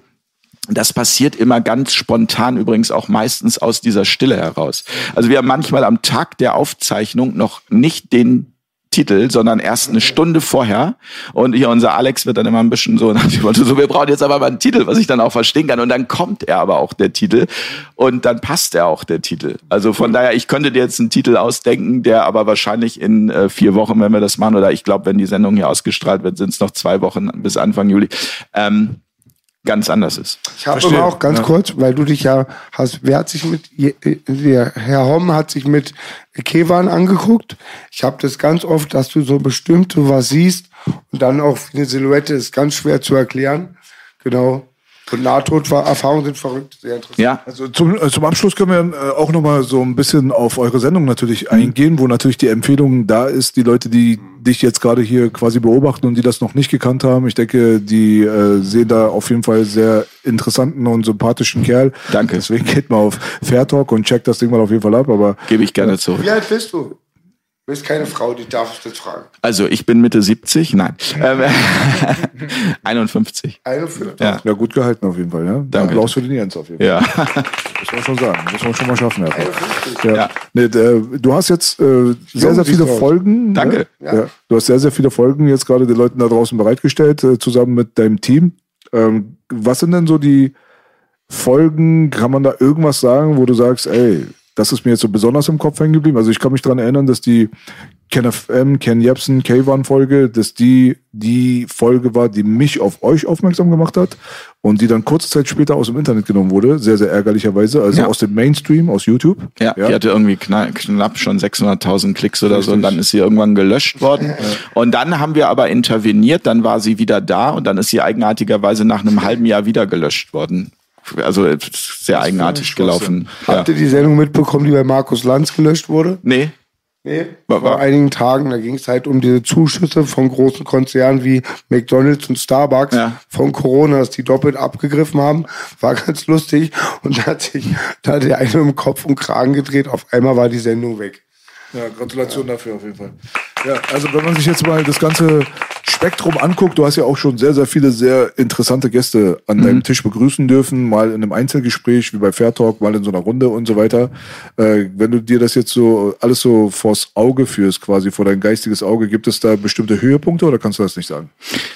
das passiert immer ganz spontan, übrigens auch meistens aus dieser Stille heraus. Also wir haben manchmal am Tag der Aufzeichnung noch nicht den Titel, sondern erst eine Stunde vorher. Und hier unser Alex wird dann immer ein bisschen so so, wir brauchen jetzt aber mal einen Titel, was ich dann auch verstehen kann. Und dann kommt er aber auch der Titel und dann passt er auch der Titel. Also von daher, ich könnte dir jetzt einen Titel ausdenken, der aber wahrscheinlich in äh, vier Wochen, wenn wir das machen, oder ich glaube, wenn die Sendung hier ausgestrahlt wird, sind es noch zwei Wochen bis Anfang Juli. Ähm, ganz anders ist. Ich habe immer auch ganz ja. kurz, weil du dich ja hast, wer hat sich mit, der Herr Homm hat sich mit Kevan angeguckt. Ich habe das ganz oft, dass du so bestimmt was siehst und dann auch eine Silhouette ist ganz schwer zu erklären. Genau. Und Nahtoderfahrungen sind verrückt, sehr interessant. Ja. Also zum, äh, zum Abschluss können wir äh, auch nochmal so ein bisschen auf eure Sendung natürlich mhm. eingehen, wo natürlich die Empfehlung da ist, die Leute, die dich jetzt gerade hier quasi beobachten und die das noch nicht gekannt haben. Ich denke, die äh, sehen da auf jeden Fall sehr interessanten und sympathischen Kerl. Danke. Deswegen geht mal auf Fair Talk und checkt das Ding mal auf jeden Fall ab. Aber gebe ich gerne zu. Wie alt bist du? Du bist keine Frau, die darf ich das fragen. Also ich bin Mitte 70, nein. 51. 51? Ja. ja, gut gehalten auf jeden Fall. Ja? Danke. Applaus für den Jens auf jeden Fall. Ja. Muss man schon sagen. Muss man schon mal schaffen. 51. Ja. ja. Nee, du hast jetzt äh, sehr, sehr viele Folgen. Ne? Danke. Ja. ja. Du hast sehr, sehr viele Folgen jetzt gerade den Leuten da draußen bereitgestellt, äh, zusammen mit deinem Team. Ähm, was sind denn so die Folgen? Kann man da irgendwas sagen, wo du sagst, ey, das ist mir jetzt so besonders im Kopf hängen geblieben. Also ich kann mich daran erinnern, dass die Ken FM, Ken Jebsen, K1-Folge, dass die die Folge war, die mich auf euch aufmerksam gemacht hat und die dann kurze Zeit später aus dem Internet genommen wurde, sehr, sehr ärgerlicherweise, also ja. aus dem Mainstream, aus YouTube. Ja, ja. die hatte irgendwie knapp, knapp schon 600.000 Klicks oder Richtig. so und dann ist sie irgendwann gelöscht worden. Ja. Und dann haben wir aber interveniert, dann war sie wieder da und dann ist sie eigenartigerweise nach einem halben Jahr wieder gelöscht worden also sehr eigenartig gelaufen. Habt ihr die Sendung mitbekommen, die bei Markus Lanz gelöscht wurde? Nee. Nee, vor einigen Tagen, da ging es halt um diese Zuschüsse von großen Konzernen wie McDonalds und Starbucks ja. von Corona, dass die doppelt abgegriffen haben. War ganz lustig. Und da hat sich da hat der eine im Kopf und Kragen gedreht. Auf einmal war die Sendung weg. Ja, Gratulation ja. dafür auf jeden Fall. Ja, also wenn man sich jetzt mal das ganze Spektrum anguckt, du hast ja auch schon sehr, sehr viele sehr interessante Gäste an mhm. deinem Tisch begrüßen dürfen, mal in einem Einzelgespräch wie bei Fair Talk, mal in so einer Runde und so weiter. Äh, wenn du dir das jetzt so alles so vors Auge führst, quasi vor dein geistiges Auge, gibt es da bestimmte Höhepunkte oder kannst du das nicht sagen?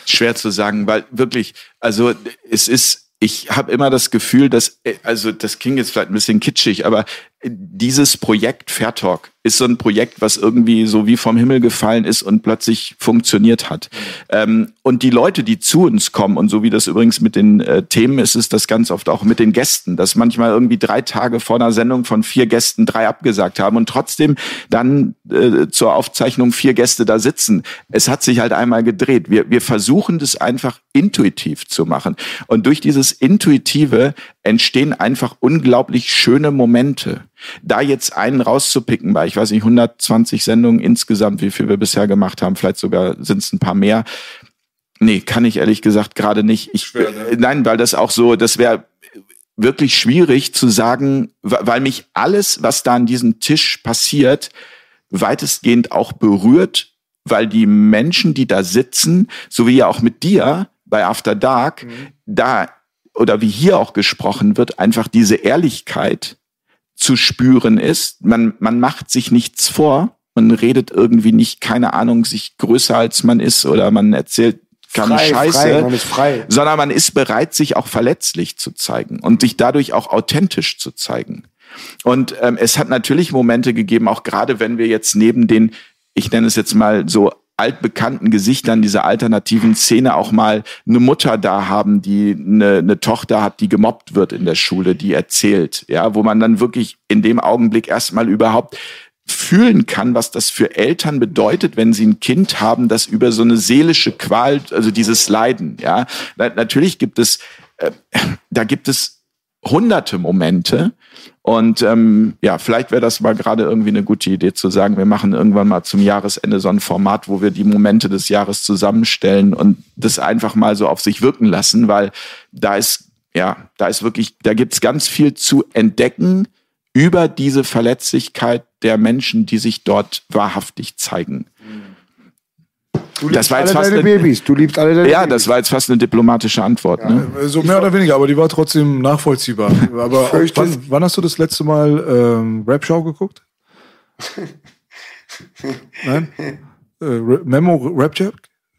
Schwer zu sagen, weil wirklich, also es ist ich habe immer das Gefühl, dass, also das klingt jetzt vielleicht ein bisschen kitschig, aber dieses Projekt Fair Talk ist so ein Projekt, was irgendwie so wie vom Himmel gefallen ist und plötzlich funktioniert hat. Ähm, und die Leute, die zu uns kommen, und so wie das übrigens mit den äh, Themen ist, ist das ganz oft auch mit den Gästen, dass manchmal irgendwie drei Tage vor einer Sendung von vier Gästen drei abgesagt haben und trotzdem dann äh, zur Aufzeichnung vier Gäste da sitzen. Es hat sich halt einmal gedreht. Wir, wir versuchen das einfach intuitiv zu machen. Und durch dieses Intuitive entstehen einfach unglaublich schöne Momente. Da jetzt einen rauszupicken bei, ich weiß nicht, 120 Sendungen insgesamt, wie viel wir bisher gemacht haben, vielleicht sogar sind es ein paar mehr. Nee, kann ich ehrlich gesagt gerade nicht. Ich, Schwer, ne? Nein, weil das auch so, das wäre wirklich schwierig zu sagen, weil mich alles, was da an diesem Tisch passiert, weitestgehend auch berührt, weil die Menschen, die da sitzen, so wie ja auch mit dir bei After Dark, mhm. da oder wie hier auch gesprochen wird, einfach diese Ehrlichkeit zu spüren ist. Man, man macht sich nichts vor. Man redet irgendwie nicht, keine Ahnung, sich größer als man ist oder man erzählt keine frei, Scheiße, frei, man ist frei. sondern man ist bereit, sich auch verletzlich zu zeigen und sich dadurch auch authentisch zu zeigen. Und ähm, es hat natürlich Momente gegeben, auch gerade wenn wir jetzt neben den, ich nenne es jetzt mal so altbekannten Gesichtern dieser alternativen Szene auch mal eine Mutter da haben, die eine, eine Tochter hat, die gemobbt wird in der Schule, die erzählt, ja, wo man dann wirklich in dem Augenblick erstmal überhaupt fühlen kann, was das für Eltern bedeutet, wenn sie ein Kind haben, das über so eine seelische Qual, also dieses Leiden, ja. Natürlich gibt es, äh, da gibt es hunderte Momente, und ähm, ja, vielleicht wäre das mal gerade irgendwie eine gute Idee zu sagen, wir machen irgendwann mal zum Jahresende so ein Format, wo wir die Momente des Jahres zusammenstellen und das einfach mal so auf sich wirken lassen, weil da ist, ja, da ist wirklich, da gibt's ganz viel zu entdecken über diese Verletzlichkeit der Menschen, die sich dort wahrhaftig zeigen. Du liebst das war jetzt alle fast deine eine, Babys. Du liebst alle deine Ja, Babys. das war jetzt fast eine diplomatische Antwort. Ja, ne? So mehr oder weniger, aber die war trotzdem nachvollziehbar. aber wann, wann, hast du das letzte Mal ähm, Rap-Show geguckt? Nein? Äh, Memo Rap-Check?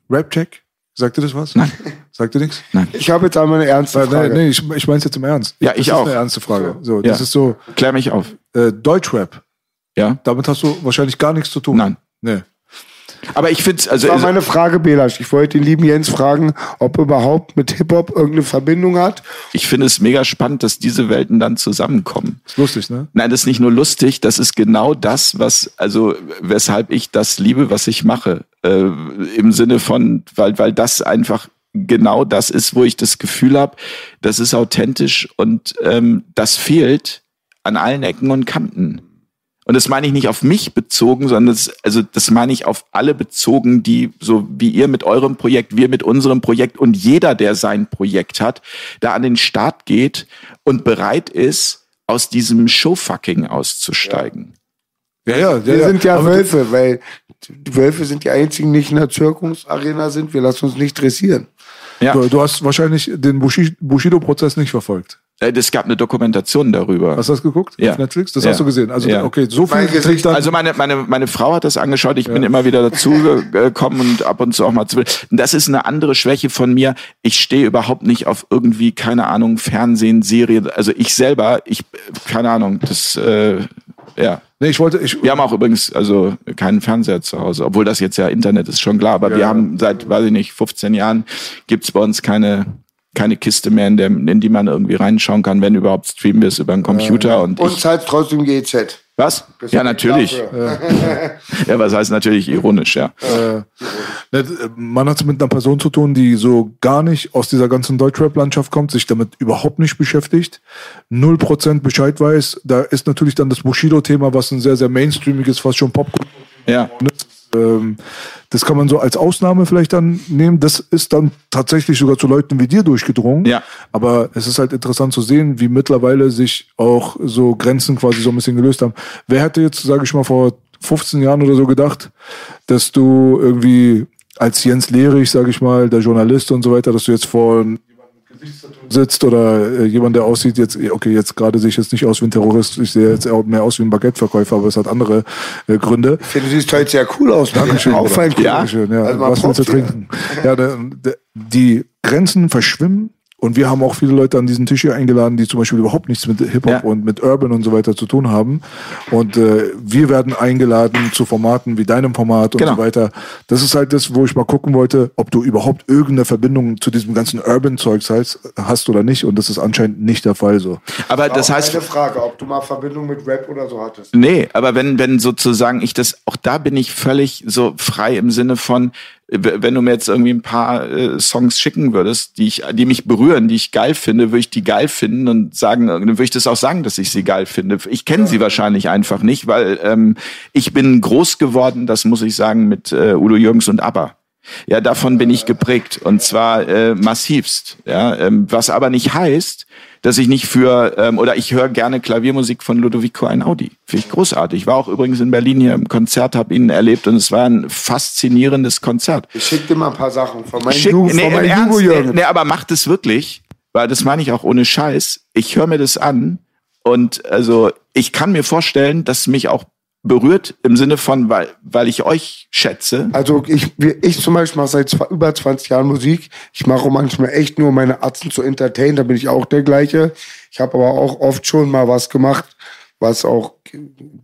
Rap-Check? Sagt dir das was? Nein. Sagt dir nichts? Nein. Ich habe jetzt einmal eine ernste Frage. Nein, nee, ich, ich meine es jetzt im Ernst. Ja, ich das auch. Das ist eine ernste Frage. So, das ist so. Klär mich auf. Äh, Deutschrap. Ja. Damit hast du wahrscheinlich gar nichts zu tun. Nein. Nee. Aber ich finde also. Das war meine Frage, Belasch. Ich wollte den lieben Jens fragen, ob er überhaupt mit Hip-Hop irgendeine Verbindung hat. Ich finde es mega spannend, dass diese Welten dann zusammenkommen. ist lustig, ne? Nein, das ist nicht nur lustig, das ist genau das, was, also, weshalb ich das liebe, was ich mache. Äh, Im Sinne von, weil, weil das einfach genau das ist, wo ich das Gefühl habe, das ist authentisch und ähm, das fehlt an allen Ecken und Kanten. Und das meine ich nicht auf mich bezogen, sondern das, also das meine ich auf alle bezogen, die so wie ihr mit eurem Projekt, wir mit unserem Projekt und jeder, der sein Projekt hat, da an den Start geht und bereit ist, aus diesem Showfucking auszusteigen. Ja, ja, ja wir ja, sind ja Wölfe, weil die Wölfe sind die einzigen, die nicht in der Zirkusarena sind. Wir lassen uns nicht dressieren. Ja. Du, du hast wahrscheinlich den Bushido-Prozess nicht verfolgt. Äh, es gab eine Dokumentation darüber. Hast du das geguckt? Ja. Auf Netflix? Das ja. hast du gesehen. Also, ja. okay, so viel Gesicht, Also meine, meine, meine Frau hat das angeschaut. Ich ja. bin immer wieder dazu gekommen und ab und zu auch mal zu. Das ist eine andere Schwäche von mir. Ich stehe überhaupt nicht auf irgendwie, keine Ahnung, Fernsehen, Serien. Also ich selber, ich, keine Ahnung, das, äh, ja. Nee, ich wollte, ich, wir haben auch übrigens also keinen Fernseher zu Hause, obwohl das jetzt ja Internet ist schon klar, aber wir haben seit, weiß ich nicht, 15 Jahren gibt's bei uns keine keine Kiste mehr, in, der, in die man irgendwie reinschauen kann. Wenn überhaupt streamen wir es über einen Computer. Ja. Und, und ich, zahlt trotzdem GZ. Was? Das ja, natürlich. ja, was heißt natürlich ironisch, ja. Äh, ne, man hat es mit einer Person zu tun, die so gar nicht aus dieser ganzen Deutschrap-Landschaft kommt, sich damit überhaupt nicht beschäftigt, null Prozent Bescheid weiß. Da ist natürlich dann das Bushido-Thema, was ein sehr, sehr mainstreamiges, fast schon Popcorn. Ja. Ähm, das kann man so als Ausnahme vielleicht dann nehmen. Das ist dann tatsächlich sogar zu Leuten wie dir durchgedrungen. Ja. Aber es ist halt interessant zu sehen, wie mittlerweile sich auch so Grenzen quasi so ein bisschen gelöst haben. Wer hätte jetzt, sage ich mal, vor 15 Jahren oder so gedacht, dass du irgendwie als Jens Lehrich, sage ich mal, der Journalist und so weiter, dass du jetzt vor sitzt oder äh, jemand, der aussieht, jetzt, okay, jetzt gerade sehe ich jetzt nicht aus wie ein Terrorist, ich sehe jetzt mehr aus wie ein Baguetteverkäufer, aber es hat andere äh, Gründe. Ich finde, du siehst heute sehr cool aus. Dankeschön. Auffallend cool. Ja. Dankeschön, ja. Also Was willst du trinken? Ja, die Grenzen verschwimmen und wir haben auch viele Leute an diesen Tisch hier eingeladen, die zum Beispiel überhaupt nichts mit Hip-Hop Ja. und mit Urban und so weiter zu tun haben. Und äh, wir werden eingeladen zu Formaten wie deinem Format und Genau. so weiter. Das ist halt das, wo ich mal gucken wollte, ob du überhaupt irgendeine Verbindung zu diesem ganzen Urban-Zeugs hast, hast oder nicht. Und das ist anscheinend nicht der Fall so. Aber das Auch heißt, Eine Frage, ob du mal Verbindung mit Rap oder so hattest. Nee, aber wenn, wenn sozusagen ich das, auch da bin ich völlig so frei im Sinne von, wenn du mir jetzt irgendwie ein paar äh, Songs schicken würdest, die ich, die mich berühren, die ich geil finde, würde ich die geil finden und sagen, dann würde ich das auch sagen, dass ich sie geil finde. Ich kenne sie wahrscheinlich einfach nicht, weil ähm, ich bin groß geworden, das muss ich sagen, mit äh, Udo Jürgens und ABBA. Ja, davon bin ich geprägt und zwar äh, massivst. Ja, ähm, was aber nicht heißt, dass ich nicht für ähm, oder ich höre gerne Klaviermusik von Ludovico Einaudi. Finde ich großartig. Ich war auch übrigens in Berlin hier im Konzert, habe ihn erlebt und es war ein faszinierendes Konzert. Ich schick dir mal ein paar Sachen von meinem Schick, Jugend, nee, von meinem Ernst, nee, Jugendjürgen. nee, aber macht es wirklich, weil das meine ich auch ohne Scheiß. Ich höre mir das an und also ich kann mir vorstellen, dass mich auch berührt im Sinne von, weil, weil ich euch schätze. Also ich, ich zum Beispiel mache seit über 20 Jahren Musik. Ich mache manchmal echt nur meine Atzen zu entertainen, da bin ich auch der gleiche. Ich habe aber auch oft schon mal was gemacht, was auch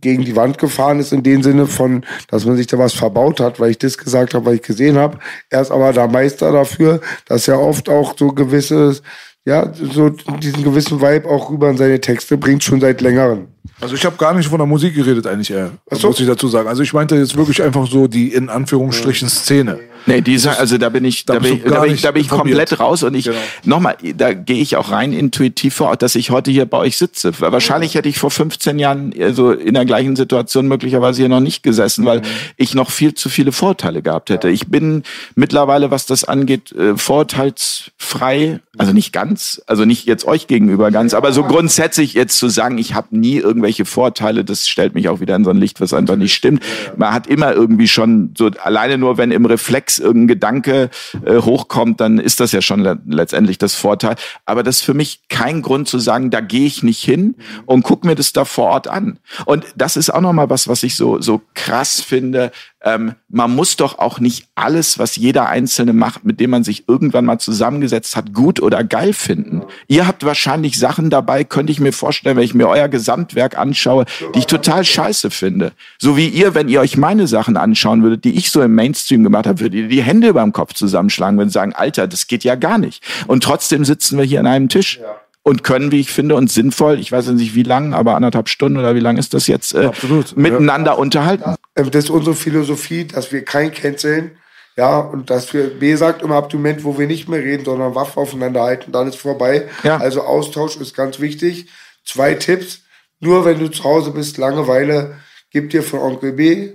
gegen die Wand gefahren ist, in dem Sinne von, dass man sich da was verbaut hat, weil ich das gesagt habe, weil ich gesehen habe. Er ist aber der Meister dafür, dass er oft auch so gewisses, ja, so diesen gewissen Vibe auch rüber in seine Texte bringt, schon seit längerem. Also ich habe gar nicht von der Musik geredet eigentlich eher, so. muss ich dazu sagen. Also ich meinte jetzt wirklich einfach so die in Anführungsstrichen Szene. Nee, dieser, also da bin ich, da, da bin ich, da gar bin ich, nicht da bin ich komplett raus und ich, Genau. nochmal, da gehe ich auch rein intuitiv vor, dass ich heute hier bei euch sitze. Wahrscheinlich hätte ich vor 15 Jahren also in der gleichen Situation möglicherweise hier noch nicht gesessen, weil ich noch viel zu viele Vorurteile gehabt hätte. Ich bin mittlerweile, was das angeht, äh, vorurteilsfrei, also nicht ganz, also nicht jetzt euch gegenüber ganz, aber so grundsätzlich jetzt zu sagen, ich habe nie irgendwelche Vorteile, das stellt mich auch wieder in so ein Licht, was einfach nicht stimmt. Man hat immer irgendwie schon so alleine nur, wenn im Reflex irgendein Gedanke äh, hochkommt, dann ist das ja schon le letztendlich das Vorteil. Aber das ist für mich kein Grund zu sagen, da gehe ich nicht hin und guck mir das da vor Ort an. Und das ist auch nochmal was, was ich so so krass finde. Ähm, man muss doch auch nicht alles, was jeder Einzelne macht, mit dem man sich irgendwann mal zusammengesetzt hat, gut oder geil finden. Ihr habt wahrscheinlich Sachen dabei, könnte ich mir vorstellen, wenn ich mir euer Gesamtwerk anschaue, die ich total scheiße finde. So wie ihr, wenn ihr euch meine Sachen anschauen würdet, die ich so im Mainstream gemacht habe, würdet ihr die Hände über dem Kopf zusammenschlagen und sagen, Alter, das geht ja gar nicht. Und trotzdem sitzen wir hier an einem Tisch. Und können, wie ich finde, uns sinnvoll, ich weiß nicht wie lang, aber anderthalb Stunden oder wie lang ist das jetzt, äh, Absolut. miteinander unterhalten. Ähm, Das ist unsere Philosophie, dass wir kein canceln, ja, und dass wir, B sagt immer ab dem Moment, wo wir nicht mehr reden, sondern Waffe aufeinander halten, dann ist vorbei. Ja. Also Austausch ist ganz wichtig. Zwei Tipps. Nur wenn du zu Hause bist, Langeweile, gib dir von Onkel B,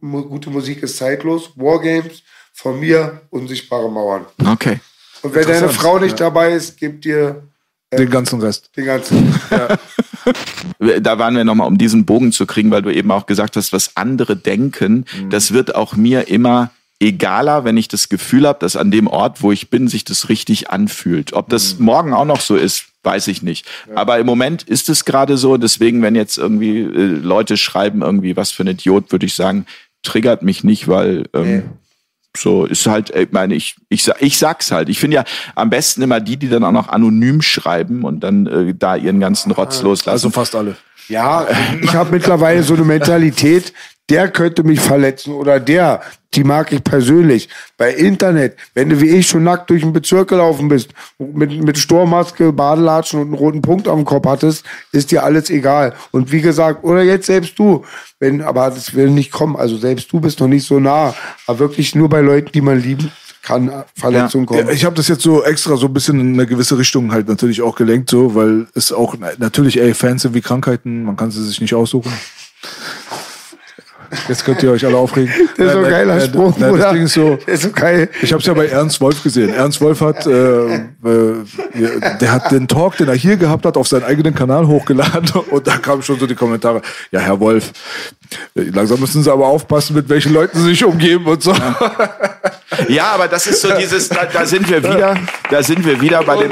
gute Musik ist zeitlos, Wargames, von mir, unsichtbare Mauern. Okay. Und wenn deine Frau nicht dabei ist, gib dir Den ganzen Rest. den ganzen, ja. da waren wir nochmal, um diesen Bogen zu kriegen, weil du eben auch gesagt hast, was andere denken, das wird auch mir immer egaler, wenn ich das Gefühl habe, dass an dem Ort, wo ich bin, sich das richtig anfühlt. Ob das morgen auch noch so ist, weiß ich nicht. Aber im Moment ist es gerade so. Deswegen, wenn jetzt irgendwie äh, Leute schreiben, irgendwie, was für ein Idiot, würde ich sagen, triggert mich nicht, weil ähm, so ist halt, ich meine, ich, ich, ich sag's halt. Ich finde ja am besten immer die, die dann auch noch anonym schreiben und dann äh, da ihren ganzen Rotz loslassen. Also fast alle. Ja, ich habe mittlerweile so eine Mentalität, der könnte mich verletzen oder der, die mag ich persönlich. Bei Internet, wenn du wie ich schon nackt durch den Bezirk gelaufen bist, mit, mit Sturmmaske, Badelatschen und einen roten Punkt am Kopf hattest, ist dir alles egal. Und wie gesagt, oder jetzt selbst du, wenn, aber das will nicht kommen. Also selbst du bist noch nicht so nah. Aber wirklich nur bei Leuten, die man lieben kann, Verletzungen kommen. Ja, ich habe das jetzt so extra so ein bisschen in eine gewisse Richtung halt natürlich auch gelenkt, so, weil es auch na- natürlich, ey, Fans sind wie Krankheiten, man kann sie sich nicht aussuchen. Jetzt könnt ihr euch alle aufregen. das ist so ein geiler nein, Spruch, nein, oder? Das Ding ist so, Das ist so geil. ich habe es ja bei Ernst Wolf gesehen. Ernst Wolf hat, äh, äh, der hat den Talk, den er hier gehabt hat, auf seinen eigenen Kanal hochgeladen und da kamen schon so die Kommentare. Ja, Herr Wolf, äh, langsam müssen Sie aber aufpassen, mit welchen Leuten Sie sich umgeben und so. Ja, aber das ist so dieses, da, da sind wir wieder, da sind wir wieder bei dem,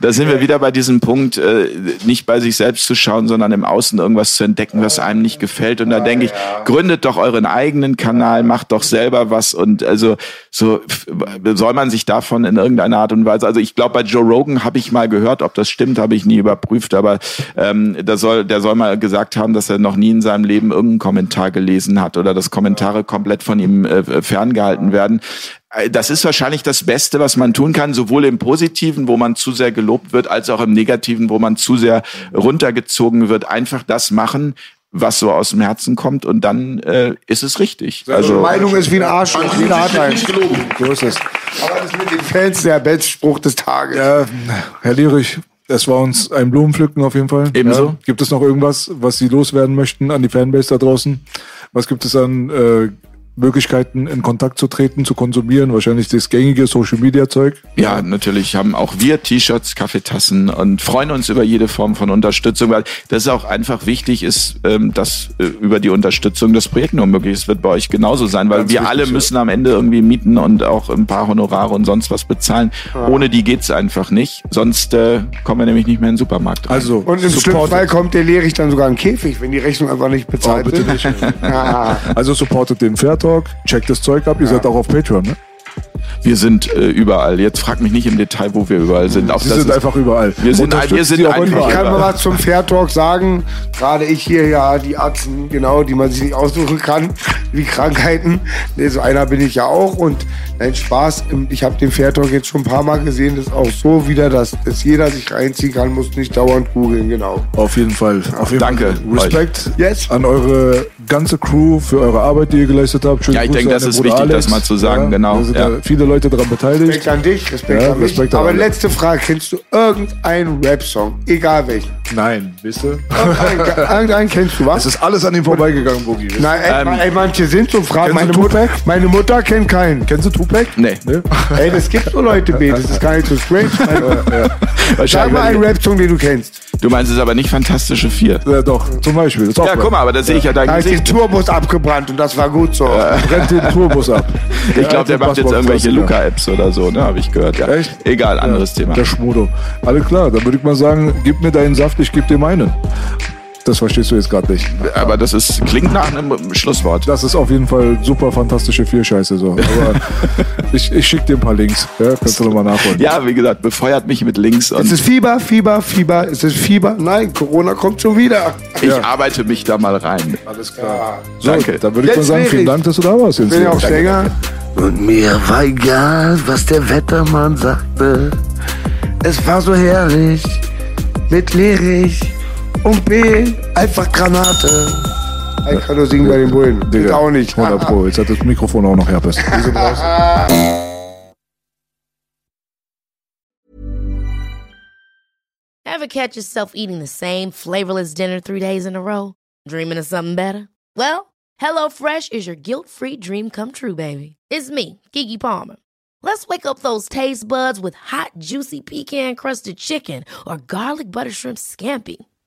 Da sind wir wieder bei diesem Punkt, äh, nicht bei sich selbst zu schauen, sondern im Außen irgendwas zu entdecken, was einem nicht gefällt. Und da denke ich, gründet doch euren eigenen Kanal, macht doch selber was und also so soll man sich davon in irgendeiner Art und Weise. Also ich glaube, bei Joe Rogan habe ich mal gehört, ob das stimmt, habe ich nie überprüft, aber ähm, da soll, der soll mal gesagt haben, dass er noch nie in seinem Leben irgendeinen Kommentar gelesen hat oder dass Kommentare komplett von ihm äh, ferngehalten werden. Äh, Das ist wahrscheinlich das Beste, was man tun kann, sowohl im Positiven, wo man zu sehr gelobt wird, als auch im Negativen, wo man zu sehr runtergezogen wird. Einfach das machen, was so aus dem Herzen kommt und dann äh, ist es richtig. Also Meinung ist wie ein Arschloch. Jeder hat einen. So ist es. Aber das mit den Fans der Bestspruch des Tages. Ja, Herr Lierich, es war uns ein Blumenpflücken auf jeden Fall. Ebenso. Ja. Gibt es noch irgendwas, was Sie loswerden möchten an die Fanbase da draußen? Was gibt es an äh, Möglichkeiten, in Kontakt zu treten, zu konsumieren? Wahrscheinlich das gängige Social-Media-Zeug. Ja, natürlich haben auch wir T-Shirts, Kaffeetassen und freuen uns über jede Form von Unterstützung, weil das auch einfach wichtig ist, ähm, dass äh, über die Unterstützung das Projekt nur möglich ist. Wird bei euch genauso sein, weil Ganz wir alle ja. müssen am Ende irgendwie Mieten und auch ein paar Honorare und sonst was bezahlen. Ohne die geht's einfach nicht. Sonst äh, kommen wir nämlich nicht mehr in den Supermarkt. Rein. Also, Und im schlimmsten. Fall kommt der Lehrich dann sogar in den Käfig, wenn die Rechnung einfach nicht bezahlt Oh, bitte wird. nicht. Ja. Also supportet den Fair Talk, checkt das Zeug ab. Ihr seid auch auf Patreon, ne? Wir sind äh, überall. Jetzt frag mich nicht im Detail, wo wir überall sind. Auch Sie das sind ist- einfach überall. Wir sind, Unterstützt wir sind einfach Ich kann mal überall. was zum Fair Talk sagen. Gerade ich hier, ja, die Atzen, genau, die man sich nicht aussuchen kann, wie Krankheiten. Nee, so einer bin ich ja auch. Und nein, Spaß. Ich habe den Fair Talk jetzt schon ein paar Mal gesehen. Das ist auch so wieder, dass, dass jeder sich reinziehen kann, muss nicht dauernd googeln, genau. Auf jeden Fall. Auf jeden Danke Fall. Respekt Yes. an eure ganze Crew für eure Arbeit, die ihr geleistet habt. Schöne Ja, ich Grüße denke, das ist Bruder wichtig, Alex. das mal zu sagen, genau, Da sind ja. Viele Leute daran beteiligt. Respekt an dich, Respekt Ja, an mich. Respekt an Aber alle. letzte Frage, kennst du irgendeinen Rap-Song? Egal welchen. Nein, wisst ihr? Irgendeinen, irgendeinen kennst du, was? Es ist alles an ihm vorbeigegangen, Boogie. Nein, ey, Ähm, ey, manche sind so fragen. Meine Mutter, meine Mutter kennt keinen. Kennst du Tupac? Nee. Ne? Ey, das gibt so Leute, B. Das ist gar nicht so strange. Sag mal einen Rap-Song, den du kennst. Du meinst es aber nicht Fantastische Vier. Ja, doch, zum Beispiel. Ist Ja, guck mal, aber da sehe ich ja dein Da ist den Gesicht. Tourbus abgebrannt und das war gut so. Brennt den Tourbus ab. Ich glaube, der macht jetzt irgendwelche Luca. Luca-Apps oder so, ne? Habe ich gehört. Ja. Echt? Egal, anderes Thema. Der Schmudo. Alles klar, dann würde ich mal sagen, gib mir deinen Saft, ich gebe dir meinen. Das verstehst du jetzt gerade nicht. Aber das ist, klingt nach einem Schlusswort. Das ist auf jeden Fall super fantastische Vierscheiße so. Aber ich, ich schicke dir ein paar Links. Ja, kannst du nochmal nachholen. Ja, wie gesagt, befeuert mich mit Links Es ist Fieber, Fieber, Fieber. Es ist Fieber. Nein, Corona kommt schon wieder. ich arbeite mich da mal rein. Alles klar. Ja. So, Danke. dann würde ich mal Jetzt sagen, wäre vielen. Dank, dass du da warst. Ich bin ja auch Danke. länger. Und mir war egal, was der Wettermann sagte. Es war so herrlich mit Lerich Um Und B, einfach Granate. Ich kann nur singen bei den Bullen. Digga, Geht auch nicht. 100 Pro. Jetzt hat das Mikrofon auch noch Herpes. Wieso brauchst du? Ever catch yourself eating the same flavorless dinner three days in a row? Dreaming of something better? Well, HelloFresh is your guilt-free dream come true, baby. It's me, Kiki Palmer. Let's wake up those taste buds with hot, juicy pecan-crusted chicken or garlic butter shrimp scampi.